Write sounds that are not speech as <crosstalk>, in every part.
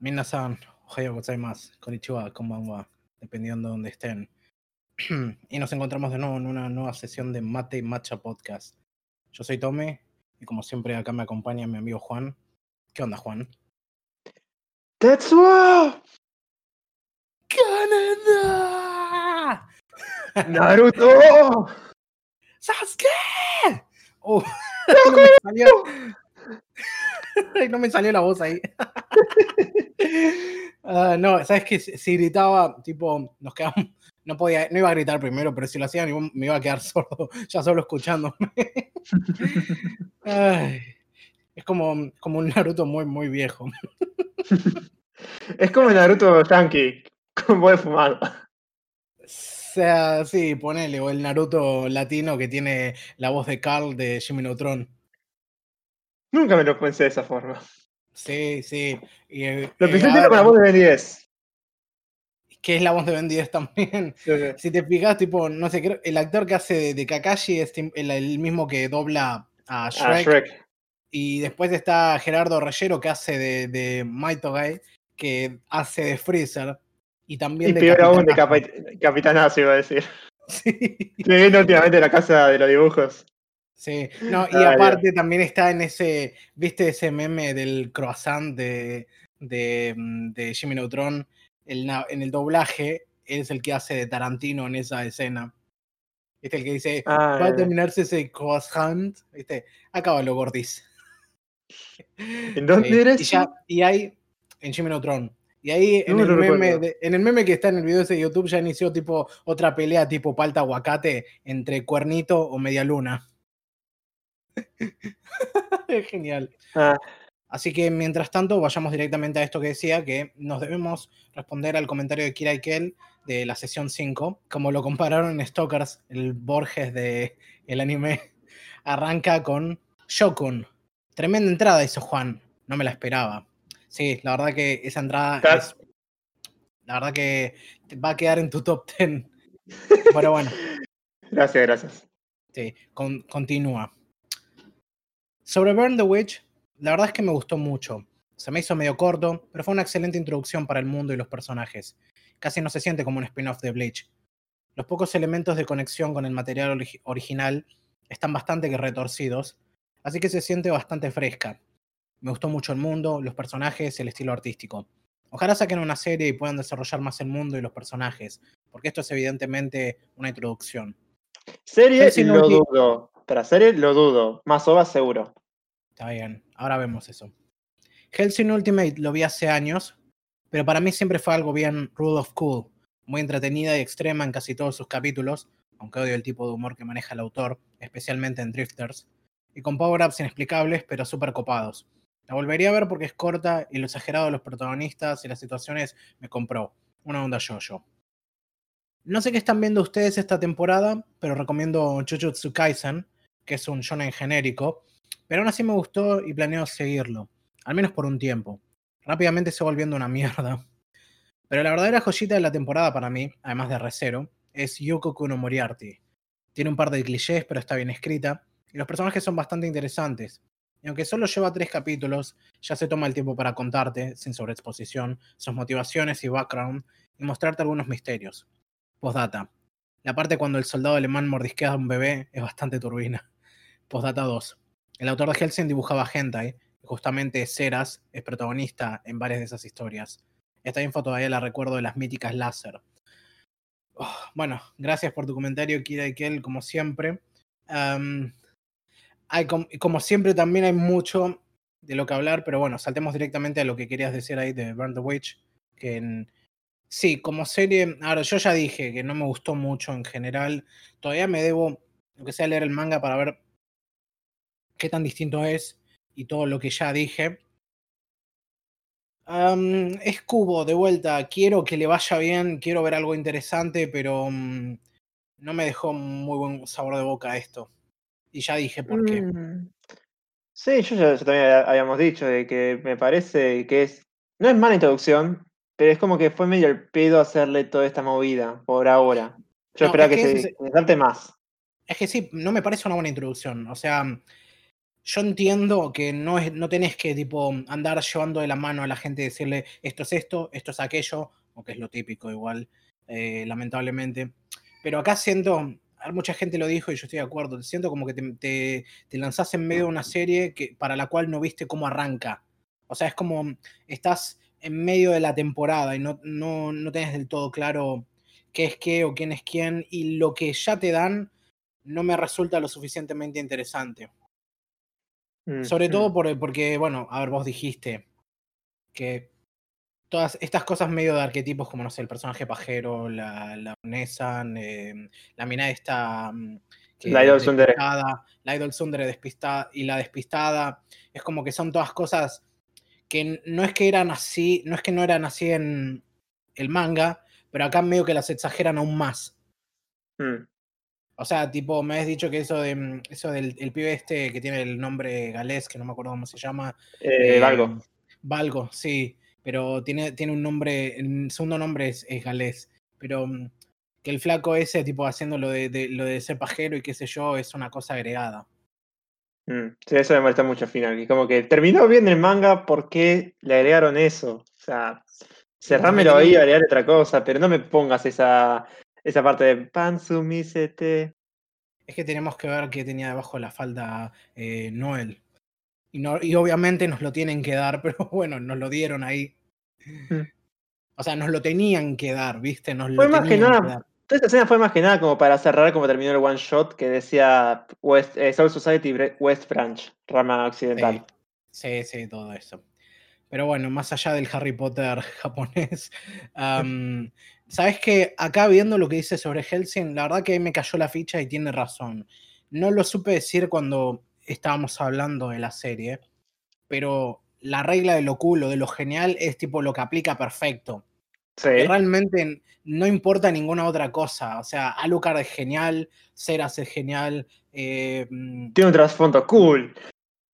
Minasan, ohayo gozaimasu, konnichiwa, konbanwa, dependiendo de donde estén. <clears throat> y nos encontramos de nuevo en una nueva sesión de Mate y Matcha Podcast. Yo soy Tome y como siempre acá me acompaña mi amigo Juan. ¿Qué onda, Juan? ¡Tetsuo! ¡Canada! <laughs> ¡Naruto! ¡Sasuke! <laughs> Oh, no, <laughs> me salió... <laughs> No me salió la voz ahí. <laughs> Ah, no, sabes que si gritaba, tipo, nos quedamos, no podía, no iba a gritar primero, pero si lo hacía me iba a quedar <laughs> sordo, ya solo escuchándome. Ay, es como, como un Naruto muy, muy viejo. Es como el Naruto Yankee, con voz de fumar. O sea, sí, ponele, o el Naruto latino que tiene la voz de Carl de Jimmy Neutron. Nunca me lo pensé de esa forma. Sí, sí. Y, eh, Lo eh, pensé ahora- con la voz de Ben 10. que es la voz de Ben 10 también. Sí, sí. Si te fijas, tipo, no sé, creo, el actor que hace de, de Kakashi es el, el mismo que dobla a Ah, Shrek. Shrek. Y después está Gerardo Reyero que hace de, de Might Guy, que hace de Freezer. Y también Y de peor aún de Capitanazo. Capi- Capitanazo, iba a decir. <laughs> Sí. Estoy viendo últimamente la casa de los dibujos. Sí, <laughs> no, y Ah, ya. aparte también está en ese, ¿viste ese meme del croissant de, de, mm, de Jimmy Neutron? El, en el doblaje, él es el que hace de Tarantino en esa escena. ¿Viste? El que dice, Ah, va a terminarse ese croissant, ¿viste? Acábalo, gordis. <laughs> ¿En dónde eres? Y, ya, y ahí, en Jimmy Neutron. Y ahí en, No el meme de- en el meme que está en el video ese de YouTube ya inició tipo otra pelea tipo palta aguacate entre cuernito o media luna. <laughs> es genial. Ah, Así que mientras tanto, vayamos directamente a esto que decía, que nos debemos responder al comentario de Kira Ikel de la sesión 5, como lo compararon en Stalkers, el Borges de el anime, <laughs> arranca con Shokun. Tremenda entrada hizo Juan, no me la esperaba. Sí, la verdad que esa entrada es, la verdad que va a quedar en tu top 10. <laughs> Pero bueno, gracias, gracias. Sí, con- continúa. Sobre Burn the Witch, la verdad es que me gustó mucho. Se me hizo medio corto, pero fue una excelente introducción para el mundo y los personajes. Casi no se siente como un spin-off de Bleach. Los pocos elementos de conexión con el material origi- original están bastante que retorcidos, así que se siente bastante fresca. Me gustó mucho el mundo, los personajes y el estilo artístico. Ojalá saquen una serie y puedan desarrollar más el mundo y los personajes, porque esto es evidentemente una introducción. Serie lo Ulti- dudo. Para serie lo dudo. Más OVA seguro. Está bien, ahora vemos eso. Hellsing Ultimate lo vi hace años, pero para mí siempre fue algo bien Rule of Cool, muy entretenida y extrema en casi todos sus capítulos, aunque odio el tipo de humor que maneja el autor, especialmente en Drifters, y con power-ups inexplicables pero súper copados. La volvería a ver porque es corta y lo exagerado de los protagonistas y las situaciones me compró. Una onda yo-yo. No sé qué están viendo ustedes esta temporada, pero recomiendo Jujutsu Kaisen, que es un shonen genérico, pero aún así me gustó y planeo seguirlo, al menos por un tiempo. Rápidamente se volviendo una <laughs> mierda. Pero la verdadera joyita de la temporada para mí, además de Recero, es Yuko Kuno Moriarty. Tiene un par de clichés, pero está bien escrita, y los personajes son bastante interesantes. Y aunque solo lleva tres capítulos, ya se toma el tiempo para contarte, sin sobreexposición, sus motivaciones y background, y mostrarte algunos misterios. Postdata. La parte cuando el soldado alemán mordisquea a un bebé es bastante turbina. Postdata 2. El autor de Helsing dibujaba hentai, y justamente Ceras es protagonista en varias de esas historias. Esta info todavía la recuerdo de las míticas láser. Oh, bueno, gracias por tu comentario, Kira Ikel, como siempre. Am, hay com- como siempre también hay mucho de lo que hablar, pero bueno, saltemos directamente a lo que querías decir ahí de Burn the Witch, que sí, como serie, ahora yo ya dije que no me gustó mucho en general, todavía me debo, aunque sea leer el manga para ver qué tan distinto es y todo lo que ya dije. Es Cubo, de vuelta. Quiero que le vaya bien, quiero ver algo interesante, pero mm, no me dejó muy buen sabor de boca esto. Y ya dije por qué. Mm. Sí, yo ya, ya también había- habíamos dicho de que me parece que es. No es mala introducción, pero es como que fue medio el pedo hacerle toda esta movida por ahora. Yo No, esperaba es que, que se, salte más. Es que sí, no me parece una buena introducción. O sea, yo entiendo que no, es, no tenés que tipo andar llevando de la mano a la gente y decirle esto es esto, esto es aquello, o que es lo típico igual, eh, lamentablemente. Pero acá siento, mucha gente lo dijo y yo estoy de acuerdo, siento como que te, te, lanzás en medio de una serie que, para la cual no viste cómo arranca. O sea, es como estás en medio de la temporada y no, no, no tenés del todo claro qué es qué o quién es quién y lo que ya te dan no me resulta lo suficientemente interesante. Mm, Sobre todo mm. porque, bueno, a ver, vos dijiste que todas estas cosas medio de arquetipos, como no sé, el personaje pajero, la, la em, la mina esta. Mm, la Idol Sundere. La Idol Sundere despistada y la despistada. Es como que son todas cosas que no es que eran así, no es que no eran así en el manga, pero acá medio que las exageran aún más. O sea, tipo, me has dicho que eso de mm, eso del el pibe este que tiene el nombre galés, que no me acuerdo cómo se llama. Eh, Valgo. Valgo, sí. Pero tiene, tiene un nombre, el segundo nombre es, galés. Pero mm, que el flaco ese, tipo, haciendo lo de, lo de ser pajero y qué sé yo, es una cosa agregada. Mm, sí, eso me molesta mucho al final. Y como que terminó bien el manga, ¿por qué le agregaron eso? O sea, cerrámelo ahí y agregar otra cosa, pero no me pongas esa, esa parte de Pansumisete. Es que tenemos que ver qué tenía debajo la falda eh, Noel. Y, no, y obviamente nos lo tienen que dar, <laughs> pero bueno, nos lo dieron ahí. Mm. O sea, nos lo tenían que dar, ¿viste? Nos fue más que nada. Toda esta escena fue más que nada como para cerrar como terminó el one shot que decía West, eh, Soul Society West Branch, rama occidental. Sí, sí, todo eso. Pero bueno, más allá del Harry Potter <laughs> japonés, Sabes que acá viendo lo que dice sobre Helsing, la verdad que me cayó la ficha y tiene razón. No lo supe decir cuando estábamos hablando de la serie, pero la regla de lo culo, de lo genial, es tipo lo que aplica perfecto. Sí. Realmente no importa ninguna otra cosa. O sea, Alucard es genial, Ceras es genial. Eh, mm, tiene un trasfondo cool.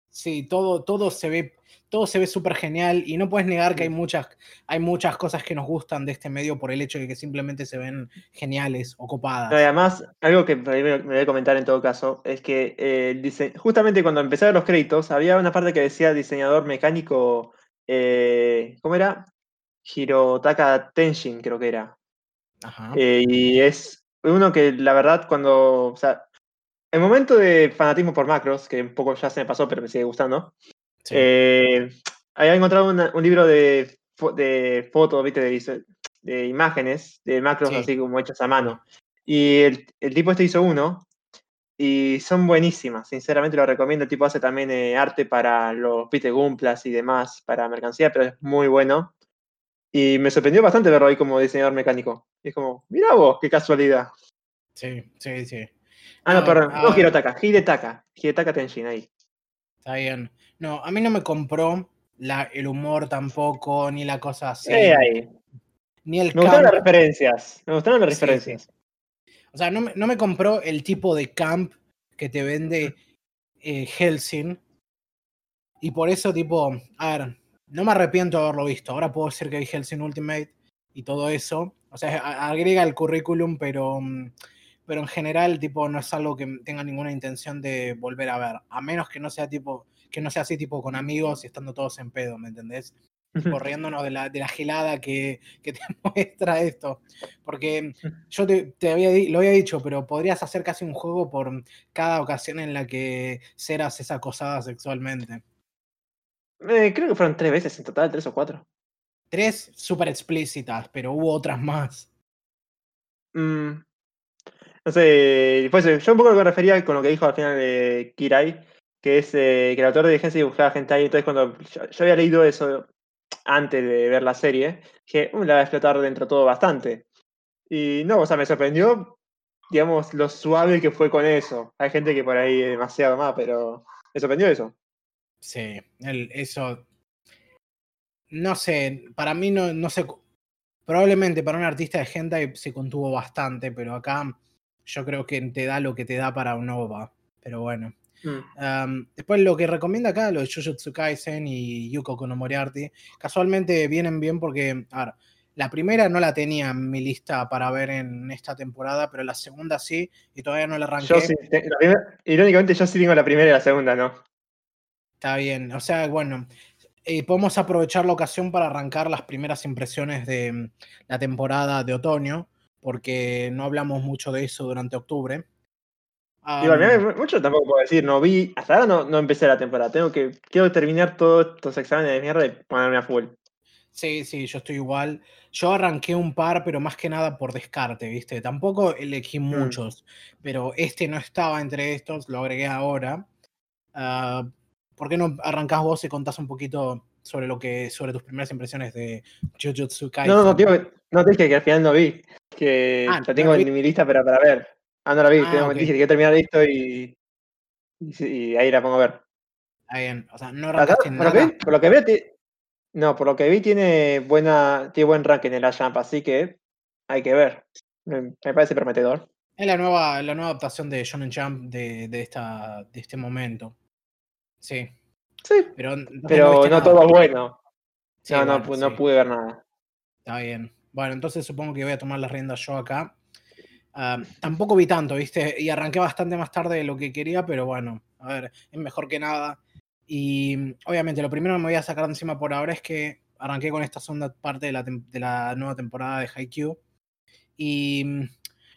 Sí, todo, todo se ve todo se ve súper genial y no puedes negar que hay muchas, hay muchas cosas que nos gustan de este medio por el hecho de que simplemente se ven geniales o copadas. además, algo que me, voy a comentar en todo caso es que eh, justamente cuando empezaron los créditos había una parte que decía diseñador mecánico, eh, ¿cómo era? Hirotaka Tenshin creo que era. Ajá. Eh, y es uno que la verdad cuando, o sea, el momento de fanatismo por macros, que un poco ya se me pasó pero me sigue gustando, eh, había encontrado un libro de, de fotos, ¿viste? De, de, imágenes, de macros así como hechas a mano. Y el, el, tipo este hizo uno y son buenísimas, sinceramente lo recomiendo. El tipo hace también eh, arte para los ¿viste? Gumplas y demás, para mercancía, pero es muy bueno. Y me sorprendió bastante verlo ahí como diseñador mecánico. Y es como, mira vos, qué casualidad. Sí, sí, sí. Ah, no, perdón, no Hirotaka, Hidetaka, Hidetaka Tenshin ahí. Está bien. No, a mí no me compró la, el humor tampoco, ni la cosa así. Ni el Me gustaron las referencias. Me gustaron las referencias. O sea, no me, no me, compró el tipo de camp que te vende eh, Helsing. Y por eso, tipo, a ver, no me arrepiento de haberlo visto. Ahora puedo decir que vi Helsing Ultimate y todo eso. O sea, agrega el currículum, pero, mm, pero en general, tipo, no es algo que tenga ninguna intención de volver a ver. A menos que no sea tipo que no sea así tipo con amigos y estando todos en pedo, ¿me entendés? Corriéndonos de la, de la gelada que, que, <laughs> te muestra esto. Porque yo te, había, lo había dicho, pero podrías hacer casi un juego por cada ocasión en la que Ceras es acosada sexualmente. Eh, creo que fueron tres veces en total, tres o cuatro. Tres súper explícitas, pero hubo otras más. Mm. No sé, pues yo un poco me refería con lo que dijo al final de Kirai, que es eh, que el autor de Agencia dibujaba gente ahí. Entonces, cuando yo, había leído eso antes de ver la serie, que uh, la va a explotar dentro todo bastante. Y no, o sea, me sorprendió, digamos, lo suave que fue con eso. Hay gente que por ahí es demasiado más, pero me sorprendió eso. Sí, el, eso. No sé, para mí no, no sé. Probablemente para un artista de gente se contuvo bastante, pero acá yo creo que te da lo que te da para un OVA. Pero bueno. Mm. después lo que recomienda acá, lo de Jujutsu Kaisen y Yuko Kono Moriarty, casualmente vienen bien porque, a ver, la primera no la tenía en mi lista para ver en esta temporada, pero la segunda sí, y todavía no la arranqué. Yo sí, irónicamente yo sí tengo la primera y la segunda, ¿no? Está bien. O sea, bueno, eh, podemos aprovechar la ocasión para arrancar las primeras impresiones de mm, la temporada de otoño, porque no hablamos mucho de eso durante octubre. Igual, mucho tampoco puedo decir, no vi, hasta ahora no, no empecé la temporada, tengo que, quiero terminar todos estos exámenes de mierda y ponerme a full. Sí, sí, yo estoy igual. Yo arranqué un par, pero más que nada por descarte, ¿viste? Tampoco elegí mm. muchos, pero este no estaba entre estos, lo agregué ahora. Uh, ¿Por qué no arrancás vos y contás un poquito sobre lo que, sobre tus primeras impresiones de Jujutsu Kaisen? No, no, tío, no te dije que al final no vi, que ah, la tengo en mi lista para, para ver. Ah, no la vi, ah, tengo, dije que terminar esto y, y, ahí la pongo a ver. Está bien, o sea, no arrancaste nada. Por lo que veo, no, por lo que vi tiene buena, tiene buen ranking en la Jump, así que hay que ver. Me, parece prometedor. Es la nueva, la nueva adaptación de Shonen Jump de, de, esta, de este momento. Sí. Sí. Pero, pero no, todo es bueno. no, no, no pude ver nada. Está bien. Bueno, entonces supongo que voy a tomar las riendas yo acá. Ah, tampoco vi tanto, ¿viste? Y arranqué bastante más tarde de lo que quería, pero bueno, a ver, es mejor que nada. Y obviamente lo primero que me voy a sacar de encima por ahora es que arranqué con esta segunda parte de la, de la nueva temporada de Haikyuu. Y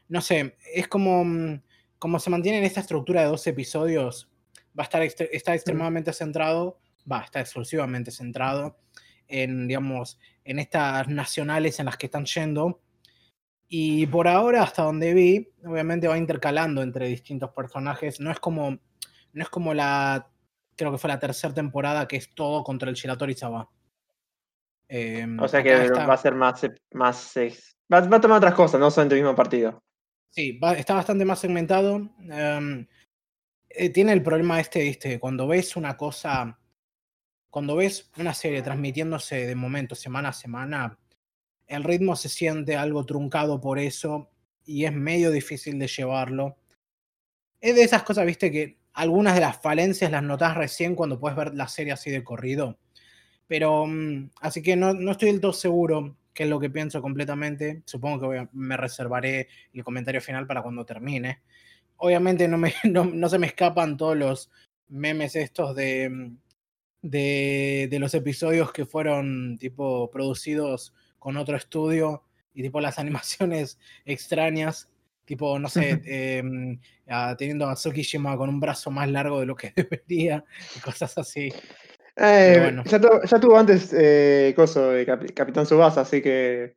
no sé, es como, como se mantiene en esta estructura de dos episodios, va a estar está extremadamente centrado, va, está exclusivamente centrado en, digamos, en estas nacionales en las que están yendo. Y por ahora, hasta donde vi, obviamente va intercalando entre distintos personajes. No es como, no es como la creo que fue la tercera temporada que es todo contra el Shiratori Saba. Em, o sea que va a ser más, más va, a tomar otras cosas, no solamente el mismo partido. Sí, está bastante más segmentado. Em, eh, tiene el problema este, ¿viste? Cuando ves una cosa, cuando ves una serie transmitiéndose de momento, semana a semana, el ritmo se siente algo truncado por eso y es medio difícil de llevarlo. Es de esas cosas, viste, que algunas de las falencias las notas recién cuando puedes ver la serie así de corrido. Pero, mm, así que no, no, estoy del todo seguro qué es lo que pienso completamente. Supongo que me reservaré el comentario final para cuando termine. Obviamente no, me, <laughs> no, se me escapan todos los memes estos de, de, de los episodios que fueron tipo producidos con otro estudio y tipo las <laughs> animaciones extrañas Tipo, no sé, em, teniendo a Tsukishima con un brazo más largo de lo que <laughs> debería y cosas así. Eh, ya, tuvo antes eh, Coso de Capitán Subasa, así que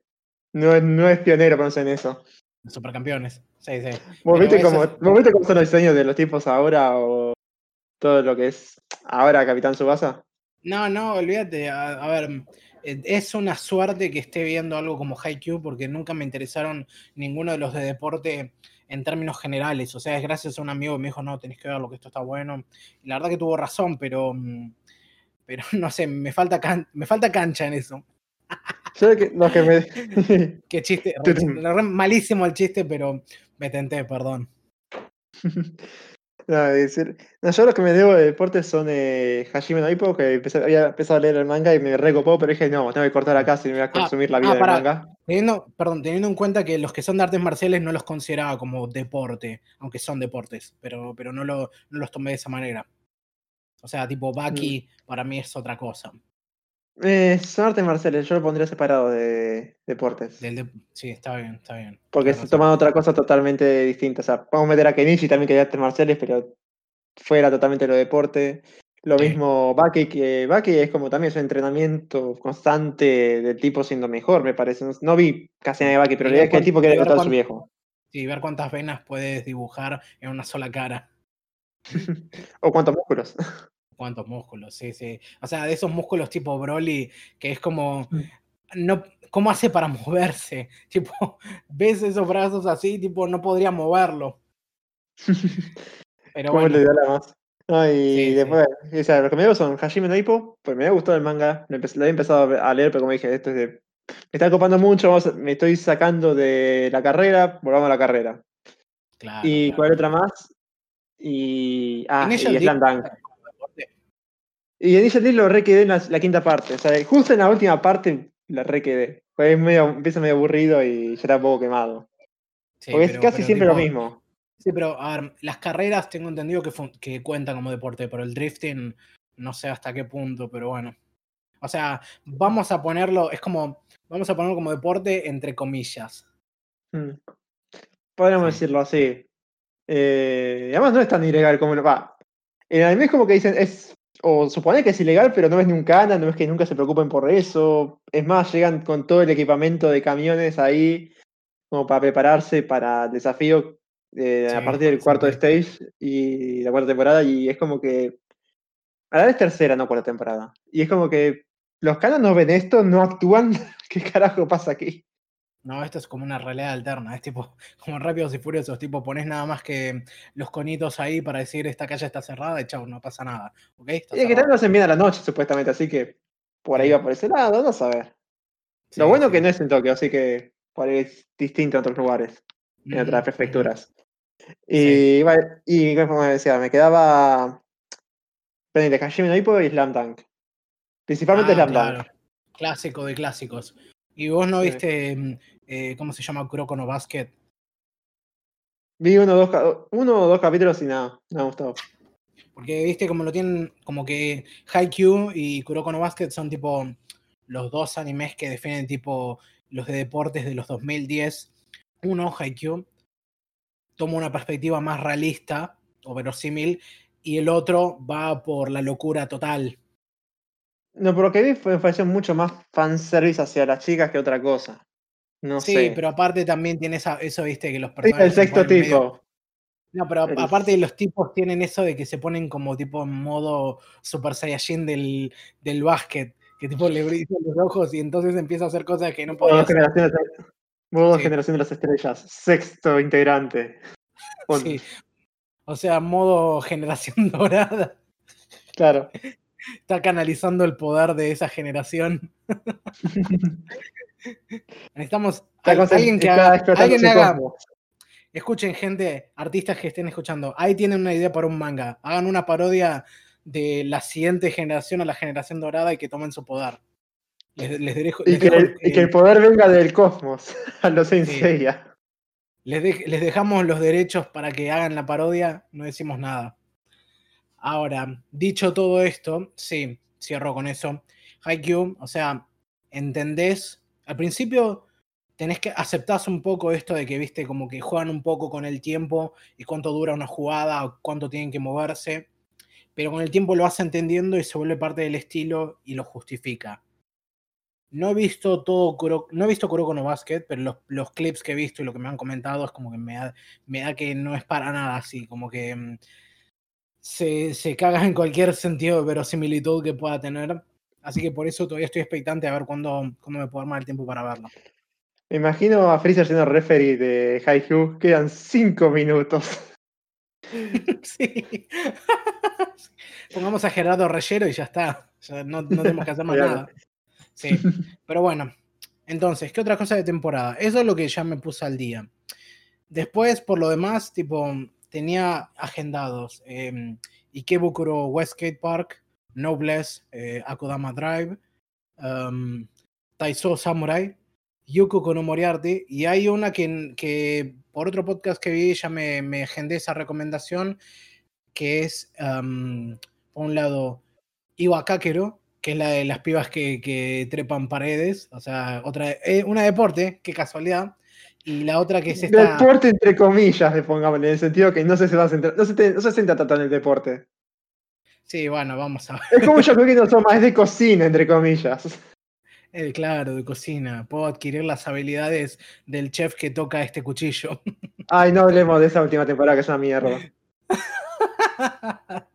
no, es pionero pensar en eso. Supercampeones, sí, sí. ¿Vos viste, cómo, son los diseños de los tipos ahora o todo lo que es ahora Capitán Subasa? No, no, olvídate. a ver, eh, es una suerte que esté viendo algo como Haikyuu porque nunca me interesaron ninguno de los de deporte en términos generales. O sea, es gracias a un amigo que me dijo, no, tenés que ver lo que esto está bueno. Y la verdad que tuvo razón, pero, mm, pero <laughs> no sé, me falta, me falta cancha en eso. Que, que me... <laughs> <laughs> Qué chiste, malísimo el chiste, pero me tenté, perdón. <laughs> No, decir, no, yo lo que me debo de deportes son eh, Hajime no Ippo, que había empezado a leer el manga y me recopó, pero dije, no, tengo que cortar acá si me voy a ah, consumir la vida ah, del manga. Teniendo, perdón, teniendo en cuenta que los que son de artes marciales no los consideraba como deporte, aunque son deportes, pero, pero no, lo, no los tomé de esa manera. O sea, tipo, Baki mm. para mí es otra cosa. Eh, son artes marciales, yo lo pondría separado de deportes. sí, está bien, está bien. Porque se toman otra cosa totalmente distinta. O sea, podemos meter a Kenichi también que hay artes marciales, pero fuera totalmente lo deporte. Lo mismo Baki, que Baki es como también su entrenamiento constante del tipo siendo mejor, me parece. No, vi casi nada de Baki, pero la idea es que el tipo quiere a su viejo. Sí, ver cuántas venas puedes dibujar en una sola cara. <laughs> o cuántos músculos. <laughs> cuántos músculos, sí, sí. O sea, de esos músculos tipo Broly, que es como, mm. no, ¿cómo hace para <laughs> moverse? Tipo, ves esos brazos así, tipo, no podría moverlo. Pero ¿Cómo le dio la más? y después, o sea, los que me digo son Hajime no Ippo, pues me había gustado el manga, lo, he empezado a leer, pero como dije, esto es de, me está ocupando mucho, me estoy sacando de la carrera, volvamos a la carrera. Claro, y cuál otra más? Y. Ah, y Slam Dunk. Y en ese lo re quedé en la, quinta parte. O sea, justo en la última parte la re quedé. Pues medio, empieza medio aburrido y ya está un poco quemado. Porque es casi siempre lo mismo. Sí, pero a ver, las carreras tengo entendido que, que cuentan como deporte, pero el drifting No sé hasta qué punto, pero bueno. O sea, vamos a ponerlo, es como, vamos a ponerlo como deporte entre comillas. Mm. Podríamos Sí. decirlo así. Eh, además no es tan ilegal como lo va. En el anime es como que dicen, es, o supone que es ilegal, pero no es ni un cana, no es que nunca se preocupen por eso. Es más, llegan con todo el equipamiento de camiones ahí, como para prepararse para el desafío eh, a partir del cuarto sí. stage y la cuarta temporada, y es como que. A la vez tercera, no cuarta temporada. Y es como que los canas no ven esto, no actúan. <laughs> ¿Qué carajo pasa aquí? No, esto es como una realidad alterna, es tipo <laughs> como Rápidos y Furiosos, tipo pones nada más que los conitos ahí para decir esta calle está cerrada y chau, no pasa nada. Y es que también lo hacen bien a la noche, supuestamente, así que por ahí Sí. va por ese lado, no saber. Sí, Lo bueno sí. que no es en Tokio, así que por ahí es distinto en otros lugares, en otras Ujú, prefecturas. Y, vale, y como decía, me quedaba pendiente Hajime no Ippo y Slam Dunk. Principalmente Ah, Slam claro. Dunk. Clásico de clásicos. ¿Y vos no Sí. viste, mm, eh, cómo se llama, Kuroko no Basket? Vi uno o dos, uno o dos capítulos y nada, me gustó. Porque viste como lo tienen, como que Haikyuu y Kuroko no Basket son tipo los dos animes que definen tipo los de deportes de los 2010. Uno, Haikyuu, toma una perspectiva más realista o verosímil y el otro va por la locura total. No, por lo que vi fue, pareció mucho más fanservice hacia las chicas que otra cosa. No sí, sé. pero aparte también tiene esa, eso, viste, que los Sí, personajes el se sexto medio- tipo. No, pero El- aparte los tipos tienen eso de que se ponen como tipo en modo Super Saiyajin del, del básquet, que tipo le brillan los ojos y entonces empieza a hacer cosas que no podía hacer. generación, de- Sí. generación de las estrellas. Sexto integrante. Sí. O sea, modo generación <laughs> dorada. Claro. Está canalizando el poder de esa generación. <laughs> Necesitamos alguien que haga, alguien escuchen gente, artistas que estén escuchando, ahí tienen una idea para un manga, hagan una parodia de la siguiente generación a la generación dorada y que tomen su poder. Les, Y les que, dejo el, y que el poder venga del cosmos. <laughs> A los Sí. Les de- les dejamos los derechos para que hagan la parodia, no decimos nada. Ahora, dicho todo esto, sí, cierro con eso. Haikyuu, o sea, entendés, al principio tenés que aceptás un poco esto de que, viste, como que juegan un poco con el tiempo y cuánto dura una jugada o cuánto tienen que moverse, pero con el tiempo lo vas entendiendo y se vuelve parte del estilo y lo justifica. No he visto todo, no he visto Kuroko no Basket, pero los, clips que he visto y lo que me han comentado es como que me da, me da que no es para nada así, como que mm, se, se caga en cualquier sentido de verosimilitud que pueda tener. Así que por eso todavía estoy expectante a ver cuándo, cuándo me puedo armar el tiempo para verlo. Me imagino a Freezer siendo referee de Haikyuu. Quedan 5 minutos. <laughs> sí. <laughs> Pongamos a Gerardo Reyero y ya está. Ya no, no tenemos que hacer más nada. Sí. Pero bueno, entonces, ¿qué otra cosa de temporada? Eso es lo que ya me puse al día. Después, por lo demás, tipo, tenía agendados eh, Ikebukuro Westgate Park, Noblesse, eh, Akudama Drive, um, Taiso Samurai, Yuko no Moriarty, y hay una que, que por otro podcast que vi ya me, me agendé esa recomendación, que es, um, por un lado, Iwakakero, que es la de las pibas que, que trepan paredes, o sea, otra, eh, una deporte, qué casualidad, y la otra que es esta... Deporte entre comillas, le pongamos, en el sentido que no se, se va a centrar, no se, te- no se centra tanto en el deporte. Sí, bueno, vamos a ver. Es como yo creo que no son más de cocina, entre comillas. Eh, claro, de cocina. Puedo adquirir las habilidades del chef que toca este cuchillo. Ay, no hablemos de esa última temporada que es una mierda. <laughs>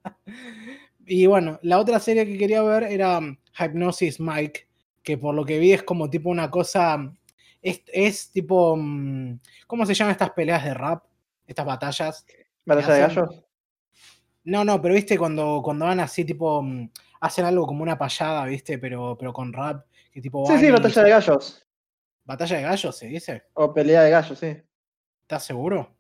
y bueno, la otra serie que quería ver era um, Hypnosis Mike, que por lo que vi es como tipo una cosa. Es, es tipo. um, ¿Cómo se llaman estas peleas de rap? Estas batallas. ¿Batalla de gallos? No, no, pero viste cuando, cuando van así, tipo. um, Hacen algo como una payada, viste, pero, pero con rap. Que tipo Sí, sí, batalla de gallos. Batalla de gallos, se dice. O pelea de gallos, sí. ¿Estás seguro?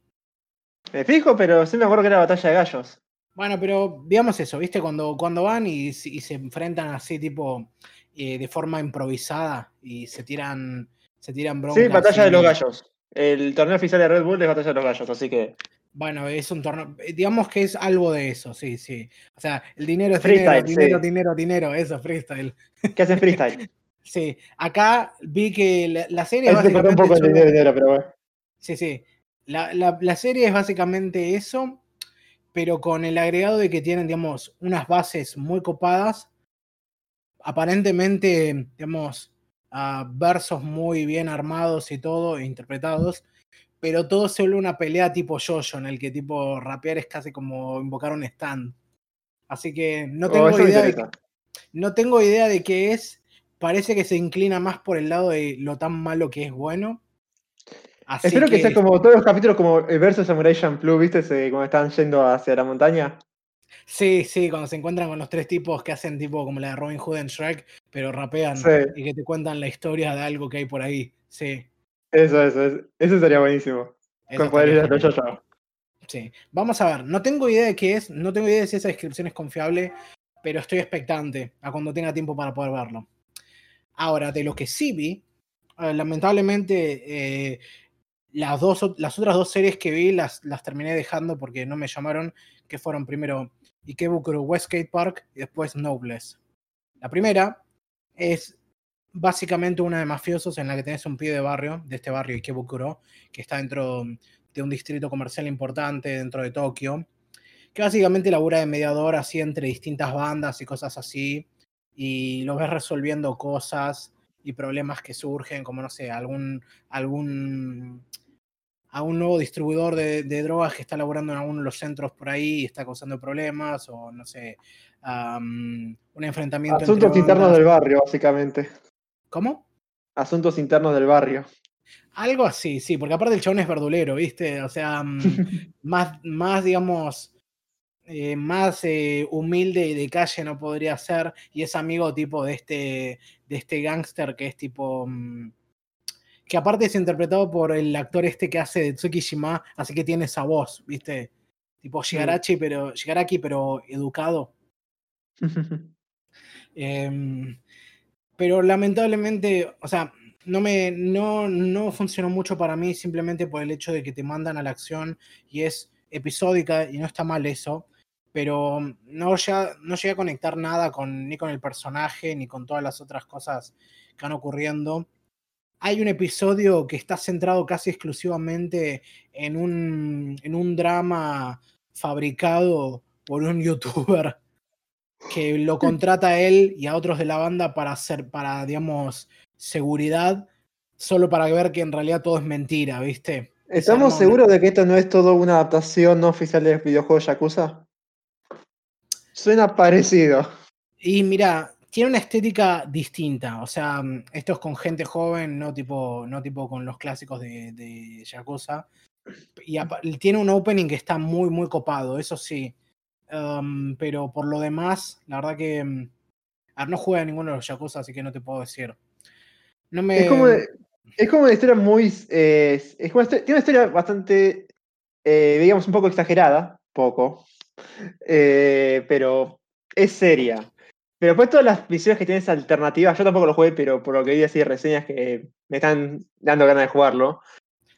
Me fijo, pero sí me acuerdo que era batalla de gallos. Bueno, pero digamos eso, ¿viste? Cuando, cuando van y, se enfrentan así, tipo, eh, de forma improvisada y se tiran, se tiran broncas. Sí, batalla de los gallos. El torneo oficial de Red Bull es batalla de los gallos, así que Bueno, es un torneo, eh, digamos que es algo de eso, sí, sí. O sea, el dinero es Freestyle, dinero, dinero, sí. dinero, dinero, eso, freestyle. ¿Qué hacen freestyle? <laughs> Sí, acá vi que la, la serie cortó un poco el dinero, dinero, pero bueno. Sí, sí. La, la- la serie es básicamente eso, pero con el agregado de que tienen, digamos, unas bases muy copadas. Aparentemente, digamos, ah, versos muy bien armados y todo, interpretados. Pero todo se vuelve una pelea tipo yo-yo, en el que tipo rapear es casi como invocar un stand. Así que no Oh, tengo me idea de, no tengo idea de qué es. Parece que se inclina más por el lado de lo tan malo que es bueno. Así Espero que sea como todos los capítulos como el verso Samurai Champloo, ¿viste? Cuando están yendo hacia la montaña. Sí, sí, cuando se encuentran con los tres tipos que hacen tipo como la de Robin Hood en Shrek, pero rapean Sí. y que te cuentan la historia de algo que hay por ahí. Sí. Eso, eso, eso, eso sería buenísimo. eso Con los genial. yo Sí. Vamos a ver, no tengo idea de qué es, no tengo idea de si esa descripción es confiable, pero estoy expectante a cuando tenga tiempo para poder verlo. Ahora, de lo que sí vi, eh, lamentablemente eh, las, dos, las otras dos series que vi las, las terminé dejando porque no me llamaron, que fueron primero Ikebukuro Westgate Park y después Nobles. La primera es básicamente una de mafiosos en la que tenés un pibe de barrio, de este barrio Ikebukuro, que está dentro de un distrito comercial importante dentro de Tokio, que básicamente labura de mediador así entre distintas bandas y cosas así, y lo ves resolviendo cosas y problemas que surgen, como no sé, algún, algún, algún nuevo distribuidor de, de drogas que está laburando en alguno de los centros por ahí y está causando problemas, o no sé, am, un enfrentamiento. Asuntos internos del barrio, básicamente. ¿Cómo? Asuntos internos del barrio. Algo así, sí, porque aparte el chabón es verdulero, ¿viste? O sea, mm, <laughs> más, más digamos, eh, más eh, humilde y de calle no podría ser, y es amigo tipo de este, de este gángster que es tipo, mm, que aparte es interpretado por el actor este que hace de Tsukishima, así que tiene esa voz, ¿viste? Tipo Shigarachi, pero, Shigaraki, pero educado. <laughs> Em, pero lamentablemente, o sea, no me no, no funcionó mucho para mí simplemente por el hecho de que te mandan a la acción y es episódica y no está mal eso, pero no, ya, no llegué a conectar nada con, ni con el personaje ni con todas las otras cosas que van ocurriendo. Hay un episodio que está centrado casi exclusivamente en un, en un drama fabricado por un <laughs> youtuber que lo contrata a él y a otros de la banda para hacer, para, digamos, seguridad, solo para ver que en realidad todo es mentira, ¿viste? ¿Estamos seguros de que esto no es todo una adaptación no oficial del videojuego Yakuza? Suena parecido. Y mira, tiene una estética distinta, o sea, esto es con gente joven, no tipo, no tipo con los clásicos de, de Yakuza. Y tiene un opening que está muy, muy copado, eso sí. Um, pero por lo demás, la verdad que. mm, a ver, no juega ninguno de los Yakuza, así que no te puedo decir. Es como, es como una historia muy. es como tiene una historia bastante, eh, digamos, un poco exagerada, poco, eh, pero es seria. Pero después todas las misiones que tienes alternativas, yo tampoco lo jugué, pero por lo que vi así reseñas que me están dando ganas de jugarlo.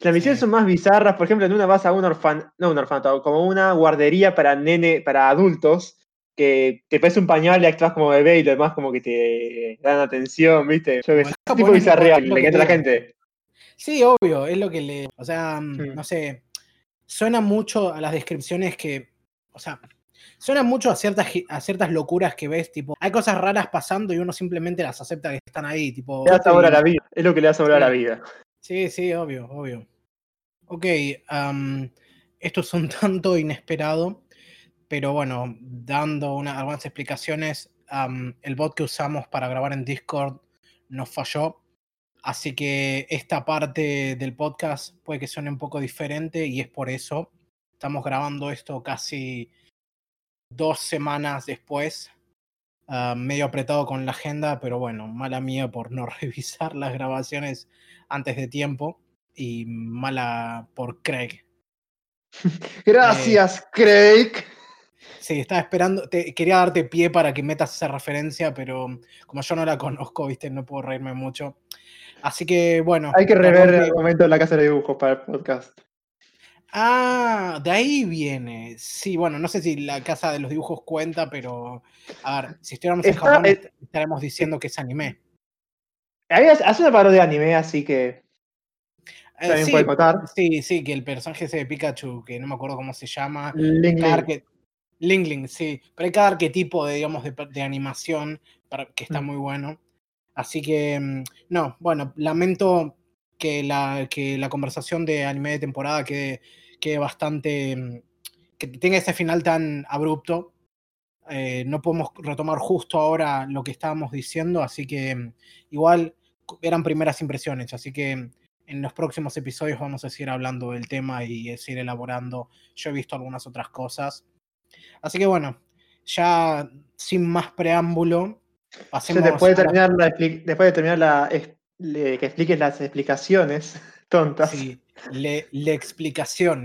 Las misiones Sí. son más bizarras, por ejemplo, en una vas a un orfan, no un orfanato, como una guardería para nene, para adultos, que te pones un pañal y actúas como bebé y lo demás como que te dan atención, ¿viste? Yo que sé, tipo bizarreal, le encanta a la gente. Sí, obvio, es lo que le. O sea, no sé. Suena mucho a las descripciones que. O sea, suena mucho a ciertas, a ciertas locuras que ves, tipo, hay cosas raras pasando y uno simplemente las acepta que están ahí, tipo. Le da sabor a la vida, es lo que le da sabor a la vida. Sí, sí, obvio, obvio. Ok, am, esto es un <laughs> tanto inesperado, pero bueno, dando una- algunas explicaciones, el bot que usamos para grabar en Discord nos falló, así que esta parte del podcast puede que suene un poco diferente y es por eso. Estamos grabando esto casi dos semanas después, medio apretado con la agenda, pero bueno, mala mía por no <laughs> revisar las grabaciones antes de tiempo y mala por Craig. <laughs> Gracias, Craig. Sí, estaba esperando, te, quería darte pie para que metas esa referencia, pero como yo no la conozco, viste, no puedo reírme mucho. Así que bueno. Hay que rever el momento de la casa de dibujos para el podcast. Ah, de ahí viene. Sí, bueno, no sé si la casa de los dibujos cuenta, pero a ver, si estuviéramos en Japón eh, estaremos diciendo que es anime. Hace una parodia de anime, así que Eh, también sí, puede sí, sí, que el personaje ese de Pikachu, que no me acuerdo cómo se llama, Ling cada Ling. arque- Ling Ling, sí. Pero hay cada arquetipo de, digamos, de, de animación para, que está Mm. muy bueno. Así que, mm, no, bueno, lamento que la, que la conversación de anime de temporada quede, quede bastante. mm, que tenga ese final tan abrupto. Eh, no podemos retomar justo ahora lo que estábamos diciendo, así que igual eran primeras impresiones, así que en los próximos episodios vamos a seguir hablando del tema y seguir elaborando. Yo he visto algunas otras cosas. Así que bueno, ya sin más preámbulo, pasemos después de a la- terminar, la, después de terminar la, le- que expliques las explicaciones <laughs> tontas. sí, le,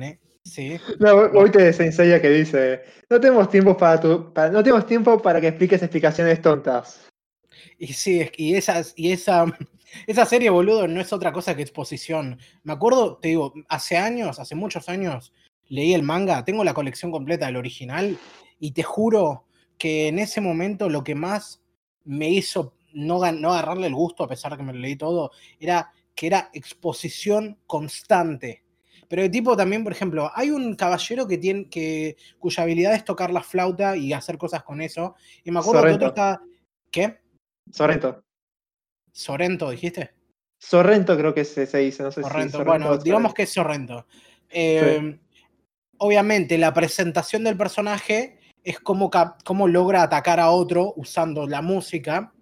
¿eh? Sí. No, hoy te Senseiya que dice, no tenemos tiempo para tu, para- no tenemos tiempo para que expliques explicaciones tontas. Y sí, y, esas, y esa, esa serie, boludo, no es otra cosa que exposición. Me acuerdo, te digo, hace años, hace muchos años, leí el manga, tengo la colección completa del original, y te juro que en ese momento lo que más me hizo no, no agarrarle el gusto, a pesar de que me lo leí todo, era que era exposición constante. Pero de tipo también, por ejemplo, hay un caballero que tiene, que, cuya habilidad es tocar la flauta y hacer cosas con eso. Y me acuerdo que otro estaba. ¿Qué? Sorrento. Sorrento, dijiste. Sorrento creo que se, se dice, no sé Sorrento. si Sorrento bueno, digamos que es Sorrento. Eh, Obviamente, la presentación del personaje es cómo, cómo logra atacar a otro usando la música.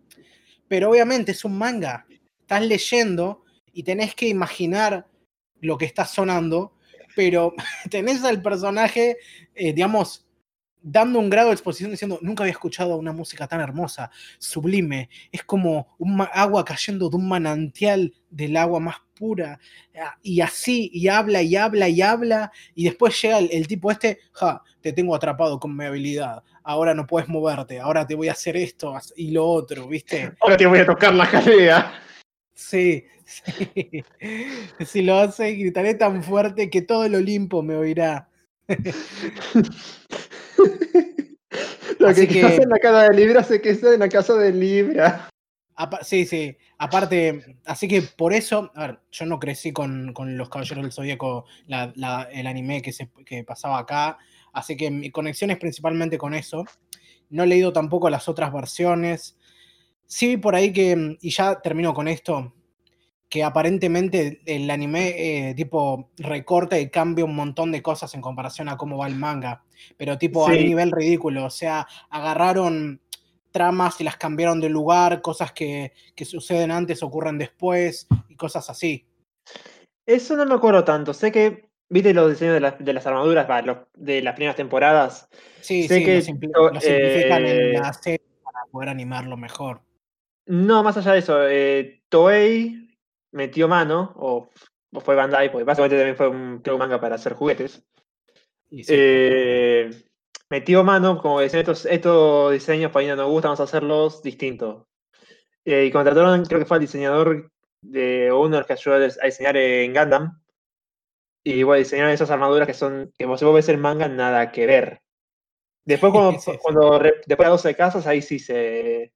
Pero obviamente es un manga. Estás leyendo y tenés que imaginar lo que está sonando. Pero <laughs> tenés al personaje, eh, digamos, dando un grado de exposición diciendo, nunca había escuchado una música tan hermosa, sublime, es como un agua cayendo de un manantial del agua más pura, ah, y así, y habla, y habla, y habla, y después llega el, el tipo este, ja, te tengo atrapado con mi habilidad, ahora no puedes moverte, ahora te voy a hacer esto y lo otro, ¿viste? Ahora te voy a tocar la jalea. Sí, sí. <laughs> Si lo hace, gritaré tan fuerte que todo el Olimpo me oirá. <laughs> Lo Así que, que- en la casa de Libra se queda en la casa de Libra. Apa- sí, sí. Aparte, así que por eso, a ver, yo no crecí con, con los Caballeros del Zodíaco, la- la- el anime que, se, que pasaba acá, así que mi conexión es principalmente con eso. No he leído tampoco las otras versiones. Sí, por ahí que, y ya termino con esto, que aparentemente el anime eh, tipo recorta y cambia un montón de cosas en comparación a cómo va el manga, pero tipo a un nivel ridículo, o sea, agarraron tramas y las cambiaron de lugar, cosas que, que suceden antes ocurren después y cosas así. Eso no me acuerdo tanto. Sé que, viste los diseños de, las- de las armaduras los- de las primeras temporadas. Sí, Sé sí, que lo, simpli- lo simplifican eh, en la serie para poder animarlo mejor. No, más allá de eso, eh, Toei metió mano, o, o fue Bandai, porque básicamente también fue un, creo, manga para hacer juguetes. Sí. Eh, metió mano, como decían, estos, estos diseños para mí no nos gustan, vamos a hacerlos distintos. Eh, y contrataron, creo que fue al diseñador de uno de los que ayudó a dis- a diseñar en Gundam. Y bueno, diseñaron esas armaduras que son, que vos, vos ves el manga, nada que ver. Después, cuando, <laughs> Sí, cuando después de 12 casas, ahí sí se.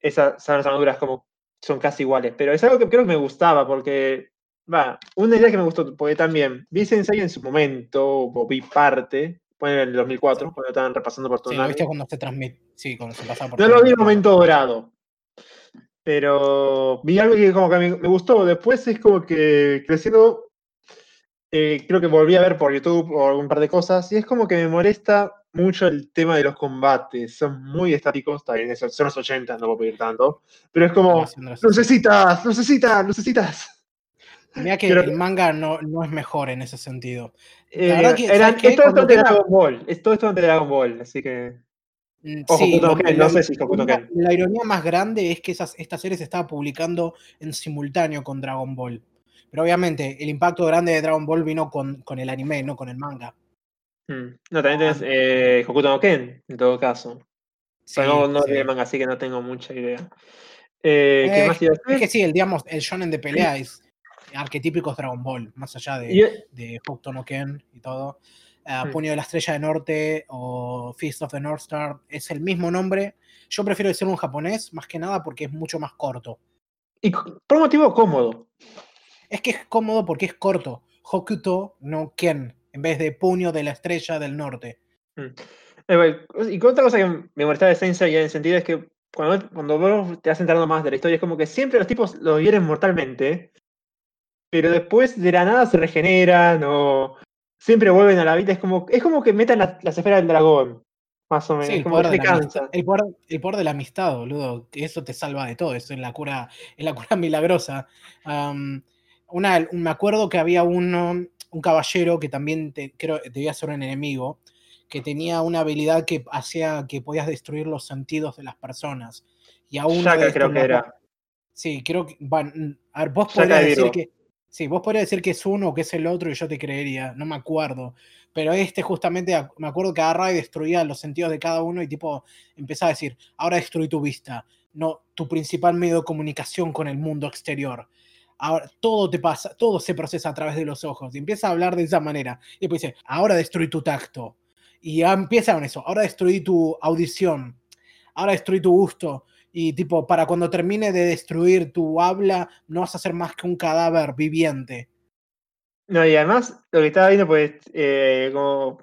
Esas son las armaduras como son casi iguales. Pero es algo que creo que me gustaba, porque. Va, una idea que me gustó, porque también vi Sensei en su momento, o vi parte, fue en el 2004, cuando estaban repasando por todo Sí, lo viste cuando se transmite. Sí, cuando se pasa por No lo vi en el momento dorado. Pero vi algo que como que me, me gustó. Después es como que creciendo, eh, creo que volví a ver por YouTube o algún par de cosas. Y es como que me molesta mucho el tema de los combates. Son muy estáticos. Eso- son los 80, no puedo pedir tanto. Pero es como, necesitas, necesitas, necesitas. Mirá que Pero- el manga no, no es mejor en ese sentido. Eh, verdad que, eran- ¿sabes qué? es todo esto Cuando de Dragon Ball. Es todo esto de Dragon Ball. Así que. Mm, sí, Ken, la- no sé si la-. La ironía más grande es que esas, esta serie se estaba publicando en simultáneo con Dragon Ball. Pero obviamente el impacto grande de Dragon Ball vino con, con el anime, no con el manga. Mm. No, también tenés eh, Hokuto no Ken, en todo caso. Sí, Pero no, no sí. manga, así que no tengo mucha idea. Eh, ¿Qué Eh, más iba a Es decir? que sí, el, digamos, el shonen de pelea <clears throat> es, arquetípicos Dragon Ball, más allá de, de Hokuto no Ken y todo. Ah, Hmm. Puño de la Estrella de Norte o Feast of the North Star es el mismo nombre. Yo prefiero decirlo en japonés, más que nada porque es mucho más corto. y por un motivo cómodo. Es que es cómodo porque es corto. Hokuto no Ken, en vez de Puño de la Estrella del Norte. Eh, bueno, Y otra cosa que me molestaba de Sensei en el sentido es que cuando, cuando vos te vas enterando más de la historia, es como que siempre los tipos lo hieren mortalmente, pero después de la nada se regeneran o siempre vuelven a la vida. Es como, es como que metan la- las esferas del dragón, más o menos. Sí, el como poder, que se cansa. el, poder, el poder de la amistad, boludo. Eso te salva de todo. Eso es la cura, es la cura <laughs> milagrosa. Una, me acuerdo que había uno, un caballero que también te, creo debía ser un enemigo, que tenía una habilidad que hacía que podías destruir los sentidos de las personas. Y a uno Shaka de estos creo que era. Sí, creo que. van- a ver, vos podrías de decir que. Sí, vos podrías decir que es uno o que es el otro y yo te creería, no me acuerdo. Pero este justamente, me acuerdo que agarraba y destruía los sentidos de cada uno y tipo empezaba a decir, ahora destruí tu vista, no tu principal medio de comunicación con el mundo exterior. Ahora todo te pasa, todo se procesa a través de los ojos. Y empieza a hablar de esa manera. Y después dice, ahora destruí tu tacto. Y empieza con eso, ahora destruí tu audición, ahora destruí tu gusto. Y tipo, para cuando termine de destruir tu habla, no vas a ser más que un cadáver viviente. No, y además, lo que estaba viendo, pues, eh, como.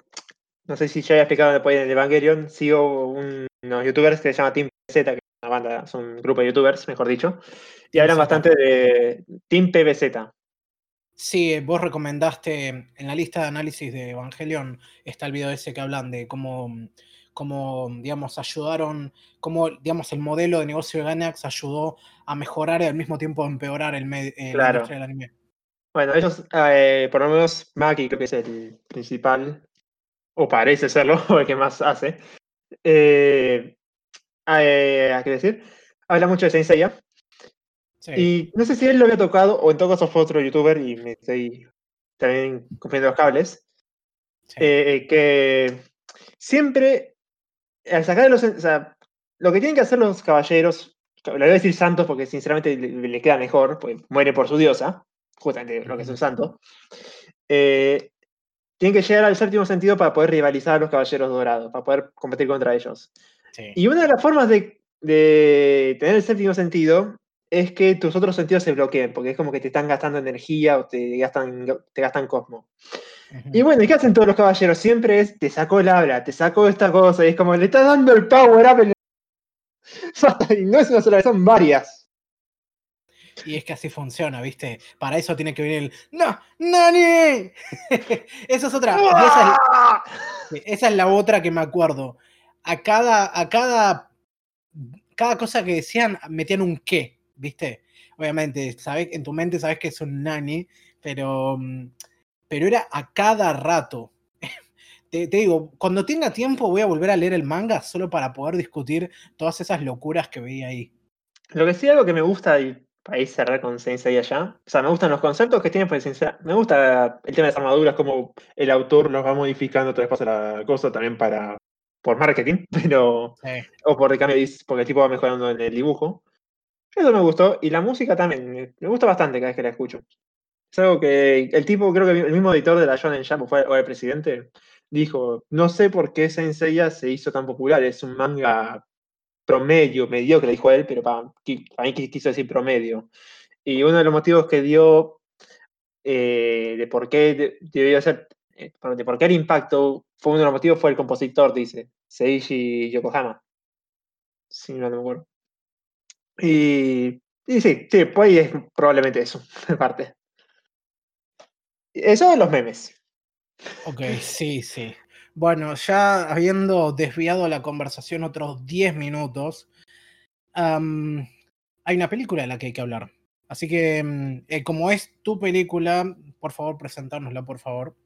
No sé si ya había explicado después en Evangelion, sigo un- unos youtubers que se llama Team es una banda, son un grupo de youtubers, mejor dicho, y hablan bastante de Team PBZ. Sí, vos recomendaste en la lista de análisis de Evangelion está el video ese que hablan de cómo, cómo digamos, ayudaron, cómo, digamos, el modelo de negocio de Gainax ayudó a mejorar y al mismo tiempo empeorar el la Claro. industria del anime. Bueno, ellos, eh, por lo menos Maki creo que es el principal, o parece serlo, o <laughs> el que más hace. Eh, eh, ¿Qué decir? Habla mucho de Saint Seiya. Sí. Y no sé si él lo había tocado o en todo caso fue otro youtuber y me estoy también cumpliendo los cables. sí. eh, que siempre, al sacar los. O sea, lo que tienen que hacer los caballeros, lo voy a decir santos porque sinceramente le, le queda mejor, porque muere por su diosa, justamente lo que es un santo. eh, tienen que llegar al séptimo sentido para poder rivalizar a los caballeros dorados, para poder competir contra ellos. Sí. Y una de las formas de, de tener el séptimo sentido es que tus otros sentidos se bloqueen, porque es como que te están gastando energía o te gastan, te gastan cosmo. Y bueno, ¿y qué hacen todos los caballeros? Siempre es, te sacó el habla, te sacó esta cosa, y es como, le estás dando el power up. en- <laughs> y no es una sola vez, son varias. Y es que así funciona, ¿viste? Para eso tiene que venir el ¡No! ¡Nani! <laughs> Esa es otra. Esa es la otra que me acuerdo. A cada, a cada, cada cosa que decían, metían un qué, ¿viste? Obviamente, sabes, en tu mente sabes que es un nani, pero, mm, pero era a cada rato. <laughs> Te, te digo, cuando tenga tiempo voy a volver a leer el manga solo para poder discutir todas esas locuras que veía ahí. Lo que sí, algo que me gusta, y para ir cerrar con Sensei allá, o sea, me gustan los conceptos que tiene, pues me gusta el tema de las armaduras, como el autor los va modificando, otra vez la cosa también para por marketing, <laughs> pero Sí. o por el cambio, porque el tipo va mejorando en el dibujo. Eso me gustó, y la música también, me, gusta bastante cada vez que la escucho. Es algo que el tipo, creo que el mismo editor de la Shonen Jump, fue o el presidente, dijo, no sé por qué Senseiya se hizo tan popular, es un manga promedio, mediocre, dijo él, pero para, para mí qui- quiso decir promedio. Y uno de los motivos que dio eh, de por qué de- debió ser, eh, por el impacto, fue uno de los motivos fue el compositor, dice, Seiji Yokohama. Sí, no me acuerdo. Y, sí, sí, pues es probablemente eso, <laughs> en parte. Eso de los memes. Ok, sí, sí. Bueno, ya habiendo desviado la conversación otros 10 minutos, hay una película de la que hay que hablar. Así que, mm, eh, como es tu película, por favor, presentárnosla, por favor.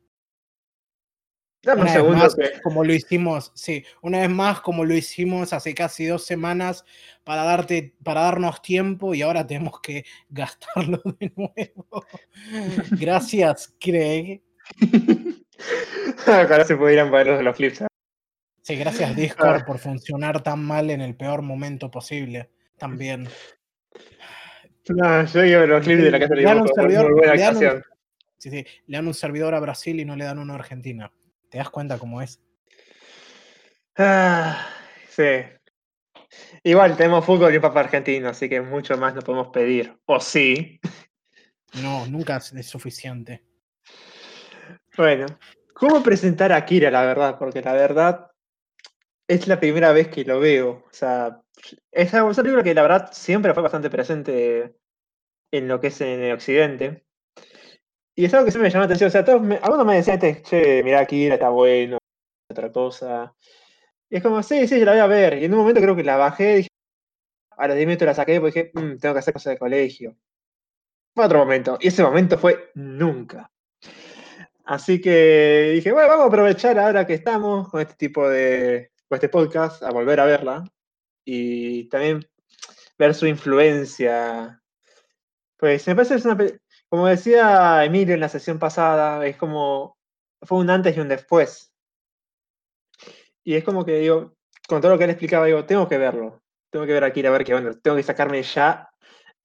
Dame un Una vez segundo más, que- como lo hicimos, sí, una vez más, como lo hicimos hace casi dos semanas para darte, para darnos tiempo y ahora tenemos que <laughs> gastarlo de nuevo. <laughs> Gracias, Craig. <laughs> Ahora se pudieran ver los, los clips. Sí, gracias Discord por funcionar tan mal en el peor momento posible. También. No, yo digo los clips de la casa de un un- le dan un servidor a Brasil y no le dan uno a Argentina. ¿Te das cuenta cómo es? Ah, sí. Igual tenemos fútbol y un papá argentino, así que mucho más no podemos pedir. O sí. No, nunca es suficiente. Bueno, ¿cómo presentar a Kira, la verdad? Porque la verdad es la primera vez que lo veo. O sea, es una película que la verdad siempre fue bastante presente en lo que es en el occidente. Y es algo que siempre me llamó la atención. O sea, todos me- algunos me decían, che, mirá, Kira está bueno, otra cosa. Y es como, sí, sí, la voy a ver. Y en un momento creo que la bajé, dije, a los 10 minutos la saqué porque dije, "Mm, tengo que hacer cosas de colegio. Fue otro momento. Y ese momento fue nunca. Así que dije, bueno, vamos a aprovechar ahora que estamos con este tipo de, con este podcast, a volver a verla. Y también ver su influencia. Pues me parece que es una pe- como decía Emilio en la sesión pasada, es como, fue un antes y un después. Y es como que digo, con todo lo que él explicaba, digo, tengo que verlo. Tengo que ver aquí, a ver qué onda. Tengo que sacarme ya,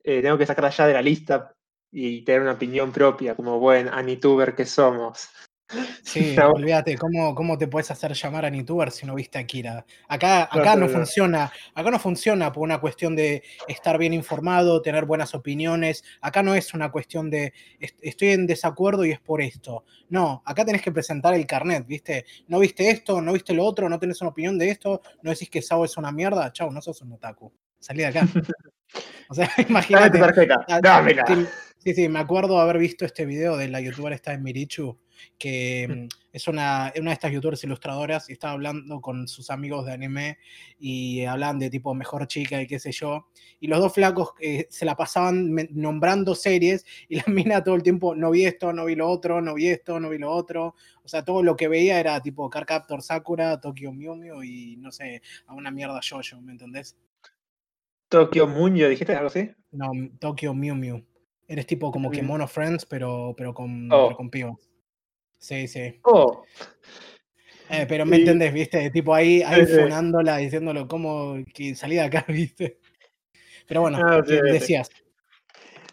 eh, tengo que sacarla ya de la lista y tener una opinión propia, como buen anituber que somos. Sí, <laughs> No. olvídate, ¿cómo, ¿cómo te puedes hacer llamar a Nituber si no viste a Kira? Acá, acá no, no, no. funciona, acá no funciona por una cuestión de estar bien informado, tener buenas opiniones. Acá no es una cuestión de "Est- estoy en desacuerdo y es por esto. No, acá tenés que presentar el carnet, ¿viste? No viste esto, no viste lo otro, no tenés una opinión de esto, no decís que Sao es una mierda, chau, no sos un otaku. Salí de acá. <laughs> O sea, <laughs> Dame tu imagínate. tarjeta, Ah. Sí, sí, me acuerdo haber visto este video de la youtuber esta en Mirichu, que mm, es una, una de estas youtubers ilustradoras y estaba hablando con sus amigos de anime y hablan de tipo mejor chica y qué sé yo. Y los dos flacos eh, se la pasaban nombrando series y la <laughs> mina todo el tiempo, no vi esto, no vi lo otro, no vi esto, no vi lo otro. O sea, todo lo que veía era tipo Cardcaptor Sakura, Tokyo Mew Mew y no sé, a una mierda yo ¿me entendés? Tokyo Muño, ¿dijiste algo así? No, Tokyo Mew Mew. Eres tipo como que Mm. Mono Friends, pero, pero con, Oh. pero con pibas. Sí, sí. Oh, Eh, pero me Y- entendés, ¿viste? Tipo ahí, ahí Sí, funándola, diciéndolo como que salí de acá, <laughs> ¿viste? Pero bueno, Ah, sí, decías.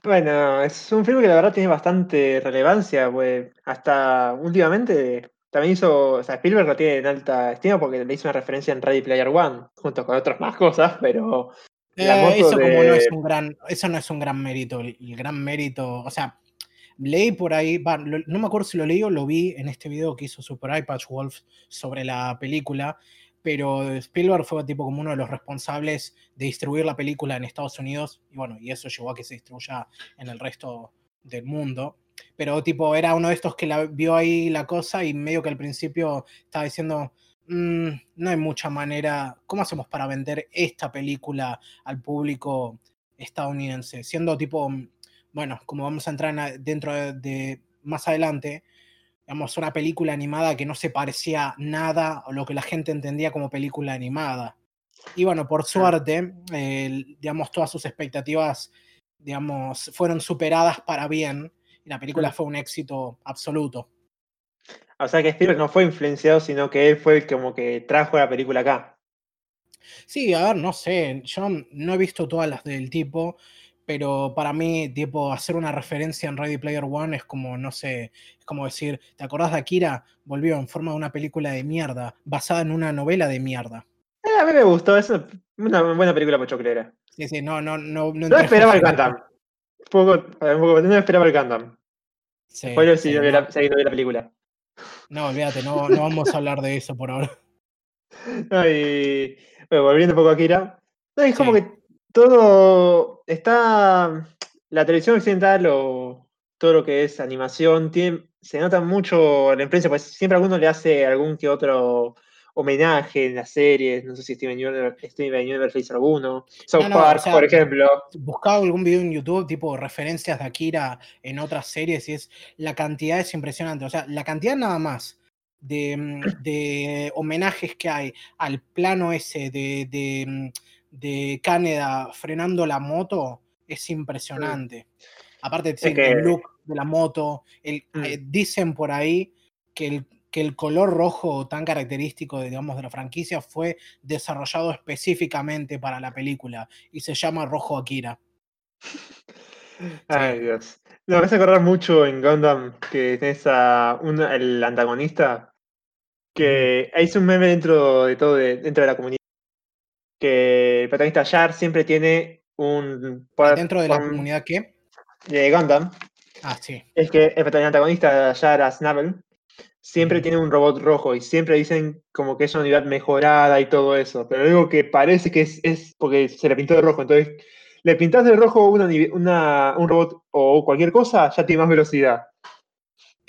Bueno, es un filme que la verdad tiene bastante relevancia, pues hasta últimamente también hizo, o sea, Spielberg lo tiene en alta estima porque le hizo una referencia en Ready Player One, junto con otras más cosas, pero Eh, eso como no es un gran, eso no es un gran mérito. El, el gran mérito, o sea, leí por ahí, no me acuerdo si lo leí o lo vi en este video que hizo Super iPad Wolf sobre la película, pero Spielberg fue tipo como uno de los responsables de distribuir la película en Estados Unidos y bueno, y eso llevó a que se distribuya en el resto del mundo. Pero tipo, era uno de estos que la, vio ahí la cosa y medio que al principio estaba diciendo, "Mm, no hay mucha manera, ¿cómo hacemos para vender esta película al público estadounidense? Siendo tipo, bueno, como vamos a entrar en dentro de, de- más adelante, digamos, una película animada que no se parecía nada a lo que la gente entendía como película animada. Y bueno, por suerte, digamos, todas sus expectativas, digamos, fueron superadas para bien y la película fue un éxito absoluto. o sea que Spielberg no fue influenciado, sino que él fue el que como que trajo la película acá. Sí, a ver, no sé, yo no he visto todas las del tipo, pero para mí, tipo, hacer una referencia en Ready Player One es como, no sé, es como decir, ¿te acordás de Akira? Volvió en forma de una película de mierda, basada en una novela de mierda. Eh, a mí me gustó, es una buena película pochoclera. Sí, sí, no, no, no. No, No esperaba el Gundam. Poco, poco- no esperaba el Gundam. Sí, Spoiler sí, no, la, si no vi la película. no, olvídate, no, no vamos a hablar de eso por ahora. <laughs> No, y, bueno, volviendo un poco a Kira. No, es como que todo está. La televisión occidental o todo lo que es animación, tiene, se nota mucho la influencia, pues siempre alguno le hace algún que otro homenaje en las series. No sé si Steven Universe, Steven Universe hizo alguno. South No, no, o Park, sea, por ejemplo. buscaba algún video en YouTube, tipo referencias de Akira en otras series, y es la cantidad es impresionante. O sea, la cantidad nada más de, mm, de homenajes que hay al plano ese de, de, mm, de Caneda frenando la moto es impresionante. Aparte, sí, que- el look de la moto, el, Mm. eh, dicen por ahí que el, que el color rojo tan característico de, digamos, de la franquicia fue desarrollado específicamente para la película y se llama Rojo Akira. <laughs> Ay, Dios. No, me hace acordar mucho en Gundam que tenés a un, el antagonista que hay un meme dentro de todo, dentro de la comunidad. Que el protagonista Yar siempre tiene un. ¿Dentro de la comunidad qué? De Gundam. Ah, sí. Es que el protagonista Yar Snabel siempre tiene un robot rojo y siempre dicen como que es una unidad mejorada y todo eso. Pero digo que parece que es, es porque se le pintó de rojo. Entonces, le pintas de rojo una, una, un robot o cualquier cosa, ya tiene más velocidad.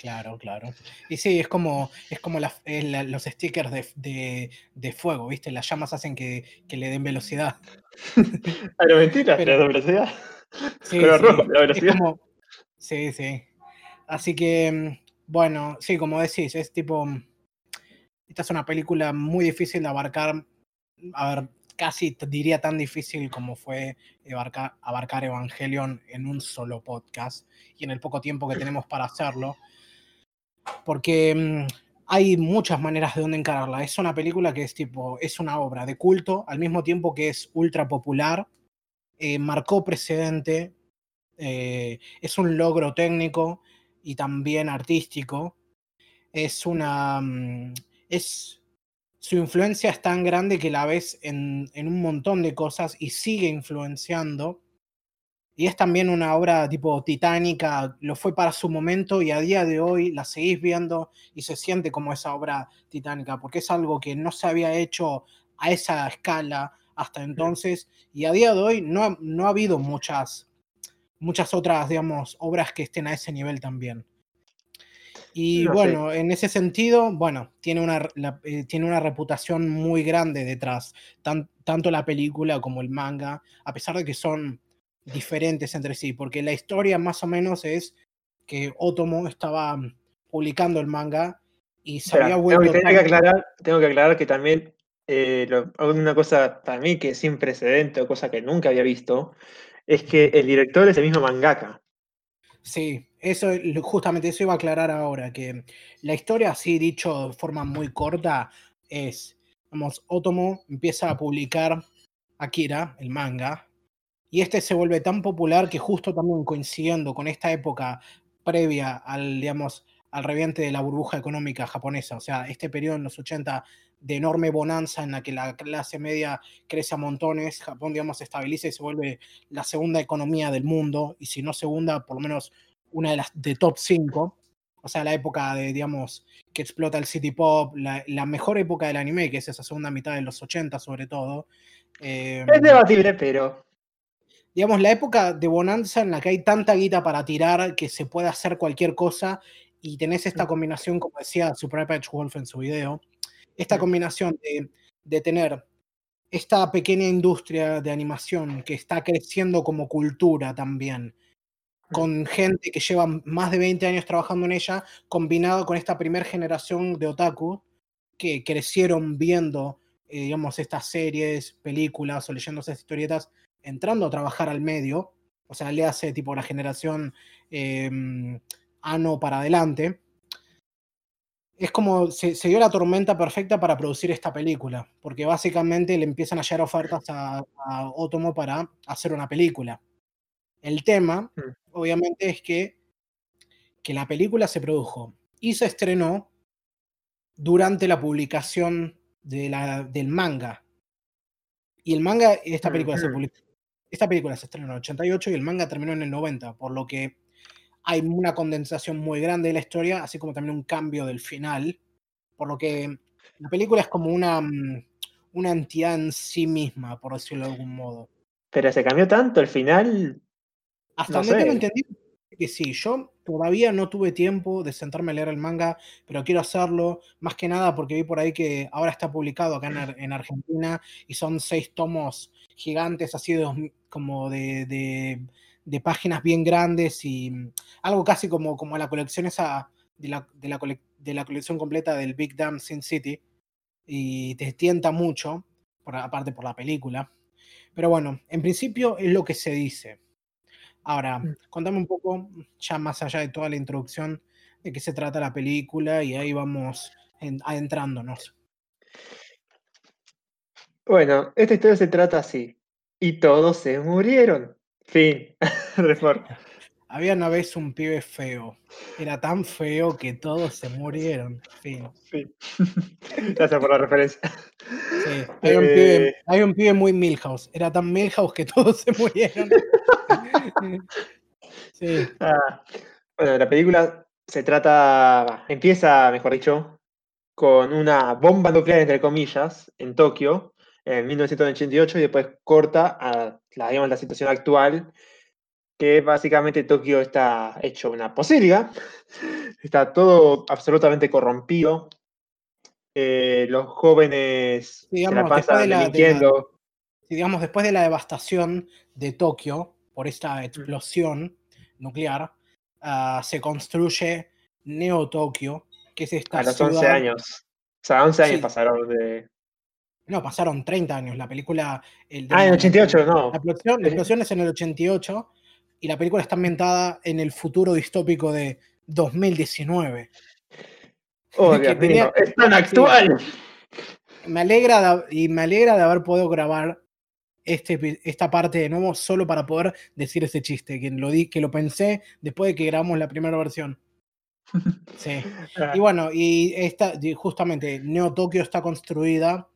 Claro, claro. Y sí, es como, es como los stickers de, de, fuego, ¿viste? Las llamas hacen que, que le den velocidad. <laughs> Pero mentira, pero, da velocidad. Sí, Pero sí, rojo, velocidad. sí, sí. Así que, mm, bueno, sí, como decís, es tipo. Mm, esta es una película muy difícil de abarcar. A ver, casi diría tan difícil como fue abarcar, abarcar Evangelion en un solo podcast y en el poco tiempo que tenemos para hacerlo porque mm, hay muchas maneras de dónde encararla. Es una película que es tipo, es una obra de culto, al mismo tiempo que es ultra popular, eh, marcó precedente, eh, es un logro técnico y también artístico. Es una. Mm, es. Su influencia es tan grande que la ves en, en un montón de cosas y sigue influenciando y es también una obra tipo titánica, lo fue para su momento y a día de hoy la seguís viendo y se siente como esa obra titánica, porque es algo que no se había hecho a esa escala hasta entonces y a día de hoy no, no ha habido muchas, muchas otras, digamos, obras que estén a ese nivel también. Y bueno, en ese sentido, bueno, tiene una, eh, tiene una reputación muy grande detrás, tanto la película como el manga, a pesar de que son diferentes entre sí, porque la historia más o menos es que Otomo estaba publicando el manga y se había vuelto... Tengo, que, aclarar, tengo que aclarar que también eh, una cosa para mí que es sin precedente o cosa que nunca había visto, es que el director es el mismo mangaka. Sí, eso justamente eso iba a aclarar ahora, que la historia, así dicho de forma muy corta, es, vamos, Otomo empieza a publicar Akira, el manga, y este se vuelve tan popular que justo también coincidiendo con esta época previa al, digamos, al reviente de la burbuja económica japonesa, o sea, este periodo en los 80 de enorme bonanza en la que la clase media crece a montones, Japón, digamos, se estabiliza y se vuelve la segunda economía del mundo, y si no segunda, por lo menos una de las de top 5, o sea, la época de, digamos, que explota el city pop, la, mejor época del anime, que es esa segunda mitad de los 80 sobre todo. es debatible, pero digamos, la época de bonanza en la que hay tanta guita para tirar que se puede hacer cualquier cosa y tenés esta combinación, como decía Super Patch Wolf en su video, esta combinación de, de, tener esta pequeña industria de animación que está creciendo como cultura también, con gente que lleva más de 20 años trabajando en ella, combinado con esta primera generación de otaku que crecieron viendo, eh, digamos, estas series, películas o leyendo esas historietas entrando a trabajar al medio, o sea, le hace tipo la generación eh, ano para adelante, es como se, dio la tormenta perfecta para producir esta película, porque básicamente le empiezan a llegar ofertas a, a Otomo para hacer una película. El tema, mm. obviamente, es que, que la película se produjo y se estrenó durante la publicación de la, del manga. Y el manga, esta película se publicó esta película se estrenó en el 88 y el manga terminó en el 90, por lo que hay una condensación muy grande de la historia, así como también un cambio del final, por lo que la película es como una, mm, una entidad en sí misma, por decirlo de algún modo. Pero se cambió tanto el final. Hasta donde tengo entendido que sí, yo todavía no tuve tiempo de sentarme a leer el manga, pero quiero hacerlo, más que nada porque vi por ahí que ahora está publicado acá en, Argentina y son seis tomos gigantes, así de, como de, de, páginas bien grandes y mm, algo casi como, como la colección esa de la, de la, de la colección completa del Big Damn Sin City y te tienta mucho, por, aparte por la película. Pero bueno, en principio es lo que se dice. Ahora, mm. contame un poco, ya más allá de toda la introducción, de qué se trata la película y ahí vamos adentrándonos. Bueno, esta historia se trata así. Y todos se murieron. Fin. <laughs> Reform. Había una vez un pibe feo. Era tan feo que todos se murieron. Fin. Fin. <laughs> Gracias por la referencia. Sí, hay, un pibe, Eh. hay un pibe muy Milhouse. Era tan Milhouse que <laughs> todos se murieron. Sí, Ah, bueno, la película se trata, empieza, mejor dicho, con una bomba nuclear, entre comillas, en Tokio, en 1988, y después corta a la, digamos, la situación actual, que básicamente Tokio está hecho una posilga, <laughs> está todo absolutamente corrompido, eh, los jóvenes se Digamos, la después pasan de la- de la- delinquiendo. Sí, digamos, después de la devastación de Tokio por esta explosión nuclear, ah, se construye Neo Tokio, que es esta a los 11 ciudad- años. O sea, 11 años Sí. pasaron de... No, pasaron 30 años. La película. El, Ah, en el la- 88, no. La explosión, la Eh. explosión es en el 88 y la película está ambientada en el futuro distópico de 2019. Oh, <laughs> Dios mío, es tan actual. Me alegra de- y me alegra de haber podido grabar este, esta parte de nuevo solo para poder decir ese chiste, que lo, di, que lo pensé después de que grabamos la primera versión. <laughs> Sí. Ah, Y bueno, y esta, justamente Neo Tokio está construida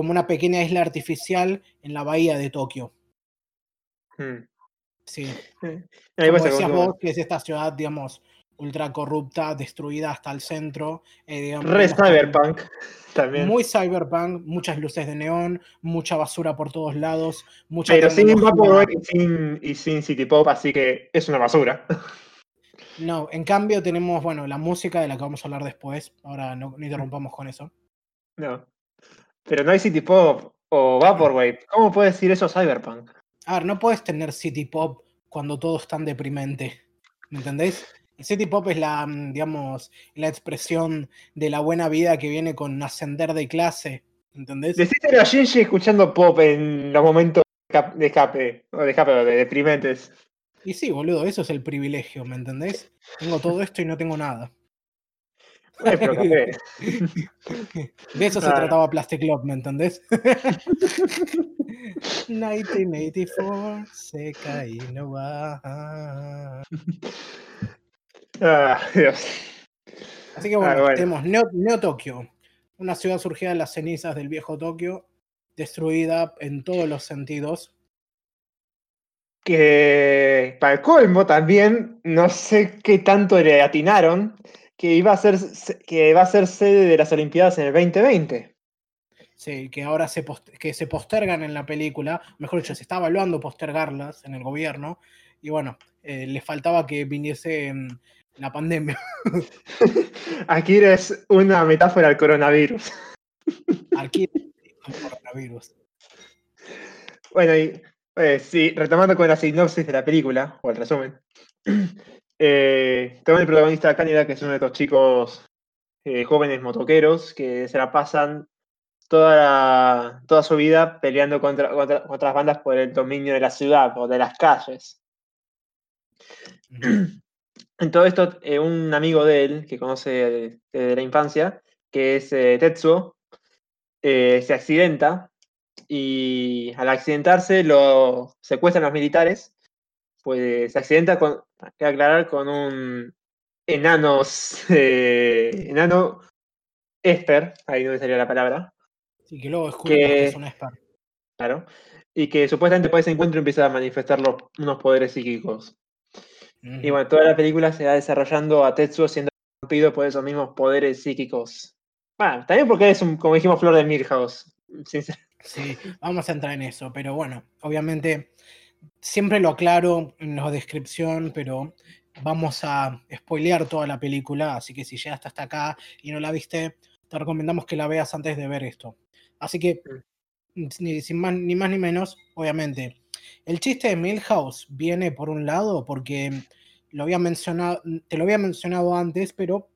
como una pequeña isla artificial en la bahía de Tokio. hmm. Sí. <laughs> Ahí Como decías vos, que es esta ciudad, digamos, ultra corrupta, destruida hasta el centro. eh, digamos, Re cyberpunk también. Muy cyberpunk, muchas luces de neón, mucha basura por todos lados, mucha pero sin y sin, y sin City Pop, así que es una basura. <laughs> No, en cambio tenemos, bueno, la música de la que vamos a hablar después. Ahora no, no interrumpamos con eso. No. Pero no hay City Pop o Vaporwave. ¿Cómo puede decir eso Cyberpunk? A ver, no puedes tener City Pop cuando todo es tan deprimente. ¿Me entendés? El City Pop es la, mm, digamos, la expresión de la buena vida que viene con ascender de clase. ¿Entendés? Decíselo a Shinji escuchando pop en los momentos de escape- o de escape, de deprimentes. Y sí, boludo, eso es el privilegio, ¿me entendés? Tengo todo esto y no tengo nada. Ay, pero café. De eso se Claro. trataba Plastic Love, ¿me entendés? <laughs> 1984, Sekai no wa. Ah, Dios. Así que bueno, Ah, bueno. tenemos Neo, Neo Tokio, una ciudad surgida de las cenizas del viejo Tokio, destruida en todos los sentidos. que para el colmo también, no sé qué tanto le atinaron, que iba a ser, que va a ser sede de las Olimpiadas en el 2020. Sí, que ahora se, post- que se postergan en la película, mejor dicho, se está evaluando postergarlas en el gobierno, y bueno, eh, les faltaba que viniese mm, la pandemia. <laughs> Aquí es una metáfora al coronavirus. <laughs> Aquí con coronavirus. Bueno, y eh, sí, retomando con la sinopsis de la película, o el resumen. Eh, el protagonista Canida, que es uno de estos chicos eh, jóvenes motoqueros que se la pasan toda, la- toda su vida peleando contra, contra otras bandas por el dominio de la ciudad o de las calles. En todo esto, eh, un amigo de él, que conoce desde la infancia, que es eh, Tetsuo, se accidenta y al accidentarse lo secuestran los militares. Pues se accidenta con, hay que aclarar, con un enano, <laughs> eh, enano Esper, ahí no me salía la palabra, Sí, que luego que Que- es un Esper. claro, y que supuestamente por ese encuentro empieza a manifestar los- unos poderes psíquicos. Y bueno, toda la película se va desarrollando a Tetsuo siendo corrompido por esos mismos poderes psíquicos. Bueno, también porque es un, como dijimos, Flor de Milhouse. Sí, vamos a entrar en eso, pero bueno, obviamente siempre lo aclaro en la descripción, pero vamos a spoilear toda la película, así que si llegaste hasta acá y no la viste, te recomendamos que la veas antes de ver esto. Así que, ni, sin más, ni más ni menos, obviamente, el chiste de Milhouse viene por un lado porque lo había mencionado, te lo había mencionado antes, pero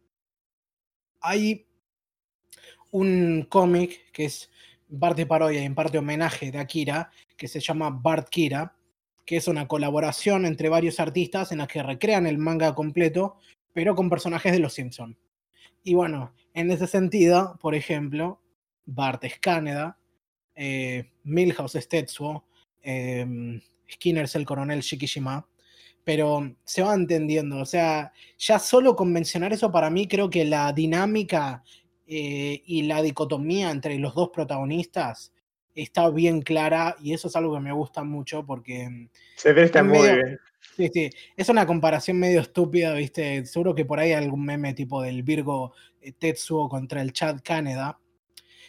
hay un cómic que es en parte parodia y en parte homenaje de Akira, que se llama Bart Kira, que es una colaboración entre varios artistas en la que recrean el manga completo, pero con personajes de Los Simpson. Y bueno, en ese sentido, por ejemplo, Bart es Caneda, eh, Milhouse es Tetsuo, eh, Skinner es el coronel Shikishima, pero se va entendiendo. O sea, ya solo con mencionar eso para mí creo que la dinámica eh, y la dicotomía entre los dos protagonistas está bien clara y eso es algo que me gusta mucho porque... Se ve está muy bien. Sí, sí, es una comparación medio estúpida, ¿viste? Seguro que por ahí hay algún meme tipo del Virgo eh, Tetsuo contra el Chad Canada.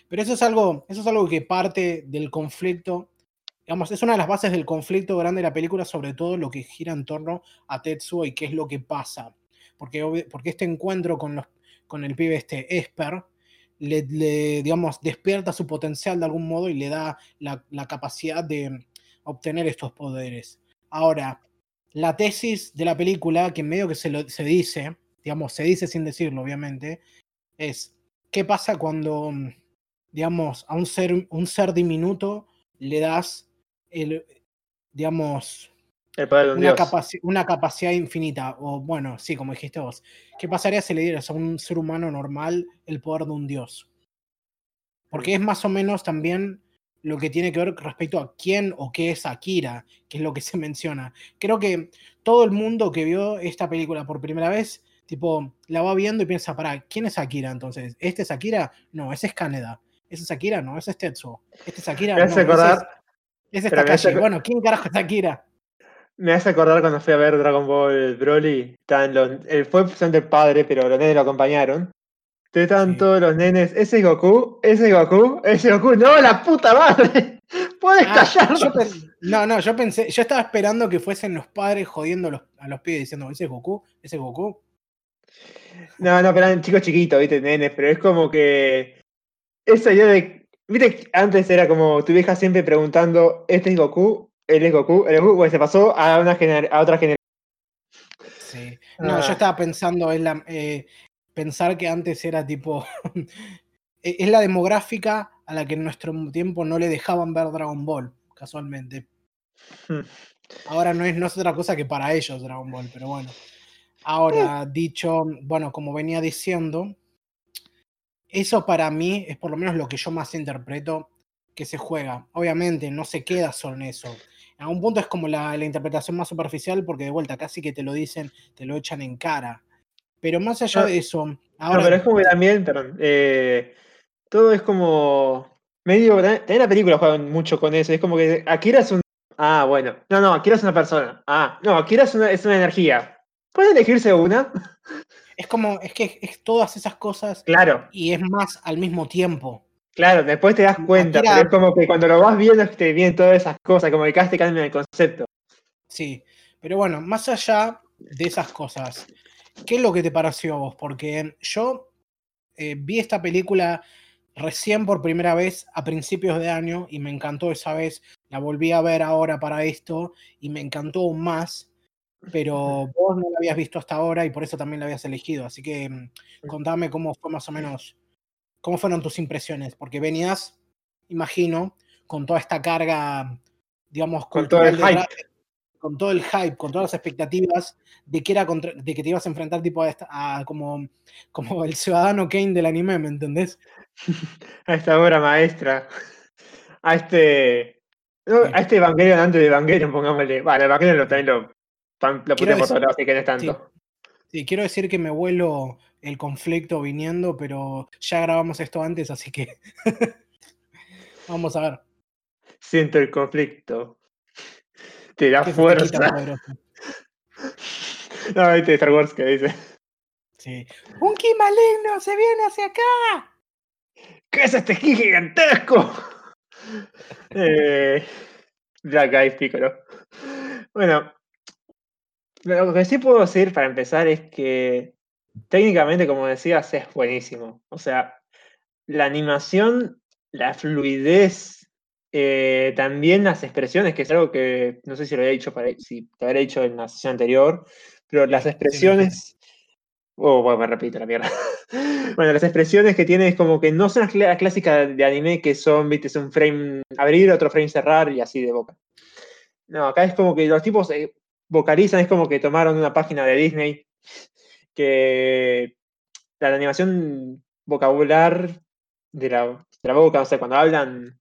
Pero eso es algo, eso es algo que parte del conflicto digamos, es una de las bases del conflicto grande de la película, sobre todo lo que gira en torno a Tetsuo y qué es lo que pasa. Porque, porque este encuentro con, los, con el pibe este Esper le, digamos, despierta su potencial de algún modo y le da la, capacidad de obtener estos poderes. Ahora, la tesis de la película, que en medio que se, lo, se dice, digamos, se dice sin decirlo, obviamente, es qué pasa cuando, digamos, a un ser, un ser diminuto le das el, digamos, una, una, capacidad infinita, o bueno, sí, como dijiste vos. ¿Qué pasaría si le dieras a un ser humano normal el poder de un dios? Porque es más o menos también lo que tiene que ver respecto a quién o qué es Akira, que es lo que se <laughs> menciona. Creo que todo el mundo que vio esta película por primera vez, tipo, la va viendo y piensa, para, ¿quién es Akira entonces? ¿Este es Akira? No, ese es Kaneda. ¿Ese es Akira? No, ese es Tetsuo. ¿Este es Akira? No, es esta calle. Bueno, ¿quién carajo está Akira? Me hace acordar cuando fui a ver Dragon Ball Broly. Estaban los, él fue precisamente el padre, pero los nenes lo acompañaron. Entonces estaban todos los nenes. Ese es Goku, ese es Goku, ese es Goku. ¡No, la puta madre! <laughs> ¡Puedes ah, callar! No, no, yo pensé, yo estaba esperando que fuesen los padres jodiendo a los pibes diciendo, ese es Goku, ese es Goku. No, no, pero eran chicos chiquitos, viste, nenes, pero es como que esa idea de Viste, antes era como tu vieja siempre preguntando, ¿este es Goku? ¿Él es Goku? ¿El Goku? Pues se pasó a, una a otra generación. Sí. No, yo ah. estaba pensando en la, eh, pensar que antes era tipo. <laughs> E, es la demográfica a la que en nuestro tiempo no le dejaban ver Dragon Ball, casualmente. Hmm. Ahora no es, no es otra cosa que para ellos Dragon Ball, pero bueno. Ahora, dicho, bueno, como venía diciendo, eso para mí es por lo menos lo que yo más interpreto que se juega. Obviamente no se queda solo en eso. En algún punto es como la, interpretación más superficial porque de vuelta casi que te lo dicen, te lo echan en cara. Pero más allá de eso... Ahora... No, pero es como que también, perdón, eh, todo es como medio... También la película juega mucho con eso. Es como que Akira es un... Ah, bueno. No, no, Akira es una persona. Ah, no, Akira es una, es una energía. ¿Puede elegirse una? Es como, es que es todas esas cosas. Claro. Y es más al mismo tiempo. Claro, después te das cuenta, pero es como que cuando lo vas viendo te vienen todas esas cosas, como que cada te cambia el concepto. Sí, pero bueno, más allá de esas cosas, ¿qué es lo que te pareció a vos? Porque yo eh, vi esta película recién por primera vez a principios de año y me encantó esa vez, la volví a ver ahora para esto y me encantó aún más pero vos no la habías visto hasta ahora y por eso también la habías elegido. Así que mm, contame cómo fue más o menos, cómo fueron tus impresiones, porque venías, imagino, con toda esta carga, digamos, con todo el hype. con todo el hype, con todas las expectativas de que era de que te ibas a enfrentar tipo a, esta, como, como el ciudadano Kane del anime, ¿me entendés? <laughs> a esta obra maestra. A este. a este Evangelion antes de Evangelion, pongámosle. Vale, Evangelion lo, también lo la puta así que no es tanto. Sí. quiero decir que me vuelo el conflicto viniendo, pero ya grabamos esto antes, así que <laughs> vamos a ver. Siento el conflicto. Te da fuerza. <laughs> no, viste Star Wars que dice. Sí. ¡Un ki maligno se viene hacia acá! ¿Qué es este ki gigantesco? <laughs> eh, Black Eyed Piccolo. Bueno, lo que sí puedo decir para empezar es que técnicamente, como decías, es buenísimo. O sea, la animación, la fluidez, eh, también las expresiones, que es algo que no sé si lo había dicho, para, si te habría dicho en la sesión anterior, pero las expresiones. Oh, bueno, me repito la mierda. <laughs> bueno, las expresiones que tiene es como que no son las clásicas de anime que son, viste, es un frame abrir, otro frame cerrar y así de boca. No, acá es como que los tipos eh, vocalizan, es como que tomaron una página de Disney que la animación vocabular de la, de la boca, o sea, cuando hablan,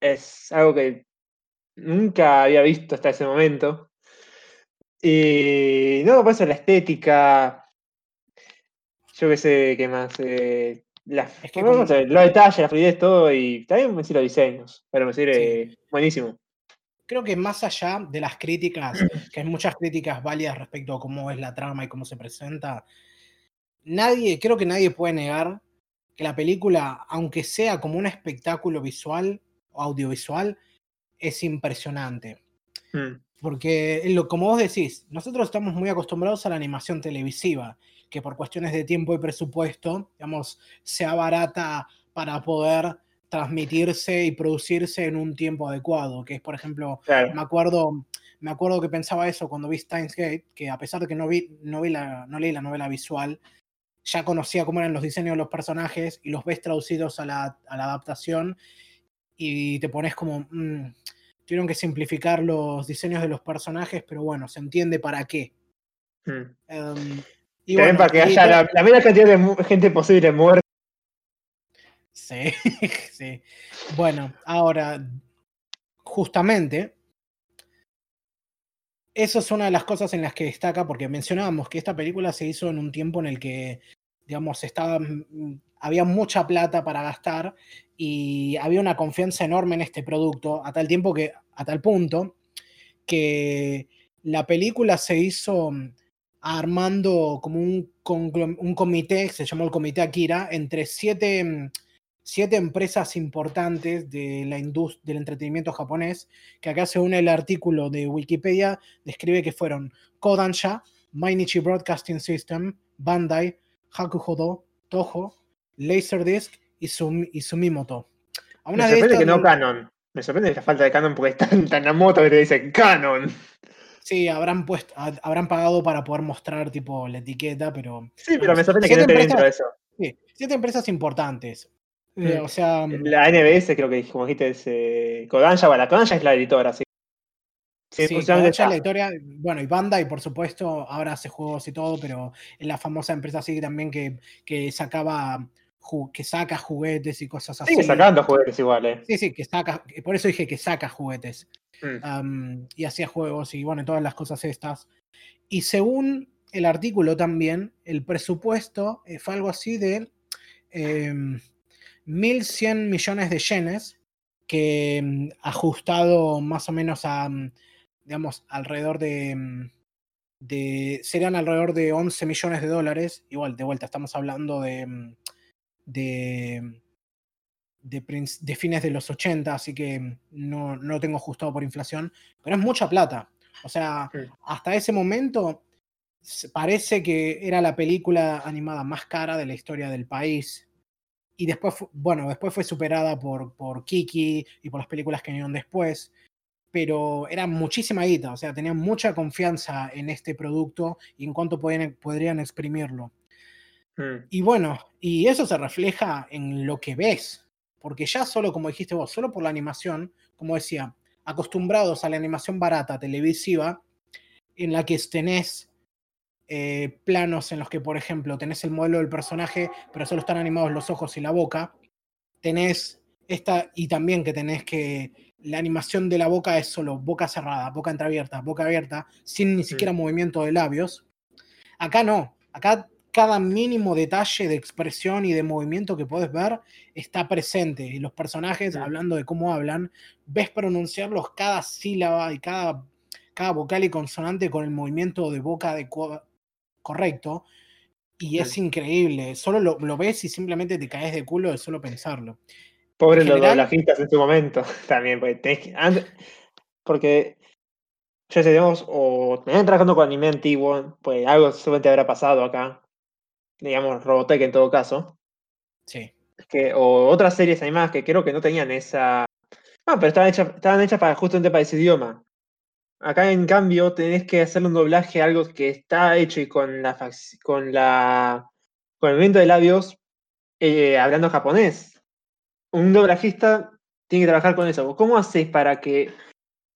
es algo que nunca había visto hasta ese momento. Y no, pues la estética, yo qué sé, qué más. Eh, la, Es que no, como- los detalles, la fluidez, todo, y también me los diseños, pero me sirve Sí. buenísimo. Creo que más allá de las críticas, que hay muchas críticas válidas respecto a cómo es la trama y cómo se presenta, nadie, creo que nadie puede negar que la película, aunque sea como un espectáculo visual o audiovisual, es impresionante. Mm, Porque, lo, como vos decís, nosotros estamos muy acostumbrados a la animación televisiva, que por cuestiones de tiempo y presupuesto, digamos, sea barata para poder transmitirse y producirse en un tiempo adecuado, que es, por ejemplo, claro. me acuerdo, me acuerdo que pensaba eso cuando vi Steins Gate, que a pesar de que no, vi, no, vi la, no leí la novela visual, ya conocía cómo eran los diseños de los personajes y los ves traducidos a la, a la adaptación y te pones como, mm, tuvieron que simplificar los diseños de los personajes, pero bueno, se entiende para qué. Mm. Em, y También bueno, para que y haya la, la cantidad de gente posible muerta. Sí, <laughs> sí. Bueno, ahora, justamente, eso es una de las cosas en las que destaca, porque mencionábamos que esta película se hizo en un tiempo en el que, digamos, estaba, mm, había mucha plata para gastar y había una confianza enorme en este producto, a tal tiempo que, a tal punto, que la película se hizo mm, armando como un, un comité, se llamó el Comité Akira, entre siete, mm, siete empresas importantes de la industria del entretenimiento japonés, que acá según el artículo de Wikipedia describe que fueron Kodansha, Mainichi Broadcasting System, Bandai, Hakuhodo, Toho, Laserdisc y, Sum- y Sumimoto. A Me de sorprende estas que no no- canon. Me sorprende la falta de canon porque es tan, a moto que te dicen canon. Sí, habrán puesto, ha- habrán pagado para poder mostrar tipo la etiqueta, pero Sí, pero me sorprende que no esté dentro de eso. sí, siete empresas importantes. Eh, Mm. o sea, La NBS creo que, como dijiste, es eh, Kodansha. Bueno, la Kodansha es la editora, así. Sí, sí, la está. historia, bueno, y Bandai, por supuesto, ahora hace juegos y todo, pero es la famosa empresa así también que, que sacaba, que saca juguetes y cosas así. Sigue sacando juguetes igual, eh. Sí, sí, que saca, por eso dije que saca juguetes. Mm. y hacía juegos y bueno, todas las cosas estas. Y según el artículo también, el presupuesto eh, fue algo así de em, 1.100 millones de yenes, que mm, ajustado más o menos a, mm, digamos, alrededor de, mm, de, serían alrededor de 11 millones de dólares. Igual, de vuelta, estamos hablando de, de, de, fines de los 80, así que no, no lo tengo ajustado por inflación, pero es mucha plata. O sea, hasta ese momento parece que era la película animada más cara de la historia del país. Y después, bueno, después fue superada por, por Kiki y por las películas que vinieron después. Pero era muchísima guita, o sea, tenían mucha confianza en este producto y en cuánto podían, podrían exprimirlo. Mm. Y bueno, y eso se refleja en lo que ves, porque ya solo, como dijiste vos, solo por la animación, como decía, acostumbrados a la animación barata televisiva, en la que tenés eh, planos en los que, por ejemplo, tenés el modelo del personaje, pero solo están animados los ojos y la boca, tenés esta, y también que tenés que la animación de la boca es solo boca cerrada, boca entreabierta, boca abierta, sin ni siquiera movimiento de labios. Acá no, acá cada mínimo detalle de expresión y de movimiento que puedes ver está presente. Y los personajes, hablando de cómo hablan, ves pronunciarlos cada sílaba y cada, cada vocal y consonante con el movimiento de boca adecuado, correcto. Y es increíble. Solo lo, lo ves y simplemente te caes de culo de solo pensarlo. Pobres En los general- doblajistas en su momento. <laughs> También, porque tenés que- antes- Porque. Ya digamos, o venían trabajando con anime antiguo, pues algo seguramente habrá pasado acá. Digamos, Robotech en todo caso. Sí. que, o otras series animadas que creo que no tenían esa. Ah, pero estaban hechas, estaban hechas para, justamente para ese idioma. Acá, en cambio, tenés que hacerle un doblaje a algo que está hecho y con la con la con el movimiento de labios eh, hablando japonés. Un doblajista tiene que trabajar con eso. ¿Cómo haces para que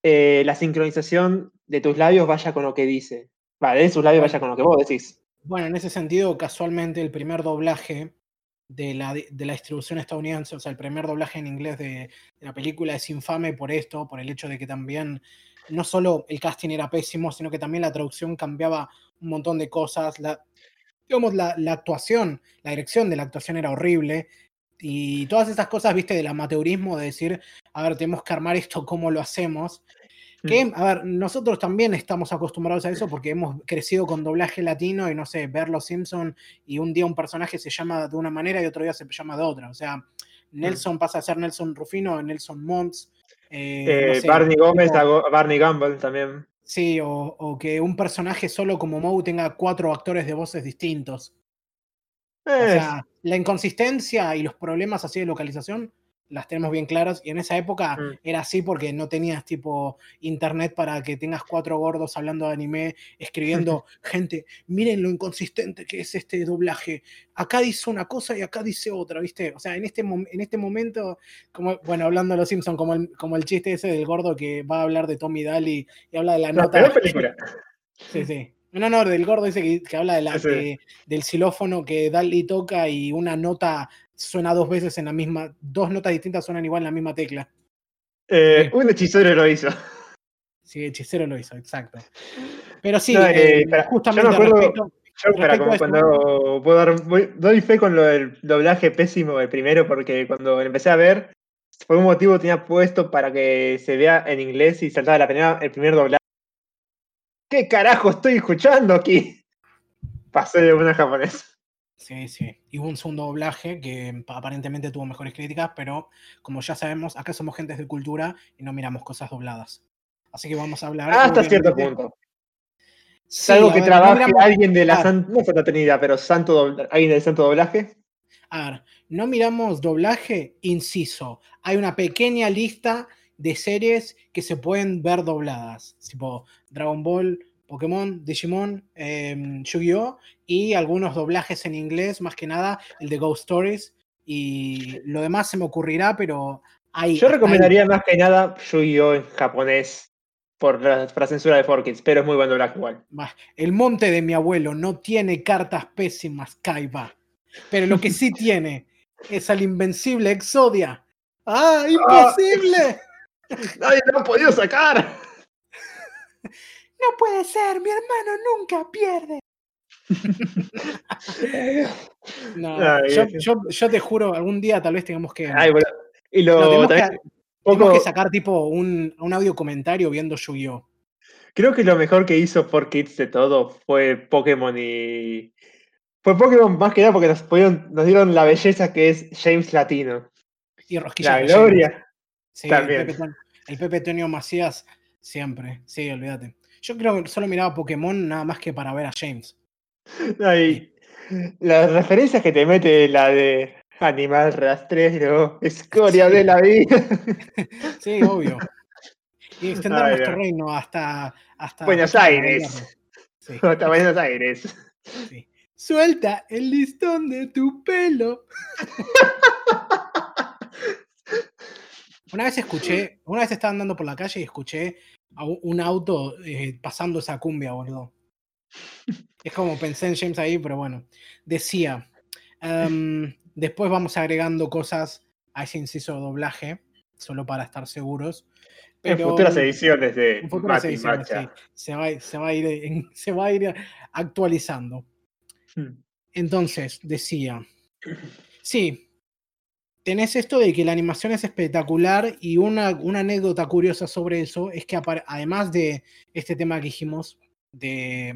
eh, la sincronización de tus labios vaya con lo que dice? Va, de sus labios vaya con lo que vos decís. Bueno, en ese sentido, casualmente, el primer doblaje de la, de la distribución estadounidense, o sea, el primer doblaje en inglés de la película es infame por esto, por el hecho de que también no solo el casting era pésimo, sino que también la traducción cambiaba un montón de cosas. La, digamos, la, la actuación, la dirección de la actuación era horrible. Y todas estas cosas, viste, del amateurismo, de decir, a ver, tenemos que armar esto, <laughs> ¿cómo lo hacemos? Que, a ver, nosotros también estamos acostumbrados a eso porque hemos crecido con doblaje latino y no sé, ver Los Simpson y un día un personaje se llama de una manera y otro día se llama de otra. O sea, Nelson pasa a ser Nelson Rufino, Nelson Mons. Eh, no Eh, sé, Barney Gómez, a Barney Gamble también. Sí, o, o que un personaje solo como Moe tenga cuatro actores de voces distintos. O sea, la inconsistencia y los problemas así de localización las tenemos bien claras. Y en esa época Mm. era así porque no tenías tipo internet para que tengas cuatro gordos hablando de anime, escribiendo, <laughs> gente, miren lo inconsistente que es este doblaje. Acá dice una cosa y acá dice otra, ¿viste? O sea, en este, en este momento, como, bueno, hablando de los Simpsons, como el, como el chiste ese del gordo que va a hablar de Tommy Daly y habla de la nota. película. <laughs> Sí, sí. No, no, del gordo ese que, que habla de la, Sí, sí. de- del xilófono que Dali toca y una nota suena dos veces en la misma, dos notas distintas suenan igual en la misma tecla. Eh, Sí. Un hechicero lo hizo. Sí, hechicero lo hizo, exacto. Pero sí, No, eh, eh, espera, yo me justamente acuerdo- respecto- Yo, espera, Respecto a como cuando puedo dar, voy- doy fe con lo del doblaje pésimo del primero, porque cuando empecé a ver, por un motivo tenía puesto para que se vea en inglés y saltaba la primera, el primer doblaje. ¿Qué carajo estoy escuchando aquí? Pasé de una a japonés. Sí, sí. Y hubo un segundo doblaje que aparentemente tuvo mejores críticas, pero como ya sabemos, acá somos gentes de cultura y no miramos cosas dobladas. Así que vamos a hablar. Hasta cierto punto. Sí, Salvo que ver, no trabaje miramos- alguien de la Ah. Santa, no Santa Trinidad, pero santo dobla- alguien del santo doblaje. A ver, no miramos doblaje, inciso. Hay una pequeña lista de series que se pueden ver dobladas, tipo Dragon Ball, Pokémon, Digimon, em, Yu-Gi-Oh! y algunos doblajes en inglés, más que nada el de Ghost Stories. Y lo demás se me ocurrirá, pero hay. Yo recomendaría más que nada Yu-Gi-Oh! en japonés por la, por la censura de 4Kids, pero es muy buen doblaje igual. El monte de mi abuelo no tiene cartas pésimas, Kaiba. Pero lo que sí <laughs> tiene es al invencible Exodia. ¡Ah, imposible! <laughs> ¡Nadie lo ha podido sacar! No puede ser, mi hermano nunca pierde. No, <laughs> Ay, yo, ese- yo- yo te juro, algún día tal vez tengamos que, Ay, bueno. Y lo no, tenemos que, tenemos que sacar tipo un, un audio comentario viendo Yu-Gi-Oh! creo que lo mejor que hizo 4Kids de todo fue Pokémon y. Fue Pokémon más que nada porque nos, pudieron- nos dieron la belleza que es James Latino. y Rosquillas La gloria. Sí, también. El Pepe, el Pepe Tonio Macías, siempre. Sí, olvídate. Yo creo que solo miraba Pokémon nada más que para ver a James. Ay, las referencias que te mete la de animal rastrero, escoria de la vida. <laughs> Sí, obvio. Y extender Ay, nuestro reino hasta, hasta Buenos Aires. Sí, <laughs> Hasta Buenos Aires. sí. Suelta el listón de tu pelo. <laughs> Una vez escuché, una vez estaba andando por la calle y escuché un- auto eh, pasando esa cumbia, boludo. <laughs> Es como pensé en James ahí, pero bueno. Decía, em, después vamos agregando cosas a ese inciso de doblaje, solo para estar seguros. En futuras ediciones de en futuras Mati ediciones, sí. se, va, se va a ir, en- <laughs> se va a ir actualizando. Hmm. Entonces, decía, <laughs> sí, tenés esto de que la animación es espectacular y una, una anécdota curiosa sobre eso es que además de este tema que dijimos, de,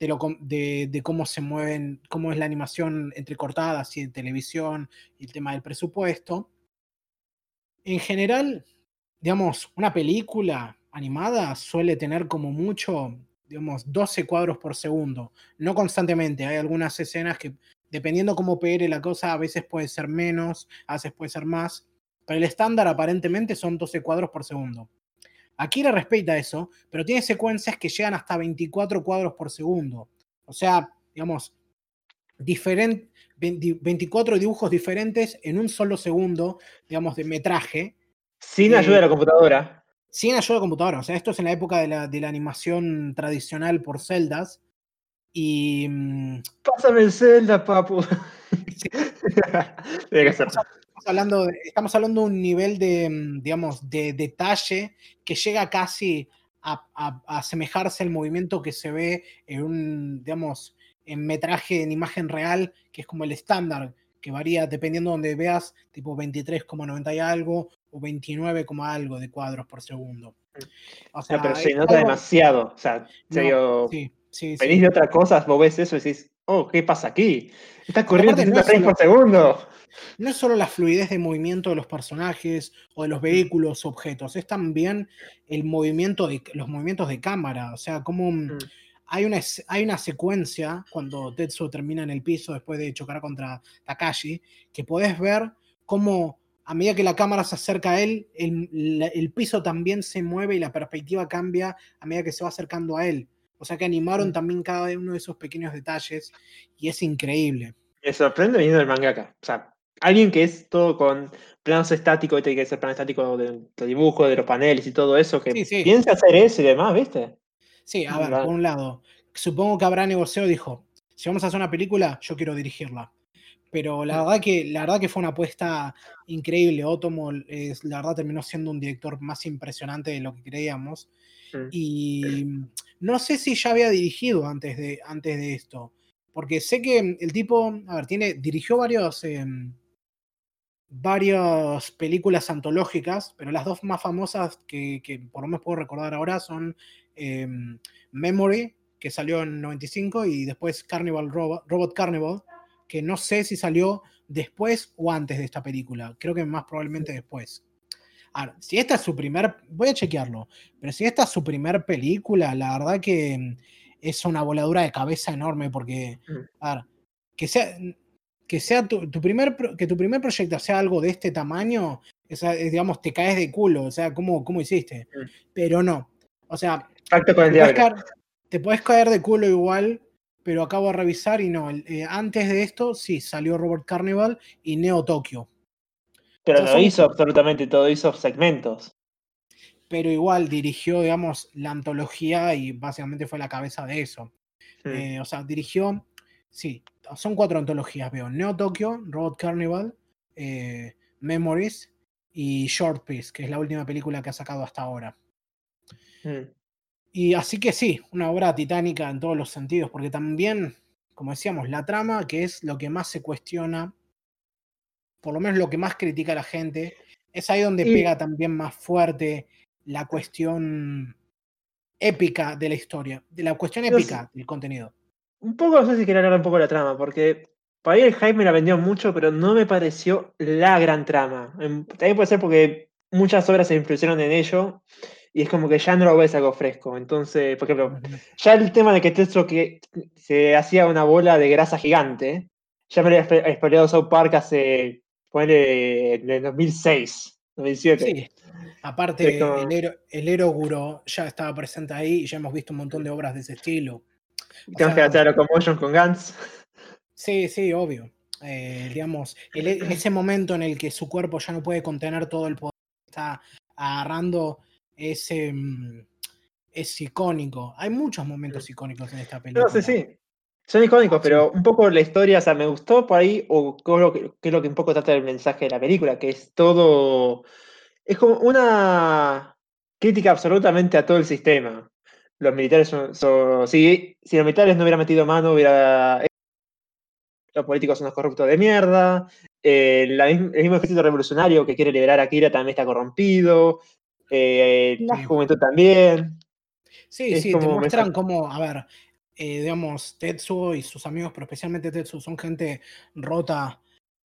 de, de cómo se mueven, cómo es la animación entrecortada, así en televisión, y el tema del presupuesto, en general, digamos, una película animada suele tener como mucho, digamos, 12 cuadros por segundo, no constantemente, hay algunas escenas que dependiendo cómo pegue la cosa, a veces puede ser menos, a veces puede ser más, pero el estándar aparentemente son 12 cuadros por segundo. Akira respeta eso, pero tiene secuencias que llegan hasta 24 cuadros por segundo. O sea, digamos, diferen- 20 24 dibujos diferentes en un solo segundo, digamos, de metraje, Sin Eh, ayuda de la computadora. sin ayuda de computadora. O sea, esto es en la época de la, de la animación tradicional por celdas. Y mm, Pásame el Zelda, papu. <laughs> Estamos hablando, de, estamos hablando de un nivel de, mm, digamos, de detalle que llega casi a, a- a asemejarse al movimiento que se ve en un, digamos, en metraje en imagen real, que es como el estándar, que varía dependiendo de donde veas, tipo 23,90 y algo o 29, coma algo de cuadros por segundo. O O sea, pero se nota algo- demasiado. O sea, no, serio, sí, sí, sí. venís de otra cosa, vos ves eso y decís, oh, ¿qué pasa aquí? Está corriendo aparte no 60 es frames solo- por segundo. no es solo la fluidez de movimiento de los personajes o de los vehículos, objetos, es también el movimiento de los movimientos de cámara. O sea, como un- Mm. hay, una, hay una secuencia cuando Tetsuo termina en el piso después de chocar contra Takashi, que podés ver cómo a medida que la cámara se acerca a él, el, el piso también se mueve y la perspectiva cambia a medida que se va acercando a él. O sea que animaron Mm. también cada uno de esos pequeños detalles y es increíble. Me sorprende viniendo del mangaka. O sea, alguien que es todo con planos estáticos, tiene que ser plano estático de, de dibujo, de los paneles y todo eso, que Sí, sí. piensa hacer eso y demás, ¿viste? Sí, a ver, Vale. por un lado, supongo que habrá negociado, dijo, si vamos a hacer una película, yo quiero dirigirla. Pero la Mm. verdad que, la verdad que fue una apuesta increíble. Otomo, es, la verdad, terminó siendo un director más impresionante de lo que creíamos. Mm. Y no sé si ya había dirigido antes de, antes de esto. Porque sé que el tipo, a ver, tiene, dirigió varios, em, varias películas antológicas, pero las dos más famosas que, que por lo menos puedo recordar ahora son em, Memory, que salió en 95, y después Carnival Robot, Robot Carnival, que no sé si salió después o antes de esta película. Creo que más probablemente después. Si esta es su primer, voy a chequearlo, pero si esta es su primer película, la verdad que mm, es una voladura de cabeza enorme porque, Mm. a ver, que sea, que sea tu, tu primer, que tu primer proyecto sea algo de este tamaño, es, digamos, te caes de culo, o sea, ¿cómo, cómo hiciste? Mm. Pero no, o sea, Pacto con el te puedes, caer, te puedes caer de culo igual, pero acabo de revisar y no, eh, antes de esto sí, salió Robert Carnival y Neo Tokyo. Pero no son- hizo absolutamente todo, hizo segmentos. pero igual dirigió, digamos, la antología y básicamente fue la cabeza de eso. Eh, o sea, dirigió, sí, son cuatro antologías, veo, Neo Tokyo, Robot Carnival, eh, Memories y Short Piece, que es la última película que ha sacado hasta ahora. Mm. Y así que sí, una obra titánica en todos los sentidos, porque también, como decíamos, la trama, que es lo que más se cuestiona, por lo menos lo que más critica a la gente, es ahí donde Y- pega también más fuerte la cuestión épica de la historia, de la cuestión No sé. épica del contenido. Un poco, no sé si quería hablar un poco de la trama, porque para mí el hype me la vendió mucho, pero no me pareció la gran trama. Em, También puede ser porque muchas obras se influenciaron en ello y es como que ya no lo ves algo fresco. Entonces, por ejemplo, ya el tema de que Tetsuo que se hacía una bola de grasa gigante, ya me lo había spo- spoileado South Park hace, ponele, en el 2006, 2007. Sí, aparte, como- el, Ero, el Eroguro ya estaba presente ahí y ya hemos visto un montón de obras de ese estilo. Hacer la locomotion con Gantz. Sí, sí, obvio. Eh, digamos, el- en ese momento en el que su cuerpo ya no puede contener todo el poder que está agarrando, es, em, es icónico. Hay muchos momentos icónicos en esta película. No, sí, sí. Son icónicos, pero un poco la historia, o sea, me gustó por ahí, o qué es lo que, qué es lo que un poco trata el mensaje de la película, que es todo. Es como una crítica absolutamente a todo el sistema. Los militares son. son- si, si los militares no hubieran metido mano, hubiera. Los políticos son unos corruptos de mierda. eh, la el mismo ejército revolucionario que quiere liberar a Kira también está corrompido. eh, la juventud también. Sí, es sí, te muestran cómo, a ver, eh, digamos, Tetsuo y sus amigos, pero especialmente Tetsuo, son gente rota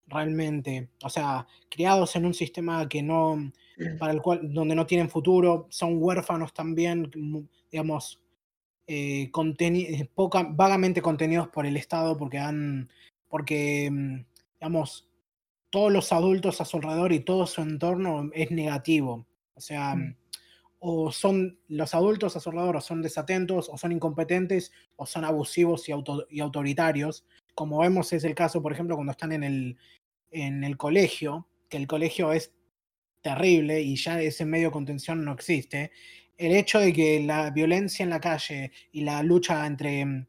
realmente. O sea, criados en un sistema que no, para el cual, donde no tienen futuro, son huérfanos también, digamos, eh, eh, poca- vagamente contenidos por el Estado porque han, porque, mm, digamos, todos los adultos a su alrededor y todo su entorno es negativo. O sea, Mm. O son los adultos a su alrededor o son desatentos o son incompetentes o son abusivos y, auto- y autoritarios. Como vemos es el caso, por ejemplo, cuando están en el, en el colegio, que el colegio es terrible y ya ese medio de contención no existe. El hecho de que la violencia en la calle y la lucha entre, mm,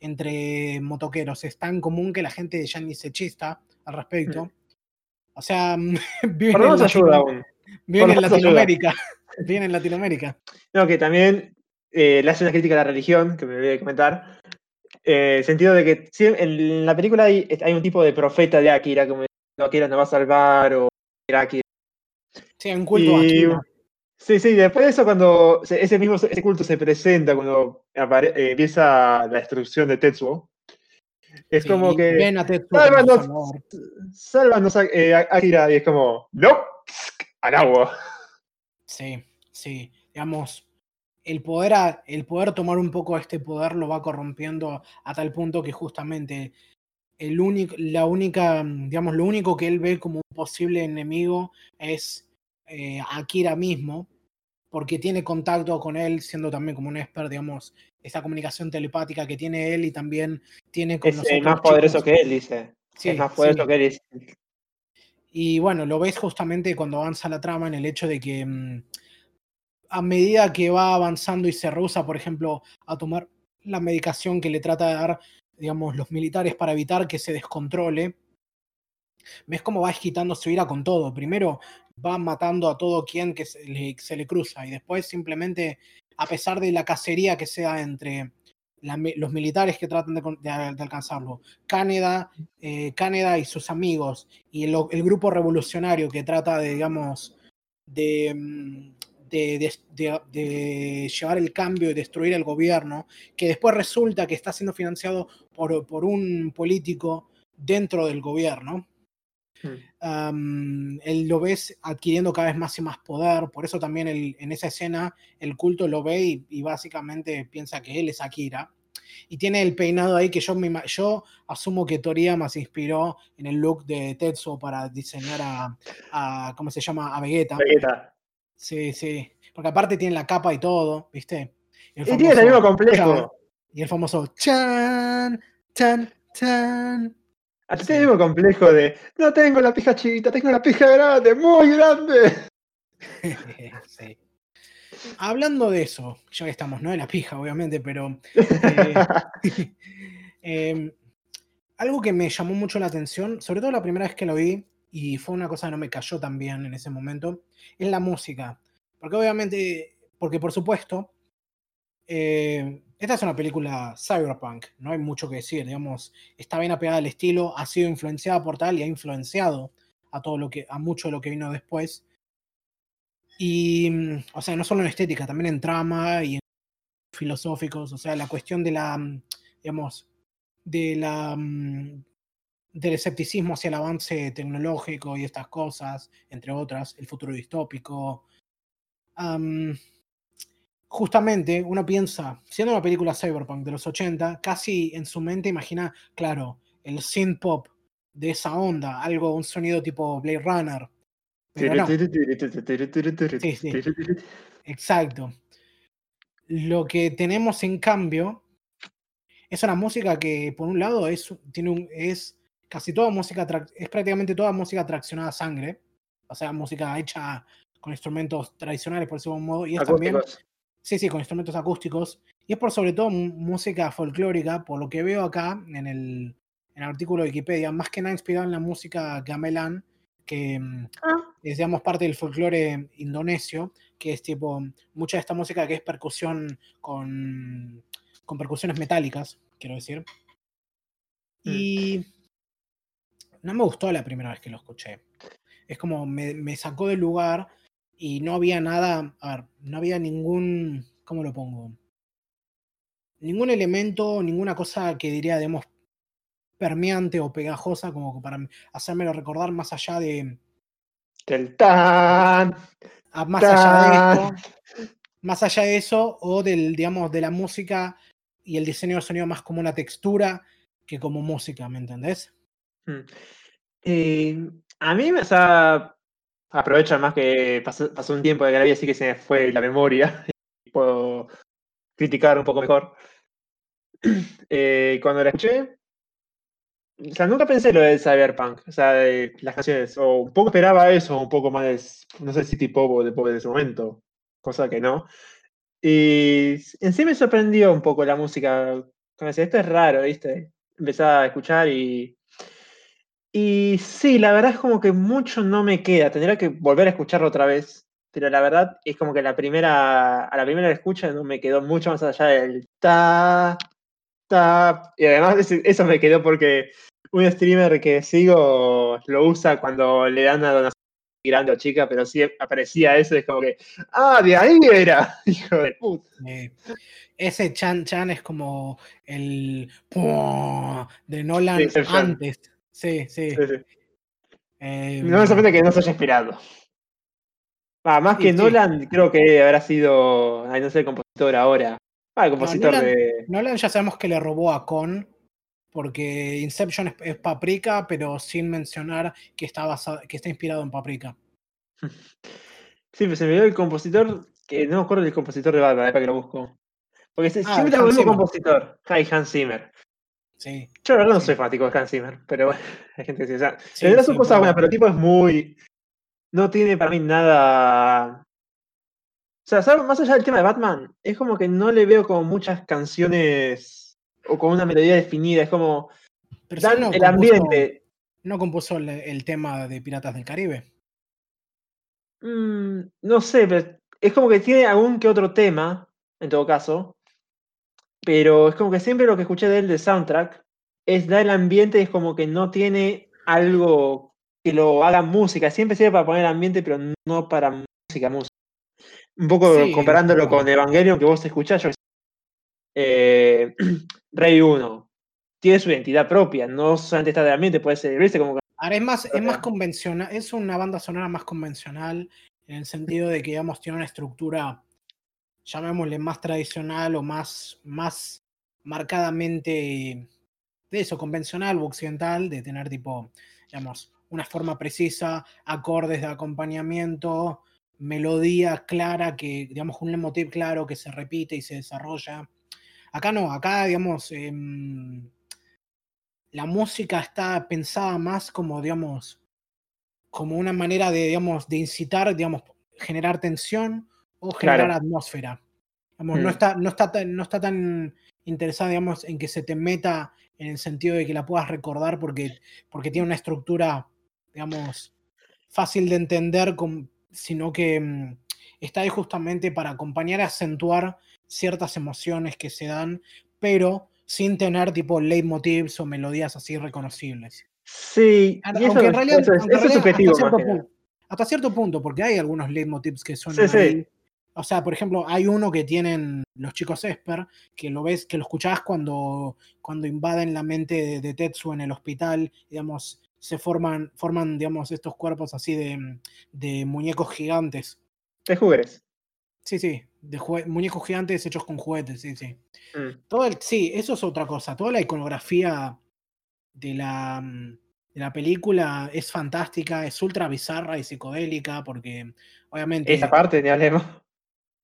entre motoqueros. Es tan común que la gente ya ni se chista al respecto. O sea, <laughs> viven en, Latino viven en Latinoamérica. Viven en Latinoamérica. No, que también eh, le hace una crítica a la religión, que me voy a comentar. Eh, sentido de que en la película hay, hay, un tipo de profeta de Akira, como Akira nos va a salvar, o Akira. Sí, un culto a Akira. Sí, sí, después de eso, cuando ese mismo ese culto se presenta, cuando eh, empieza la destrucción de Tetsuo, es como que. Ven a Tetsuo. Sálvanos, sálvanos eh, Akira, y es como. ¡No! ¡Al agua! Sí, sí. Digamos, el poder, el poder tomar un poco este poder lo va corrompiendo a tal punto que justamente el único, la única, digamos, lo único que él ve como un posible enemigo es eh, Akira mismo, porque tiene contacto con él, siendo también como un expert, digamos, esa comunicación telepática que tiene él y también tiene con Es más poderoso que él, dice. es más poderoso que él, dice. Y bueno, lo ves justamente cuando avanza la trama en el hecho de que mm, a medida que va avanzando y se rehúsa, por ejemplo, a tomar la medicación que le trata de dar, digamos, los militares para evitar que se descontrole, ves cómo va agitando su ira con todo. Primero va matando a todo quien que se le, cruza y después simplemente, a pesar de la cacería que sea entre los militares que tratan de, alcanzarlo, Canadá, eh, y sus amigos y el, grupo revolucionario que trata de, digamos, de, de, llevar el cambio y destruir el gobierno, que después resulta que está siendo financiado por, por un político dentro del gobierno. Mm. él lo ves adquiriendo cada vez más y más poder, por eso también en esa escena el culto lo ve y, básicamente piensa que él es Akira. Y tiene el peinado ahí que yo, me, yo asumo que Toriyama se inspiró en el look de Tetsuo para diseñar a, ¿cómo se llama? A Vegeta. Vegeta. Sí, sí. Porque aparte tiene la capa y todo, ¿viste? y tiene el mismo complejo. y el famoso chan, chan, chan. A ti mismo complejo de, no tengo la pija chiquita, tengo la pija grande, muy grande. <laughs> sí. Hablando de eso, ya estamos, no de la pija, obviamente, pero <laughs> eh, <laughs> em, algo que me llamó mucho la atención, sobre todo la primera vez que lo vi, y fue una cosa que no me cayó tan bien en ese momento, es la música. Porque obviamente, porque por supuesto, eh, esta es una película cyberpunk, no hay mucho que decir, digamos, está bien apegada al estilo, ha sido influenciada por tal y ha influenciado a todo lo que, a mucho de lo que vino después. Y, mm, o sea, no solo en estética, también en trama y en filosóficos, o sea, la cuestión de la, mm, digamos, de la, mm, del escepticismo hacia el avance tecnológico y estas cosas, entre otras, el futuro distópico justamente uno piensa, siendo una película cyberpunk de los 80, casi en su mente imagina, claro, el synth pop de esa onda, algo, un sonido tipo Blade Runner. Sí, sí. Exacto. Lo que tenemos en cambio es una música que, por un lado, es, tiene un, es casi toda música, es prácticamente toda música traccionada a sangre, o sea, música hecha con instrumentos tradicionales, por decirlo modo, y es también Sí, sí, con instrumentos acústicos. Y es por sobre todo música folclórica, por lo que veo acá en el, en el artículo de Wikipedia, más que nada inspirado en la música gamelan, que mm, ah. es, digamos, parte del folclore indonesio, que es tipo, mucha de esta música que es percusión con, con percusiones metálicas, quiero decir. Mm. Y no me gustó la primera vez que lo escuché. Es como me, me sacó del lugar y no había nada, a ver, no había ningún, ¿cómo lo pongo? Ningún elemento, ninguna cosa que diría, digamos, permeante o pegajosa como para hacérmelo recordar más allá de... Del tan, más allá de esto, más allá de eso, o del, digamos, de la música y el diseño de sonido más como una textura que como música, ¿me entendés? Eh, a mí me, o Aprovecha más que pasó, un tiempo de que así que se me fue la memoria <laughs> y puedo criticar un poco mejor. <clears throat> Eh, cuando la escuché, o sea, nunca pensé lo del cyberpunk, o sea, las canciones, o un poco esperaba eso, un poco más de, no sé si tipo o de pop de ese momento, cosa que no. Y en sí me sorprendió un poco la música, Como decía, esto es raro, ¿viste? Empezaba a escuchar y. Y sí, la verdad es como que mucho no me queda. Tendría que volver a escucharlo otra vez. Pero la verdad es como que la primera, a la primera escucha no me quedó mucho más allá del ta, ta. Y además <laughs> eso me quedó porque un streamer que sigo lo usa cuando le dan a donación grande o chica, pero sí aparecía eso, es como que, ah, de ahí era, <laughs> hijo de puta. ese Chan Chan es como el de Nolan antes. Sí, sí. Em, no me sorprende que no se haya inspirado. Ah, más que Nolan, creo que habrá sido, ay, no sé, el compositor ahora. Ah, el compositor de. Nolan ya sabemos que le robó a Con, porque Inception es, Paprika, pero sin mencionar que está, basado, que está inspirado en Paprika. <laughs> Sí, pero se me dio el compositor, que no me acuerdo del compositor de Batman, para que lo busco. Porque ah, siempre el mismo compositor, Hi Hans Zimmer. Sí. Yo la verdad no soy fanático de Hans Zimmer, pero bueno, <laughs> hay gente que dice, o sea, sí, son cosas buenas, pero el tipo es muy. No tiene para mí nada. O sea, más allá del tema de Batman, es como que no le veo como muchas canciones o con una melodía definida, es como dan el ambiente. ¿No compuso el, tema de Piratas del Caribe? Mm, no sé, pero es como que tiene algún que otro tema, en todo caso, pero es como que siempre lo que escuché de él de soundtrack es dar el ambiente, es como que no tiene algo que lo haga música, siempre sirve para poner ambiente, pero no para música, música. Un poco comparándolo con Evangelion que vos escuchás, yo eh, <clears throat> Rey 1 tiene su identidad propia, no solamente está de ambiente, puede servirse como. Ahora es más, es más convencional, es una banda sonora más convencional en el sentido de que, digamos, tiene una estructura, llamémosle más tradicional o más, más marcadamente de eso, convencional o occidental, de tener tipo, digamos, una forma precisa, acordes de acompañamiento, melodía clara, que, digamos, un leitmotiv claro que se repite y se desarrolla. Acá no, acá, digamos, em, la música está pensada más como, digamos, como una manera de, digamos, de incitar, digamos, generar tensión o generar atmósfera. no, mm. está, no, está, no está tan interesada, digamos, en que se te meta en el sentido de que la puedas recordar porque, porque tiene una estructura, digamos, fácil de entender, sino que mm, está ahí justamente para acompañar y acentuar ciertas emociones que se dan, pero sin tener tipo leitmotivs o melodías así reconocibles. Sí, en realidad, eso es, subjetivo. Hasta cierto, punto, porque hay algunos leitmotivs que son sí, O sea, por ejemplo, hay uno que tienen los chicos Esper, que lo ves, que lo escuchás cuando, cuando invaden la mente de, Tetsu en el hospital, digamos, se forman, forman, digamos, estos cuerpos así de, de muñecos gigantes. De juguetes. Sí, sí, de muñecos gigantes hechos con juguetes, sí, sí. Mm. Todo el, sí, eso es otra cosa. Toda la iconografía de la, de la película es fantástica, es ultra bizarra y psicodélica, porque obviamente. Esa parte de hablemos.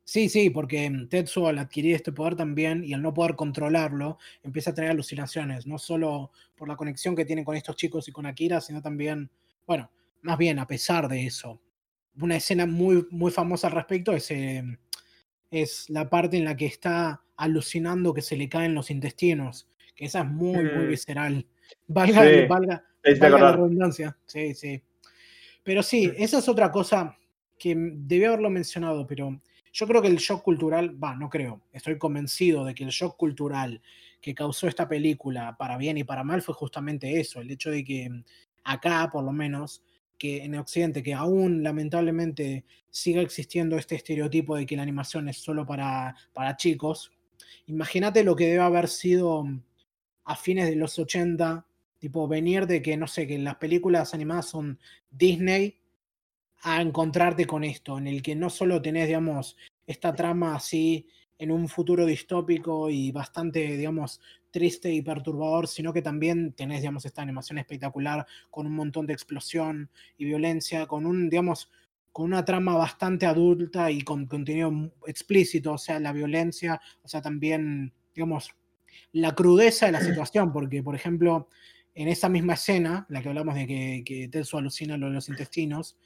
Sí, sí, porque mm, Tetsuo al adquirir este poder también y al no poder controlarlo, empieza a tener alucinaciones, no solo por la conexión que tiene con estos chicos y con Akira, sino también, bueno, más bien a pesar de eso, una escena muy, muy famosa al respecto es, em, es la parte en la que está alucinando que se le caen los intestinos, que esa es muy, muy mm. visceral. Valga, valga, la redundancia. Sí, sí. Pero sí, mm. esa es otra cosa que debí haberlo mencionado, pero yo creo que el shock cultural, va, no creo, estoy convencido de que el shock cultural que causó esta película, para bien y para mal, fue justamente eso, el hecho de que acá, por lo menos, que en Occidente, que aún lamentablemente siga existiendo este estereotipo de que la animación es solo para, para chicos, imagínate lo que debe haber sido a fines de los 80, tipo venir de que, no sé, que las películas animadas son Disney, a encontrarte con esto, en el que no solo tenés, digamos, esta trama así en un futuro distópico y bastante, digamos, triste y perturbador, sino que también tenés, digamos, esta animación espectacular con un montón de explosión y violencia, con un, digamos, con una trama bastante adulta y con contenido explícito, o sea, la violencia, o sea, también, digamos, la crudeza de la <clears throat> situación, porque, por ejemplo, en esa misma escena, la que hablamos de que, que Tetsu alucina lo de los intestinos,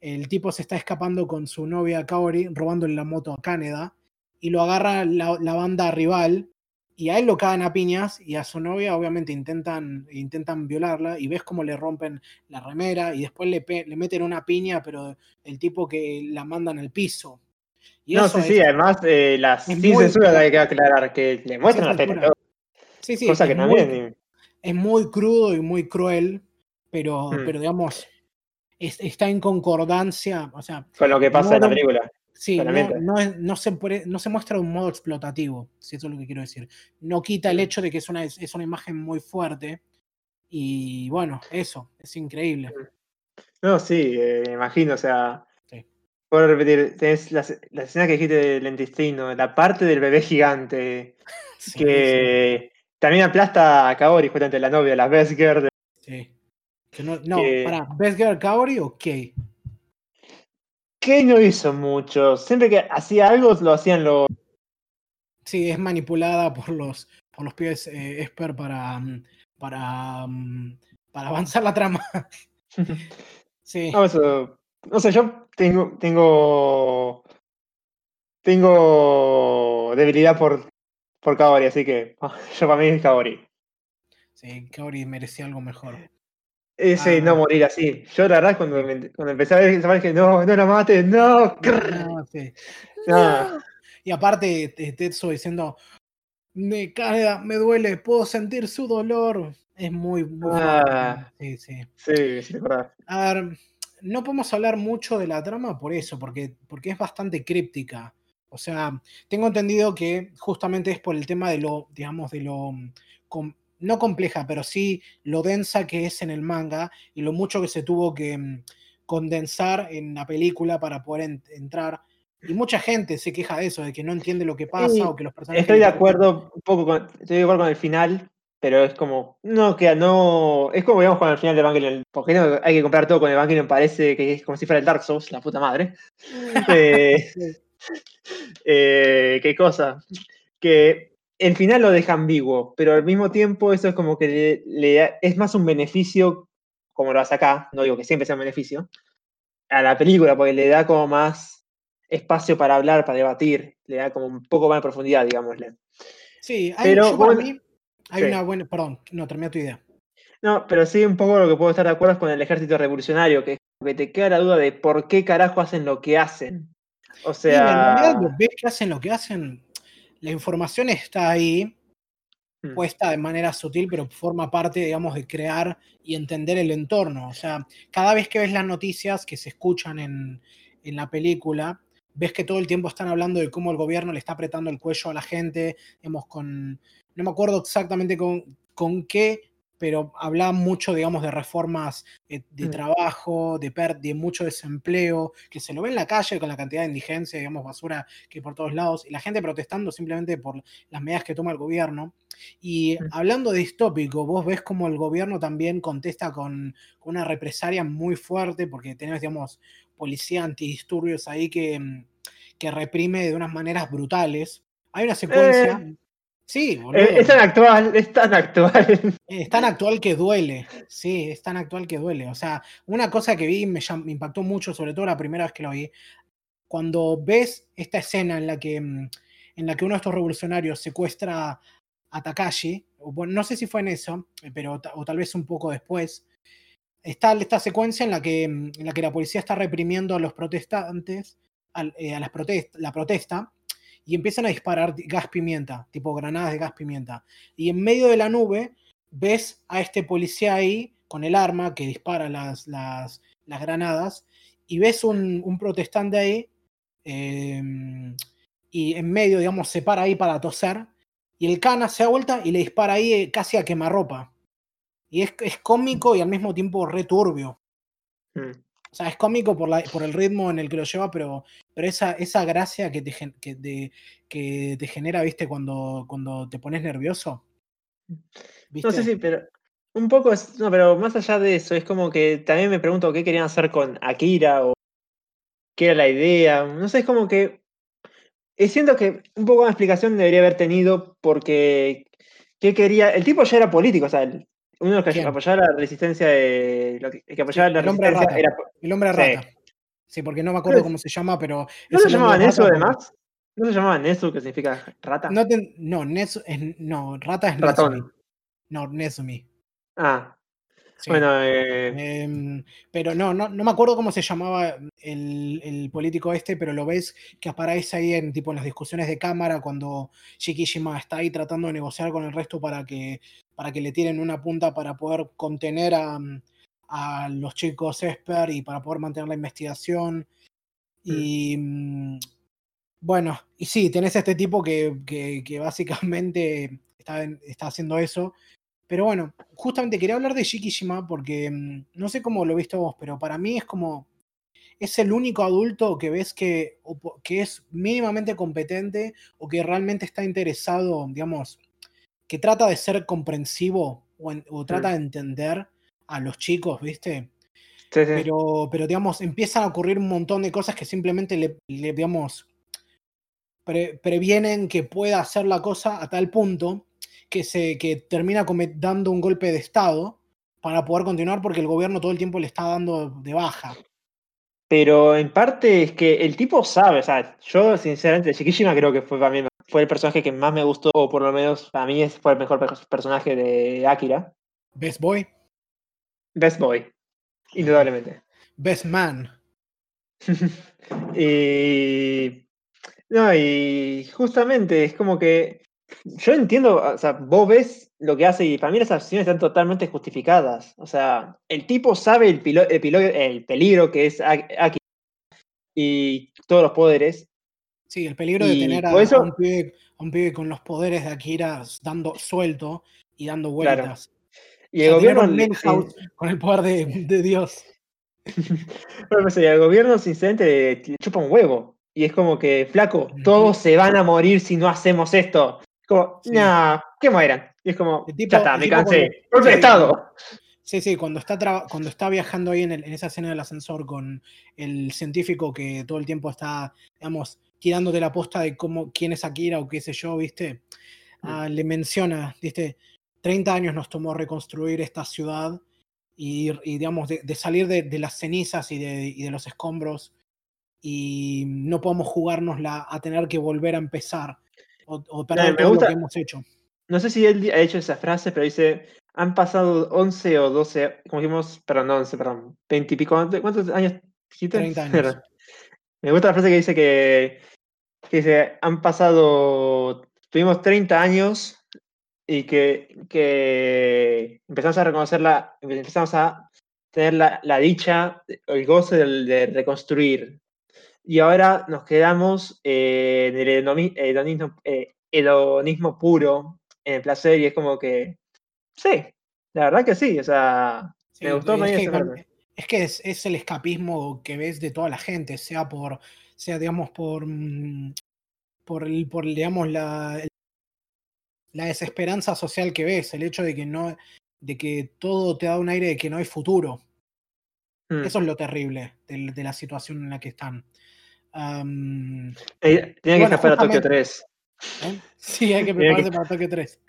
el tipo se está escapando con su novia Kaori, robándole la moto a Canada, y lo agarra la, la banda rival y a él lo cagan a piñas y a su novia obviamente intentan, intentan violarla y ves cómo le rompen la remera y después le, le meten una piña, pero el tipo que la mandan al piso. Y no, sí, sí, además eh, la sin censura hay que aclarar, que le muestran la tele. Sí, sí, cosa que también... es muy crudo y muy cruel, pero, hmm. pero digamos, está en concordancia, o sea... Con lo que pasa en la película. Sí, no, se, no se muestra de un modo explotativo, si eso es lo que quiero decir. No quita el hecho de que es una, es una imagen muy fuerte. Y bueno, eso, es increíble. No, sí, eh, me imagino, o sea. Puedo repetir, tenés la, escena que dijiste del intestino, la parte del bebé gigante, <laughs> que también aplasta a Kaori, justamente la novia, la Best Girl. Sí. No, no para, ¿Best Girl Kaori o Kay? que no hizo mucho. Siempre que hacía algo lo hacían los. Sí, es manipulada por los, por los pies eh, Esper para, mm, para, mm, para avanzar la trama. <laughs> sí. No, eso, no sé, yo tengo, tengo, tengo debilidad por, por Kaori, así que <laughs> yo para mí es Kaori. Sí, Kaori merecía algo mejor. Ese no ah. morir así. Yo la verdad cuando, cuando empecé a ver esa que no, no la mates, no. No, Y aparte Tetsu diciendo, me me duele, puedo sentir su dolor. Es muy, muy ah. sí, sí. Sí, sí, verdad. A ver, no podemos hablar mucho de la trama por eso, porque, porque es bastante críptica. O sea, tengo entendido que justamente es por el tema de lo, digamos, de lo no compleja, pero sí lo densa que es en el manga y lo mucho que se tuvo que mm, condensar en la película para poder entrar. Y mucha gente se queja de eso, de que no entiende lo que pasa o que los personajes. Estoy de acuerdo un poco con, estoy de acuerdo con el final, pero es como, no, que no, es como digamos con el final de Evangelion, porque no hay que comprar todo con Evangelion, parece que es como si fuera el Dark Souls, la puta madre. <laughs> eh, <laughs> eh, qué cosa, que el final lo deja ambiguo, pero al mismo tiempo eso es como que le, es más un beneficio, como lo hace acá, no digo que siempre sea un beneficio, a la película, porque le da como más espacio para hablar, para debatir, le da como un poco más de profundidad, digámosle. Sí, hay, pero, para mí hay una buena, perdón, no, termina tu idea. No, pero sí un poco lo que puedo estar de acuerdo es con el ejército revolucionario, que, que te queda la duda de por qué carajo hacen lo que hacen. O sea... ves que hacen lo que hacen, la información está ahí, hmm. puesta de manera sutil, pero forma parte, digamos, de crear y entender el entorno. O sea, cada vez que ves las noticias que se escuchan en, en la película, ves que todo el tiempo están hablando de cómo el gobierno le está apretando el cuello a la gente, hemos con, no me acuerdo exactamente con, con qué pero hablaba mucho, digamos, de reformas eh, de, mm. trabajo, de, de mucho desempleo, que se lo ve en la calle con la cantidad de indigencia, digamos, basura que hay por todos lados, y la gente protestando simplemente por las medidas que toma el gobierno. Y mm. hablando de distópico, vos ves como el gobierno también contesta con, una represalia muy fuerte, porque tenés, digamos, policía antidisturbios ahí que, mm, que reprime de unas maneras brutales. Hay una secuencia... Eh, Sí, eh, boludo. Es, tan actual, es tan actual. Es tan actual que duele. Sí, es tan actual que duele. O sea, una cosa que vi me, me impactó mucho, sobre todo la primera vez que lo vi. Cuando ves esta escena en la que, mm, en la que uno de estos revolucionarios secuestra a Takashi, no sé si fue en eso, eh, pero o tal vez un poco después, está esta secuencia en la que, mm, en la, que la policía está reprimiendo a los protestantes, eh, a, las protest la protesta, y empiezan a disparar gas pimienta, tipo granadas de gas pimienta. Y en medio de la nube ves a este policía ahí con el arma que dispara las, las, granadas y ves un, protestante ahí em, y en medio, digamos, se para ahí para toser y el cana se da vuelta y le dispara ahí eh, casi a quemarropa. Y es, es cómico y al mismo tiempo returbio. Mm. O sea, es cómico por, la, por el ritmo en el que lo lleva, pero, pero esa, esa gracia que te, que, que te genera, ¿viste? Cuando, cuando te pones nervioso. No sé si, pero un poco, es, no, pero más allá de eso, es como que también me pregunto qué querían hacer con Akira o qué era la idea. No sé, es como que eh, siento que un poco de explicación debería haber tenido porque qué quería. El tipo ya era político, o sea, uno de los que apoyaba la resistencia de. Lo que, apoyaba la el hombre resistencia rata. era. El hombre rata. Sí. porque no me acuerdo cómo se llama, pero. ¿No se llamaban eso además? ¿No se llamaba Nezu, que significa rata? No, te- no, Nezu- es- no, rata es Ratón. Nezumi. No, Nezumi. Ah, sí. bueno, eh, Em, pero no, no, no me acuerdo cómo se llamaba el, el político este, pero lo ves que aparece ahí en tipo en las discusiones de cámara cuando Shikishima está ahí tratando de negociar con el resto para que, para que le tiren una punta para poder contener a, a los chicos Esper y para poder mantener la investigación. Y mm, bueno, y sí, tenés este tipo que, que, que básicamente está, está haciendo eso. Pero bueno, justamente quería hablar de Shikishima porque mm, no sé cómo lo viste vos, pero para mí es como. Es el único adulto que ves que, que es mínimamente competente o que realmente está interesado, digamos, que trata de ser comprensivo o, en- o trata de entender a los chicos, ¿viste? sí, sí. Pero, pero digamos, empiezan a ocurrir un montón de cosas que simplemente le, le, digamos, pre- previenen que pueda hacer la cosa a tal punto que, se, que termina dando un golpe de Estado para poder continuar porque el gobierno todo el tiempo le está dando de baja. Pero en parte es que el tipo sabe, o sea, yo sinceramente, Shikishima creo que fue para mí fue el personaje que más me gustó, o por lo menos para mí fue el mejor pe- personaje de Akira. Best Boy, Best Boy, indudablemente. Best Man. <laughs> y. No, y justamente es como que. Yo entiendo, o sea, vos ves lo que hace y para mí las acciones están totalmente justificadas. O sea, el tipo sabe el, pilo- el, pilo- el peligro que es Akira y todos los poderes. Sí, el peligro de tener a, por eso- a un pibe, a un pibe con los poderes de Akira dando suelto y dando Claro. vueltas. Y O el sea, tener gobierno. Milhouse con el poder de, de Dios. <laughs> Bueno, pues, el gobierno sinceramente le, le chupa un huevo. Y es como que, flaco, todos se van a morir si no hacemos esto. Como, Sí. nah, que mueran. Y es como, tipo- ya está, me cansé. Golpe de Estado. Sí, sí, cuando está, cuando está viajando ahí en, el- en esa escena del ascensor con el científico que todo el tiempo está, digamos, tirándote la posta de cómo, quién es Akira o qué sé yo, ¿viste? Ah, le menciona, ¿viste? 30 años nos tomó reconstruir esta ciudad y, y, digamos, de, de salir de, de las cenizas y de, y de los escombros y no podemos jugárnosla a tener que volver a empezar o, o perder me todo gusta- lo que hemos hecho. No sé si él ha hecho esa frase, pero dice, han pasado 11 o 12, como dijimos, perdón, no 11, perdón, 20 y pico, ¿cuántos años dijiste? 30 <laughs> años. Me gusta la frase que dice que, que dice, han pasado, tuvimos 30 años y que, que empezamos a reconocer la, empezamos a tener la, la dicha, el goce del- de, reconstruir. Y ahora nos quedamos eh, en el hedonismo, eh, hedonismo puro, en el placer, y es como que, sí, la verdad que sí, o sea, me gustó es que, parte. es, que es, es el escapismo que ves de toda la gente, sea por, sea digamos por, mm, por, el, por digamos la, la desesperanza social que ves, el hecho de que no, de que todo te da un aire de que no hay futuro. Mm. Eso es lo terrible de, la situación en la que están. Eh, Tenía que bueno, escapar a Tokio justamente- 3. ¿eh? Sí, hay que <laughs> prepararse para Tokio 3.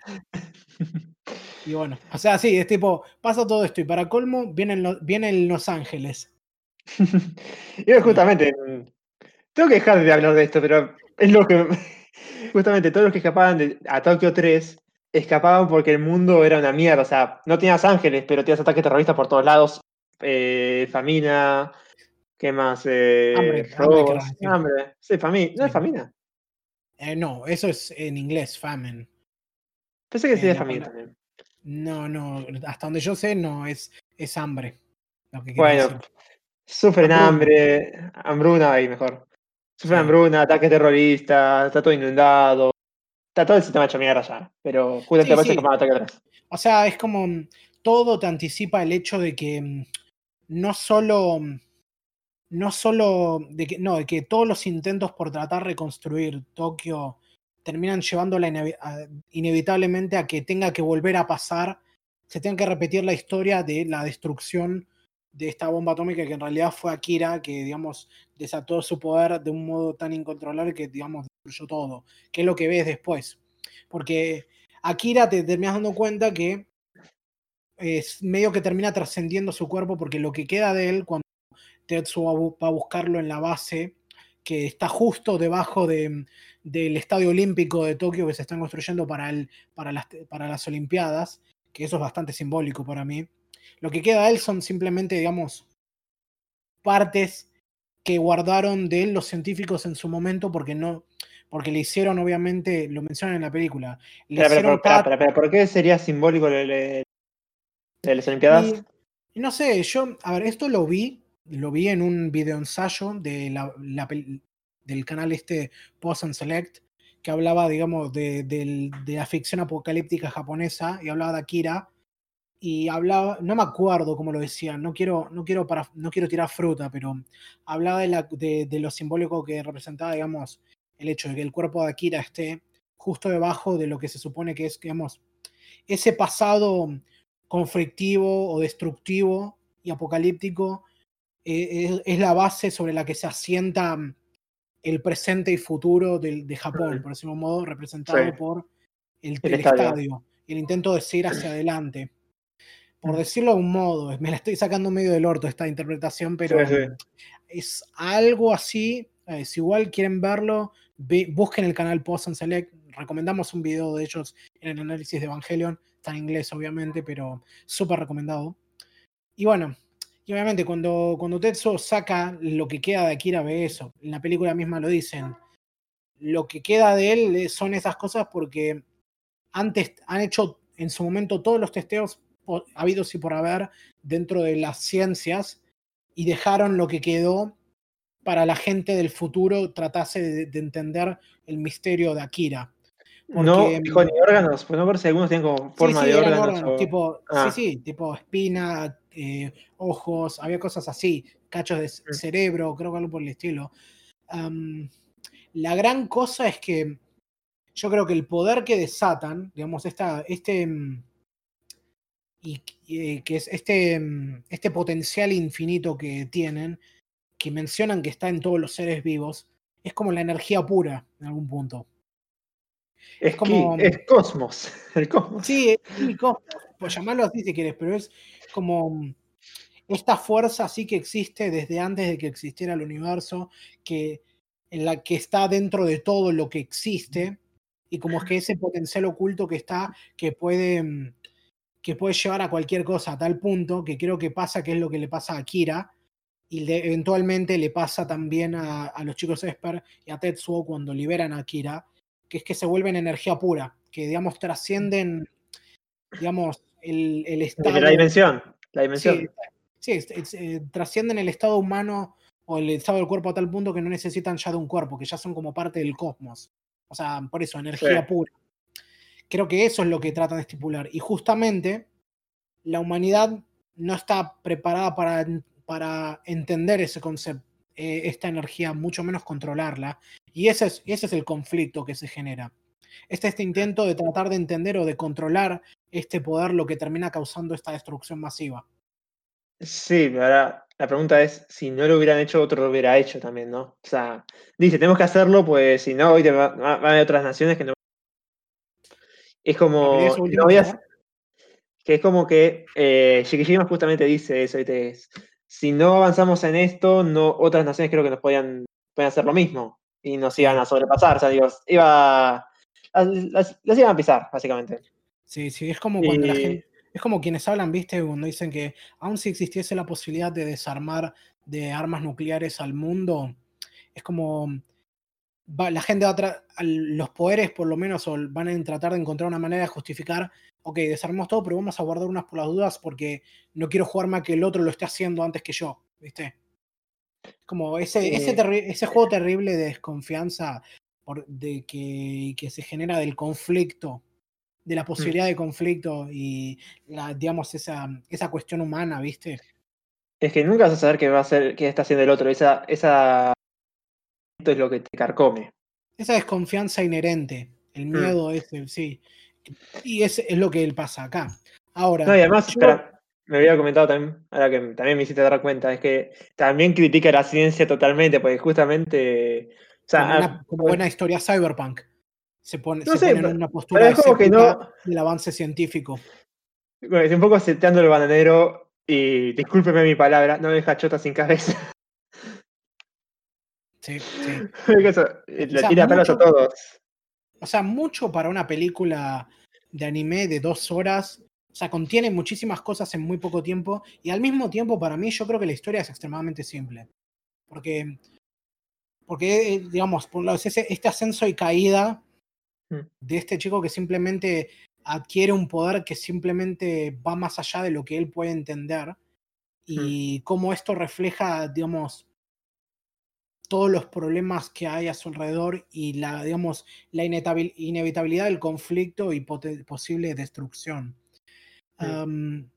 Y bueno, o sea, sí, es tipo, pasa todo esto y para colmo vienen, lo- vienen Los Ángeles. <laughs> y justamente, tengo que dejar de hablar de esto, pero es lo que. <laughs> Justamente, todos los que escapaban de, a Tokio 3 escapaban porque el mundo era una mierda. O sea, no tenías ángeles, pero tenías ataques terroristas por todos lados. Eh, famina. ¿Qué más? Eh, Hambre, hambre, robos. Sí, famina. ¿No es Sí. famina? Eh, no, eso es en inglés, famine. Pensé que Eh, sería la famina también. No, no, hasta donde yo sé, no, es, es hambre. Lo que quería Bueno, decir. sufren Hambruna. hambre, hambruna ahí mejor. Sufren Sí. hambruna, ataques terroristas, está todo inundado. Está todo el sistema hecho mierda ya. Pero justamente Sí, eso sí. escapaban a Tokio 3. O sea, es como mm, todo te anticipa el hecho de que mm, no solo. No solo. De que, no, de que todos los intentos por tratar de reconstruir Tokio terminan llevándola inevitablemente a que tenga que volver a pasar. Se tenga que repetir la historia de la destrucción de esta bomba atómica que en realidad fue Akira, que digamos desató su poder de un modo tan incontrolable que digamos destruyó todo, que es lo que ves después. Porque Akira te terminas dando cuenta que es medio que termina trascendiendo su cuerpo porque lo que queda de él cuando Tetsuo va a buscarlo en la base que está justo debajo de, del Estadio Olímpico de Tokio que se están construyendo para, el, para, las, para las Olimpiadas, que eso es bastante simbólico para mí. Lo que queda de él son simplemente, digamos, partes que guardaron de él los científicos en su momento porque no, porque le hicieron, obviamente, lo mencionan en la película. pero, ¿por qué sería simbólico de, las Olimpiadas? no sé, yo, a ver, esto lo vi, lo vi en un video ensayo de la, del canal este Post and Select, que hablaba, digamos, de, la ficción apocalíptica japonesa y hablaba de Akira y hablaba, no me acuerdo cómo lo decía, no quiero, no quiero, no quiero tirar fruta, pero hablaba de, la, de, lo simbólico que representaba, digamos, el hecho de que el cuerpo de Akira esté justo debajo de lo que se supone que es, digamos, ese pasado conflictivo o destructivo y apocalíptico es, la base sobre la que se asienta el presente y futuro de, de Japón, por decirlo modo, representado por el, el, estadio. el intento de seguir hacia adelante por decirlo de un modo, me la estoy sacando medio del orto esta interpretación, pero es algo así. Eh, si igual quieren verlo, busquen el canal Post and Select. Recomendamos un video de ellos en el análisis de Evangelion. Está en inglés, obviamente, pero súper recomendado. Y bueno, y obviamente cuando, cuando saca lo que queda de Akira ve eso. En la película misma lo dicen. Lo que queda de él son esas cosas porque antes han hecho en su momento todos los testeos habidos y por haber dentro de las ciencias y dejaron lo que quedó para la gente del futuro tratase de, entender el misterio de Akira. No, dijo ni órganos, pues no si algunos tienen como forma de órganos. tipo, Sí, ah. sí, tipo espina, eh, ojos, había cosas así, cachos de mm. cerebro, creo que algo por el estilo. la gran cosa es que yo creo que el poder que desatan, digamos, esta, este, mm, y, eh, que es este, mm, este potencial infinito que tienen, que mencionan que está en todos los seres vivos, es como la energía pura en algún punto. Es, como. Es cosmos. <laughs> El cosmos. Sí, es el cosmos. Pues llamarlo así si quieres, pero es como esta fuerza así que existe desde antes de que existiera el universo, que, en la que está dentro de todo lo que existe, y como es que ese potencial oculto que está, que puede que puede llevar a cualquier cosa a tal punto que creo que pasa que es lo que le pasa a Kira y eventualmente le pasa también a, los chicos Esper y a Tetsuo cuando liberan a Kira, que es que se vuelven energía pura, que digamos trascienden, digamos, el, el estado... La dimensión, la dimensión. Sí, eh, trascienden el estado humano o el estado del cuerpo a tal punto que no necesitan ya de un cuerpo, que ya son como parte del cosmos. O sea, por eso, energía pura. Creo que eso es lo que tratan de estipular. Y justamente la humanidad no está preparada para, para entender ese concepto, eh, esta energía, mucho menos controlarla. Y ese es, ese es el conflicto que se genera. Este, este intento de tratar de entender o de controlar este poder lo que termina causando esta destrucción masiva. Sí, ahora la pregunta es, si no lo hubieran hecho, otro lo hubiera hecho también, ¿no? O sea, dice, tenemos que hacerlo, pues si no, hoy van a haber otras naciones que no es como. que es como que eh, Shikishima justamente dice eso. si no avanzamos en esto, no, otras naciones creo que nos podían, hacer lo mismo y nos iban a sobrepasar. O sea, digo, iba. Las, iban a pisar, básicamente. Sí, sí, es como cuando la gente. Es como quienes hablan, viste, cuando dicen que aun si existiese la posibilidad de desarmar de armas nucleares al mundo, es como la gente va a los poderes por lo menos van a tratar de encontrar una manera de justificar, ok, desarmamos todo, pero vamos a guardar unas por las dudas porque no quiero jugarme a que el otro lo esté haciendo antes que yo, ¿viste? Como ese, ese, ese, juego terrible de desconfianza por, de que, que, se genera del conflicto, de la mm. posibilidad de conflicto y la, digamos esa, esa cuestión humana, ¿viste? Es que nunca vas a saber qué va a hacer, qué está haciendo el otro. Esa, esa es lo que te carcome. Esa desconfianza inherente, el mm. miedo ese, sí. Y es, es lo que él pasa acá. Ahora. No, y además, me había comentado también, ahora que también me hiciste dar cuenta, es que también critica la ciencia totalmente, porque justamente. como, ah, buena historia cyberpunk. Se pone, en una postura que no, del avance científico. es un poco seteando el bananero, y discúlpeme mi palabra, no deja chota sin cabeza. Sí, sí. <laughs> Eh, Le sea, tira pelos a todos. O sea, mucho para una película de anime de dos horas. O sea, contiene muchísimas cosas en muy poco tiempo. Y al mismo tiempo, para mí, yo creo que la historia es extremadamente simple. Porque, porque eh, digamos, por lo- ese- este ascenso y caída Mm. de este chico que simplemente adquiere un poder que simplemente va más allá de lo que él puede entender. Y cómo esto refleja, digamos, todos los problemas que hay a su alrededor y la, digamos, la inevitabilidad del conflicto y posible destrucción. Am,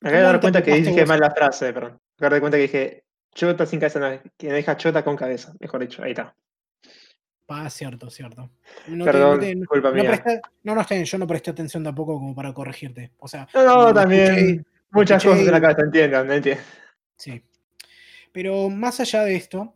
Me acabo de dar cuenta que dije mal la frase, perdón. Me acabo de dar cuenta que dije chota sin cabeza, que deja chota con cabeza, mejor dicho, ahí está. ah, cierto, cierto. No te- Perdón, no culpa no mía. presté- no, no, está bien, yo no presté atención tampoco como para corregirte. O sea, No, no, también escuché- muchas escuché cosas en la cabeza, entiendan, entiendan. Sí. Pero más allá de esto,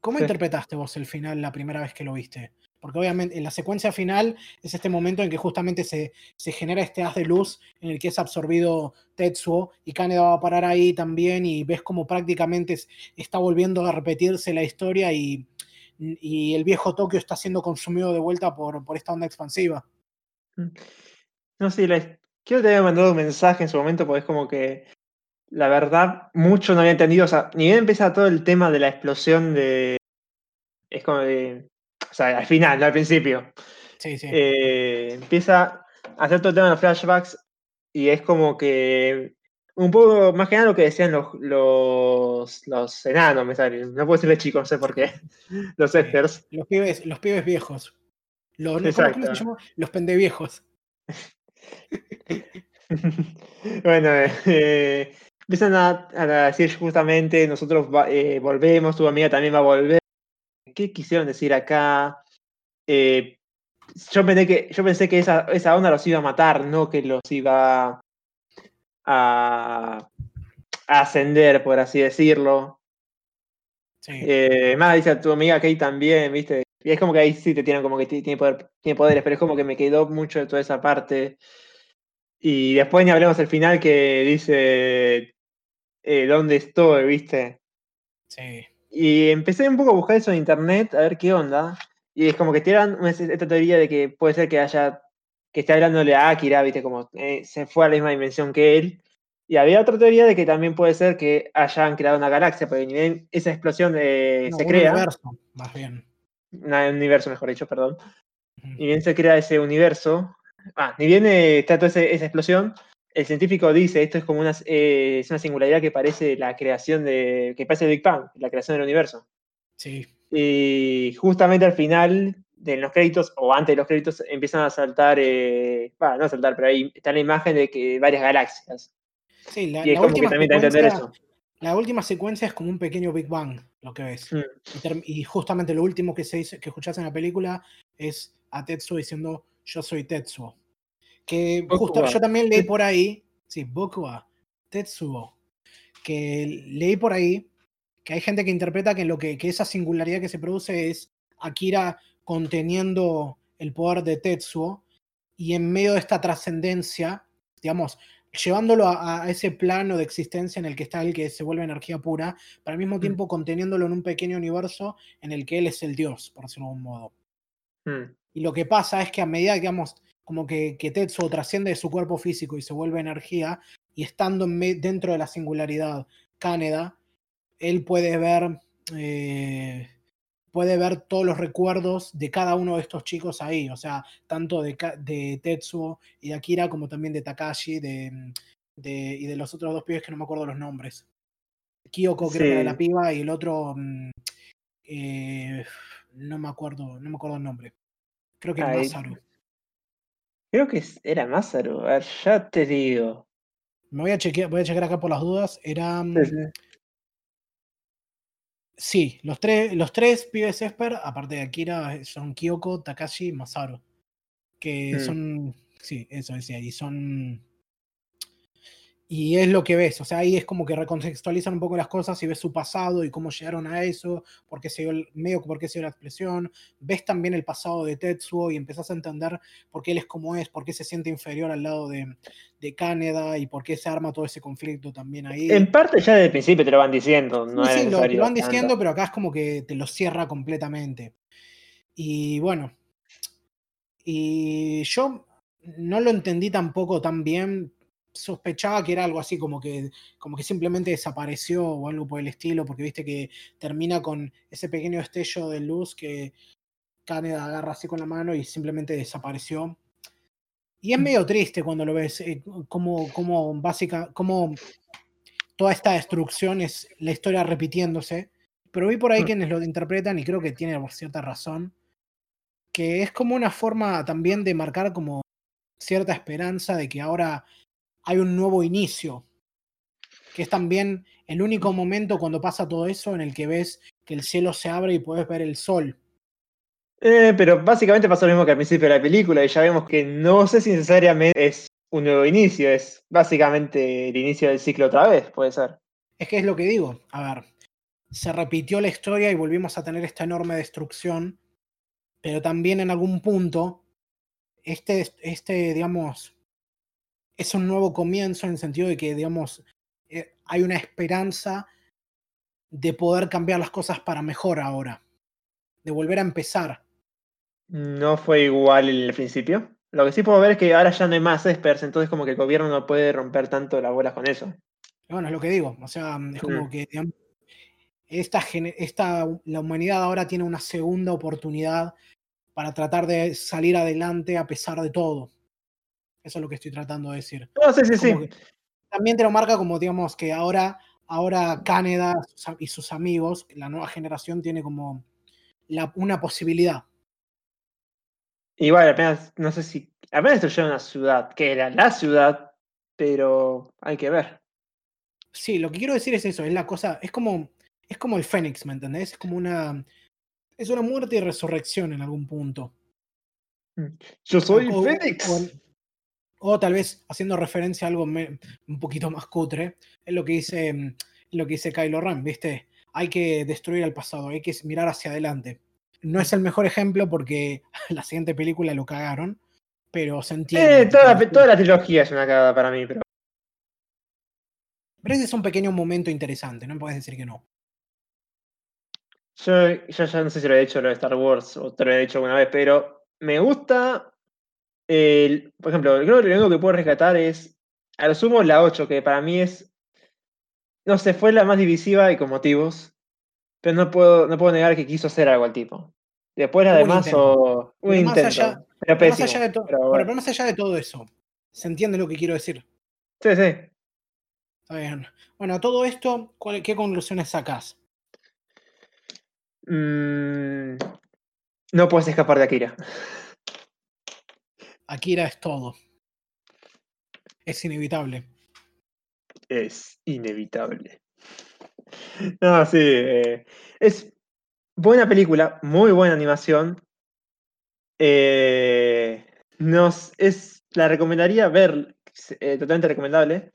¿cómo Sí. interpretaste vos el final la primera vez que lo viste? Porque obviamente en la secuencia final es este momento en que justamente se, se genera este haz de luz en el que es absorbido Tetsuo y Kaneda va a parar ahí también y ves como prácticamente es- está volviendo a repetirse la historia y, y el viejo Tokio está siendo consumido de vuelta por, por esta onda expansiva. No sé, la- quiero te había mandado un mensaje en su momento porque es como que la verdad mucho no había entendido. O sea, ni bien empieza todo el tema de la explosión de. Es como de. O sea, al final, no al principio. Sí, sí. eh, empieza a hacer todo el tema de los flashbacks y es como que un poco más que nada lo que decían los, los, los enanos, me sale. No puedo decirle chicos, no sé por qué. <laughs> Los. Esters. Los pibes, los pibes viejos. Los, ¿cómo-. Los pendeviejos. <laughs> bueno, eh, empiezan a, a decir justamente, nosotros eh, volvemos, tu amiga también va a volver. ¿Qué quisieron decir acá? Eh, yo pensé que, yo pensé que esa, esa onda los iba a matar, no que los iba a, a ascender, por así decirlo. Sí. Eh, más dice a tu amiga Kate también, ¿viste? Y es como que ahí sí te tienen como que ti- tiene, poder- tiene poderes, pero es como que me quedó mucho de toda esa parte. Y después ni hablemos del final que dice eh, dónde estoy, ¿viste? Sí. Y empecé un poco a buscar eso en internet, a ver qué onda. Y es como que tiran esta teoría de que puede ser que haya, que esté hablándole a Akira, ¿viste? Como eh, se fue a la misma dimensión que él. Y había otra teoría de que también puede ser que hayan creado una galaxia, porque bien esa explosión eh, No, se un crea, universo, más bien. un universo mejor dicho, perdón, Ujú. ni bien se crea ese universo, ah, ni bien eh, está toda ese- esa explosión, el científico dice, esto es como una, eh, es una singularidad que parece la creación de, que parece el Big Bang, la creación del universo. Sí. Y justamente al final de los créditos, o antes de los créditos, empiezan a saltar, eh, bah, no a saltar, pero ahí está la imagen de que varias galaxias. Sí, la, Y es la como que última también a entender secuencia, eso. la última secuencia es como un pequeño Big Bang, lo que ves. Mm. Y, y justamente lo último que se dice, que escuchás en la película es a Tetsuo diciendo yo soy Tetsuo. Que justo yo también leí por ahí, sí, Boku wa Tetsuo, que leí por ahí que hay gente que interpreta que lo que, que esa singularidad que se produce es Akira conteniendo el poder de Tetsuo y en medio de esta trascendencia, digamos, llevándolo a, a ese plano de existencia en el que está él, que se vuelve energía pura, pero al mismo tiempo conteniéndolo en un pequeño universo en el que él es el dios, por decirlo de algún modo. Mm. Y lo que pasa es que a medida, digamos, como que, que Tetsuo trasciende de su cuerpo físico y se vuelve energía, y estando en dentro de la singularidad Kaneda, él puede ver, eh, puede ver todos los recuerdos de cada uno de estos chicos ahí, o sea, tanto de, de Tetsuo y de Akira, como también de Takashi de, de- y de los otros dos pibes que no me acuerdo los nombres. Kyoko creo que era la piba y el otro, mm, eh, no me acuerdo, no me acuerdo el nombre. Creo que Ahí. Masaru. Creo que era Masaru, a ver, ya te digo. Me voy a chequear, voy a chequear acá por las dudas. Eran. Sí, sí. Sí, los tres, los tres pibes Esper, aparte de Akira, son Kyoko, Takashi y Masaru. Que Mm. son. Sí, eso decía. Y son. Y es lo que ves, o sea, ahí es como que recontextualizan un poco las cosas y ves su pasado y cómo llegaron a eso, por qué se dio el medio, por qué se dio la expresión. Ves también el pasado de Tetsuo y empezás a entender por qué él es como es, por qué se siente inferior al lado de, de y por qué se arma todo ese conflicto también ahí. En parte ya desde el principio te lo van diciendo, no Sí, es sí, lo, lo van tanto. diciendo, pero acá es como que te lo cierra completamente. Y bueno, y yo no lo entendí tampoco tan bien. Sospechaba que era algo así como que, como que simplemente desapareció o algo por el estilo, porque viste que termina con ese pequeño destello de luz que Caneda agarra así con la mano y simplemente desapareció. Y es medio triste cuando lo ves, eh, como, como básica, como toda esta destrucción es la historia repitiéndose. Pero vi por ahí Mm. quienes lo interpretan y creo que tiene cierta razón, que es como una forma también de marcar como cierta esperanza de que ahora hay un nuevo inicio, que es también el único momento cuando pasa todo eso en el que ves que el cielo se abre y puedes ver el sol. Eh, pero básicamente pasa lo mismo que al principio de la película y ya vemos que no sé si necesariamente es un nuevo inicio, es básicamente el inicio del ciclo otra vez, puede ser. Es que es lo que digo, a ver, se repitió la historia y volvimos a tener esta enorme destrucción, pero también en algún punto, este, este digamos, es un nuevo comienzo en el sentido de que, digamos, eh, hay una esperanza de poder cambiar las cosas para mejor ahora, de volver a empezar. No fue igual en el principio. Lo que sí puedo ver es que ahora ya no hay más espers, entonces como que el gobierno no puede romper tanto las bolas con eso. Bueno, es lo que digo, o sea, es como Mm. que, digamos, esta, la humanidad ahora tiene una segunda oportunidad para tratar de salir adelante a pesar de todo. Eso es lo que estoy tratando de decir. No, sí, sí, sí. también te lo marca como, digamos, que ahora, ahora Canadá y sus amigos, la nueva generación, tiene como la- una posibilidad. Igual apenas, no sé si, apenas destruyeron una ciudad, que era la ciudad, pero hay que ver. Sí, lo que quiero decir es eso, es la cosa, es como, es como el Fénix, ¿me entendés? Es como una, es una muerte y resurrección en algún punto. Yo soy O- Fénix. O, o tal vez haciendo referencia a algo me- un poquito más cutre, es lo que dice, mm, lo que dice Kylo Ren, ¿viste? Hay que destruir el pasado, hay que mirar hacia adelante. No es el mejor ejemplo porque <laughs> la siguiente película lo cagaron, pero se entiende. Eh, toda, la, toda la trilogía es una cagada para mí, pero Pero ese es un pequeño momento interesante, no puedes decir que no. yo, yo ya no sé si lo he hecho lo de Star Wars o te lo he dicho alguna vez, pero me gusta, el, por ejemplo, creo que lo único que puedo rescatar es, a lo sumo, la 8, que para mí es, no sé, fue la más divisiva y con motivos, pero no puedo, no puedo negar que quiso hacer algo al tipo. Después las Un o un Pero más intento, allá- pero más, allá de to- pero bueno, bueno. pero más allá de todo eso, ¿se entiende lo que quiero decir? Sí, sí. Está bien. Bueno, a todo esto, ¿cuál- ¿qué conclusiones sacás? Mm, no puedes escapar de Akira. Akira es todo. Es inevitable. Es inevitable. No, sí. eh, es buena película, muy buena animación. Eh, nos, es, la recomendaría ver, eh, totalmente recomendable.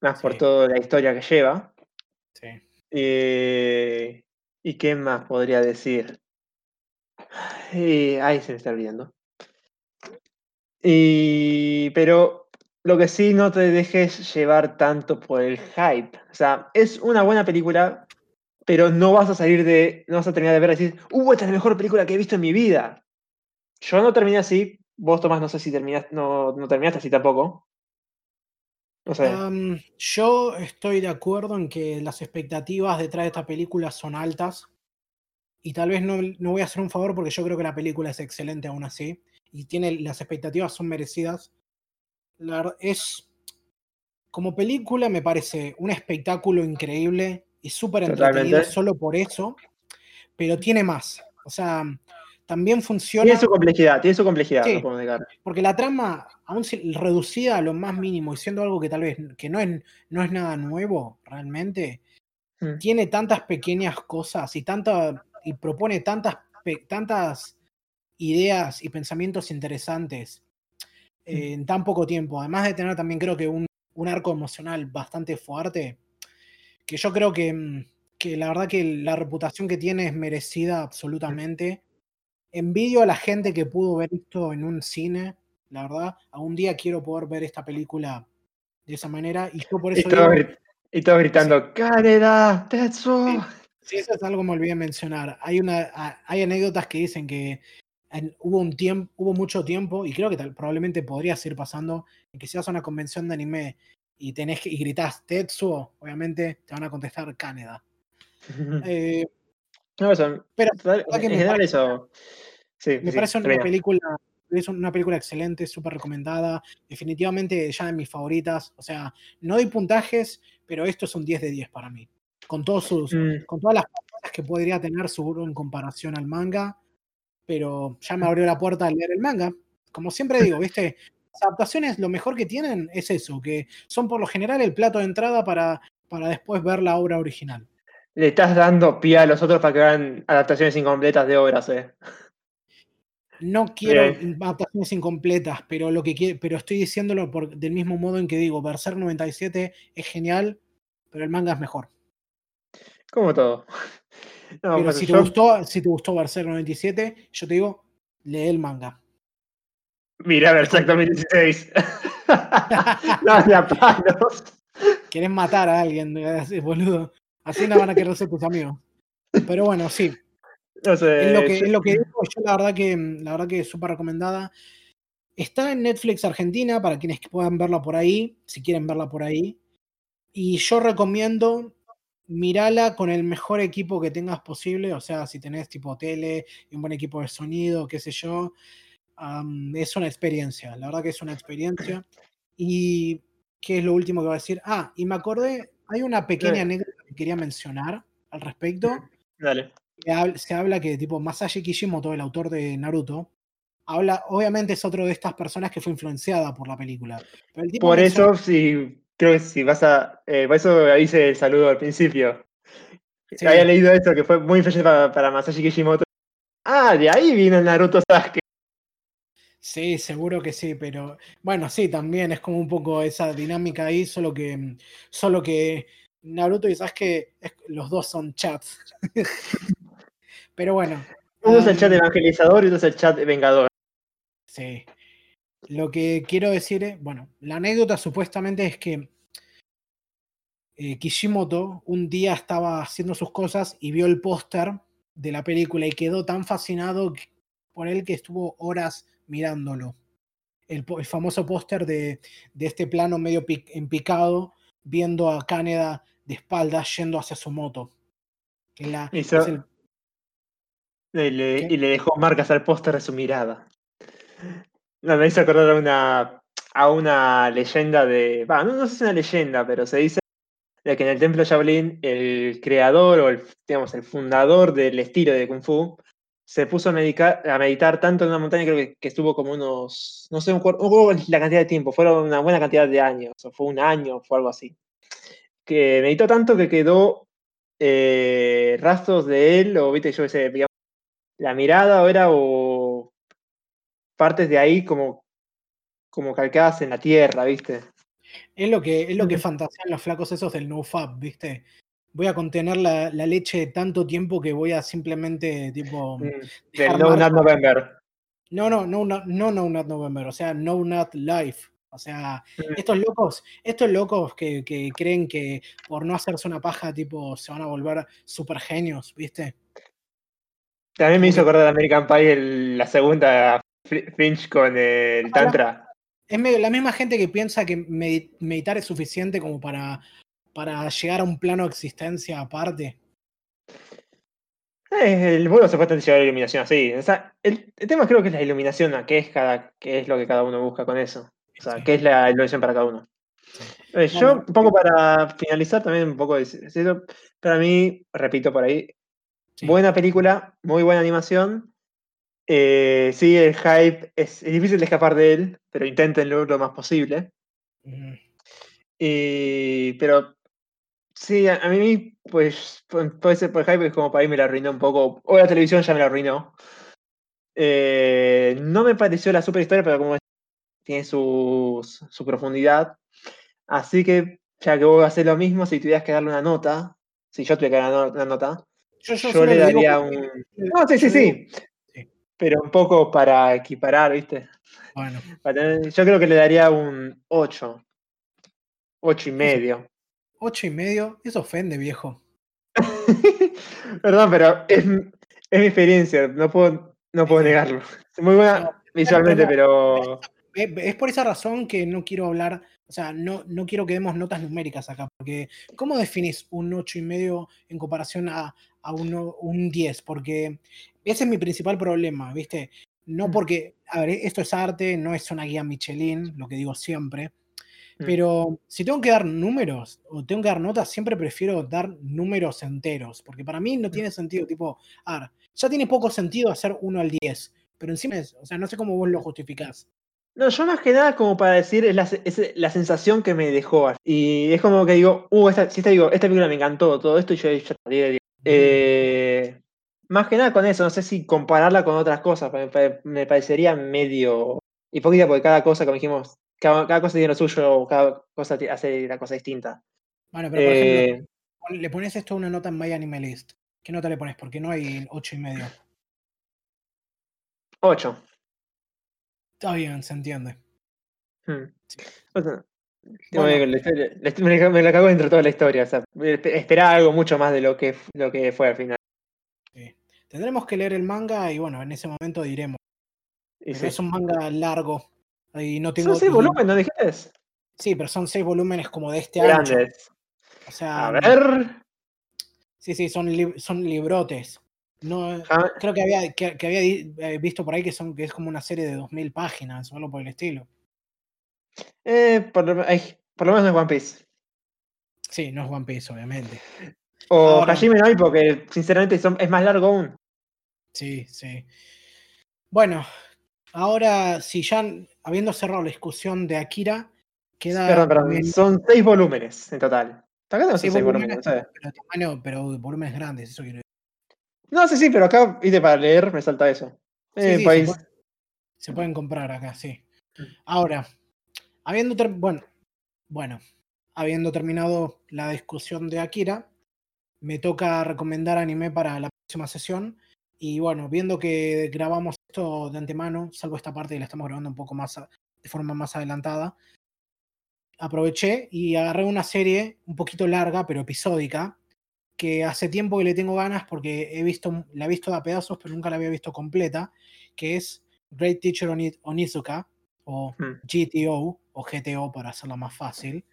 Más por toda la historia que lleva. Sí. ¿Y qué más podría decir? Ay, se me está olvidando. Y, pero lo que sí no te dejes llevar tanto por el hype. O sea, es una buena película, pero no vas a salir de. No vas a terminar de ver y decir, ¡Uh, esta es la mejor película que he visto en mi vida! Yo no terminé así. Vos, Tomás, no sé si terminaste, no, no terminaste así tampoco. No sé. Am, yo estoy de acuerdo en que las expectativas detrás de esta película son altas. Y tal vez no, no voy a hacer un favor porque yo creo que la película es excelente aún así. Y tiene, las expectativas son merecidas. La verdad, es. Como película me parece un espectáculo increíble y súper entretenido solo por eso. Pero tiene más. O sea, también funciona. tiene su complejidad, tiene su complejidad, Sí. no podemos negar. Porque la trama, aún reducida a lo más mínimo y siendo algo que tal vez que no es, no es nada nuevo realmente, Mm. tiene tantas pequeñas cosas y, tanta, y propone tantas, pe- tantas ideas y pensamientos interesantes eh, en tan poco tiempo. Además de tener también creo que un, un arco emocional bastante fuerte, que yo creo que, mm, que la verdad que la reputación que tiene es merecida absolutamente. Envidio a la gente que pudo ver esto en un cine, la verdad. Algún día quiero poder ver esta película de esa manera y yo por eso... Y todos gritando, ¡Caneda! ¡Tetsuo! Sí, eso es algo que me olvidé mencionar. Hay, una, hay anécdotas que dicen que hubo un tiempo, hubo mucho tiempo, y creo que tal, probablemente podría seguir pasando, en que si vas a una convención de anime y tenés y gritás Tetsuo, obviamente te van a contestar Caneda. <laughs> Eh, no, eso, pero en general eso. Sí, me parece una película, es una película excelente, súper recomendada. Definitivamente ya de mis favoritas. O sea, no doy puntajes, pero esto es un 10 de 10 para mí. Con, todos sus, mm. con todas las cosas que podría tener seguro en comparación al manga. Pero ya me abrió la puerta al leer el manga. Como siempre digo, ¿viste? Las adaptaciones lo mejor que tienen es eso, que son por lo general el plato de entrada para, para después ver la obra original le estás dando pie a los otros para que hagan adaptaciones incompletas de obras, eh. No quiero adaptaciones incompletas, pero lo que pero estoy diciéndolo por, del mismo modo en que digo, Berserk 97 es genial, pero el manga es mejor. Como todo. Pero si, te gustó, si te gustó Berserk 97, yo te digo, lee el manga. Mira Berserk 2016. no, de palos. Quieres matar a alguien, boludo. Así no van a querer ser tus amigos. Pero bueno, sí. No sé, es lo que, es lo que digo, yo la verdad que la verdad que es súper recomendada. Está en Netflix Argentina para quienes puedan verla por ahí, si quieren verla por ahí. Y yo recomiendo mirala con el mejor equipo que tengas posible, o sea, si tenés tipo tele y un buen equipo de sonido, qué sé yo, es una experiencia, la verdad que es una experiencia. Y qué es lo último que voy a decir. Ah, y me acordé, hay una pequeña anécdota que quería mencionar al respecto. Dale. Se habla que, tipo, Masashi Kishimoto, el autor de Naruto, habla, obviamente es otro de estas personas que fue influenciada por la película. por eso, sí, creo que si vas a. Eh, por eso hice el saludo al principio. Había leído eso, que fue muy influyente para, Masashi Kishimoto. Ah, de ahí vino el Naruto Sasuke. Sí, seguro que sí, pero bueno, sí, también es como un poco esa dinámica ahí, solo que, solo que Naruto y Sasuke, los dos son chats. <laughs> pero bueno. Uno es el chat evangelizador y otro es el chat vengador. Sí. Lo que quiero decir es, bueno, la anécdota supuestamente es que eh, Kishimoto un día estaba haciendo sus cosas y vio el póster de la película y quedó tan fascinado por él que estuvo horas mirándolo. El, famoso póster de, este plano medio en picado, viendo a Caneda de espaldas yendo hacia su moto. y, le, dejó marcas al póster de su mirada. No, me hizo acordar a una, a una leyenda de. no, no sé si es una leyenda, pero se dice de que en el templo Shaolin el creador o el, digamos, el fundador del estilo de Kung Fu se puso a, meditar, a meditar tanto en una montaña, creo que, estuvo como unos, no sé, la cantidad de tiempo, fueron una buena cantidad de años, o fue un año, fue algo así. Que meditó tanto que quedó eh, rastros de él, o viste, yo ese, digamos, la mirada o era, o partes de ahí como, como calcadas en la tierra, viste. Es lo que, es lo que fantasean los flacos esos del no-fab, viste voy a contener la, leche tanto tiempo que voy a simplemente, tipo. Mm, no Nut November. No, no, no, no, no, no Nut November, o sea, No Nut Life. O sea, mm. estos locos, estos locos que, que, creen que por no hacerse una paja, tipo, se van a volver super genios, ¿viste? También me hizo acordar de American Pie la segunda Finch con el Tantra. Es la misma gente que piensa que meditar es suficiente como para para llegar a un plano de existencia aparte. El vuelo se puede llegar a la iluminación así. O sea, el, tema creo que es la iluminación, qué es, cada, qué es lo que cada uno busca con eso. O sea, qué es la iluminación para cada uno. Eh, yo, un poco para finalizar, también un poco de Para mí, repito por ahí, buena película, muy buena animación. Eh, sí, el hype es, difícil de escapar de él, pero inténtenlo lo más posible. pero Sí, a, mí, pues, puede ser por hype, es como para mí me la arruinó un poco. O la televisión ya me la arruinó. Eh, no me pareció la super historia, pero como tiene su, su profundidad. Así que, ya que vos hacer lo mismo, si tuvieras que darle una nota, si yo tuviera que dar una nota, yo, le daría un. <laughs> No, sí, sí, sí, Pero un poco para equiparar, ¿viste? Bueno. <laughs> Yo creo que le daría un 8. 8 y medio. 8 y medio, eso ofende, viejo. <laughs> Perdón, pero es, es, mi experiencia, no puedo, no puedo negarlo. Es muy buena visualmente, pero... Es por esa razón que no quiero hablar, o sea, no, no quiero que demos notas numéricas acá, porque ¿cómo definís un 8 y medio en comparación a, a un 10? Porque ese es mi principal problema, ¿viste? No mm. porque, a ver, esto es arte, no es una guía Michelin, lo que digo siempre, Mm. Pero si tengo que dar números o tengo que dar notas, siempre prefiero dar números enteros, porque para mí no mm. tiene sentido, tipo, a ver, ya tiene poco sentido hacer 1 al 10, pero encima es, o sea, no sé cómo vos lo justificás. No, yo más que nada como para decir es la, sensación que me dejó. Y es como que digo, uh, esta, si esta, digo, esta película me encantó, todo esto y yo ya eh, Más que nada con eso, no sé si compararla con otras cosas, me, me parecería medio hipócrita porque cada cosa, como dijimos, cada, cosa tiene lo suyo, cada cosa hace la cosa distinta. Bueno, pero por ejemplo, eh, le pones esto una nota en My Anime List. ¿Qué nota le pones? Porque no hay ocho y medio. 8. Está bien, se entiende. Hmm. me, lo cago dentro de toda la historia. O sea, esperaba algo mucho más de lo que, lo que fue al final. Tendremos que leer el manga y bueno, en ese momento diremos. Es un manga largo, no tengo, son seis volúmenes, ¿no dijiste? Sí, pero son seis volúmenes como de este año. O sea, a ver. Sí, sí, son, son librotes. No, creo que había, que, había eh, visto por ahí que, son, que es como una serie de 2000 páginas o algo por el estilo. Eh, por, lo, por, lo, menos no es One Piece. Sí, no es One Piece, obviamente. O Hajime no porque sinceramente es más largo aún. Sí, sí. Bueno, ahora si ya habiendo cerrado la discusión de Akira, queda. Perdón, perdón, son seis volúmenes en total. Acá no seis, volúmenes, pero, pero, volúmenes grandes, eso quiero decir. No, sí, sí, pero acá, viste, para leer me salta eso. Eh, se, pueden comprar acá, sí. Ahora, habiendo bueno, bueno, habiendo terminado la discusión de Akira, me toca recomendar anime para la próxima sesión. Y bueno, viendo que grabamos esto de antemano, salvo esta parte y la estamos grabando un poco más de forma más adelantada, aproveché y agarré una serie un poquito larga, pero episódica, que hace tiempo que le tengo ganas porque he visto, la he visto a pedazos, pero nunca la había visto completa, que es Great Teacher Onizuka, o hmm. GTO, o GTO para hacerla más fácil.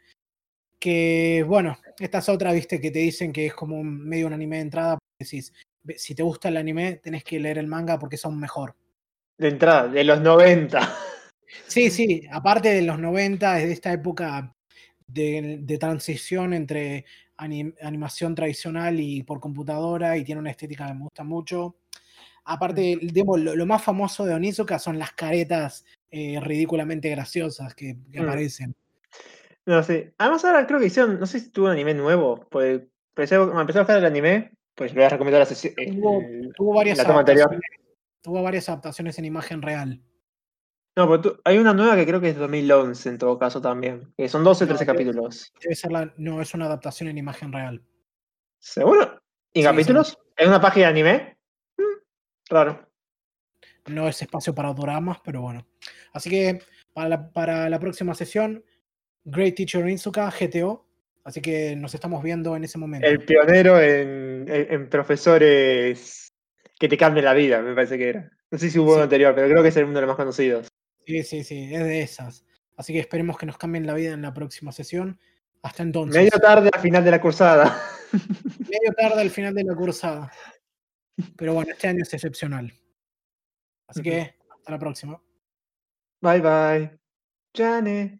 Que bueno, esta es otra, viste, que te dicen que es como medio un anime de entrada, decís, si te gusta el anime, tenés que leer el manga porque es aún mejor. De entrada, de los 90. Sí, sí, aparte de los 90, es de esta época de, transición entre animación tradicional y por computadora y tiene una estética que me gusta mucho. Aparte, mm. lo, más famoso de Onizuka son las caretas eh, ridículamente graciosas que, mm. aparecen. No sé. Además, ahora creo que hicieron, no sé si tuvo un anime nuevo, pues empecé, empecé a buscar el anime pues le voy a recomendar la sesión. Tuvo, varias adaptaciones, tuvo varias adaptaciones en imagen real. No, pero hay una nueva que creo que es 2011 en todo caso también. Que son 12 o 13 capítulos. Debe ser la. No, es una adaptación en imagen real. ¿Seguro? ¿Y capítulos? ¿Es una página de anime? Mm, raro. No es espacio para dramas, pero bueno. Así que para la, para la próxima sesión, Great Teacher Insuka, GTO, Así que nos estamos viendo en ese momento. El pionero en, profesores que te cambien la vida, me parece que era. No sé si hubo uno anterior, pero creo que es uno de los más conocidos. Sí, sí, sí, es de esas. Así que esperemos que nos cambien la vida en la próxima sesión. Hasta entonces. Medio tarde al final de la cursada. <laughs> Medio tarde al final de la cursada. Pero bueno, este año es excepcional. Así que hasta la próxima. Bye bye. Jane.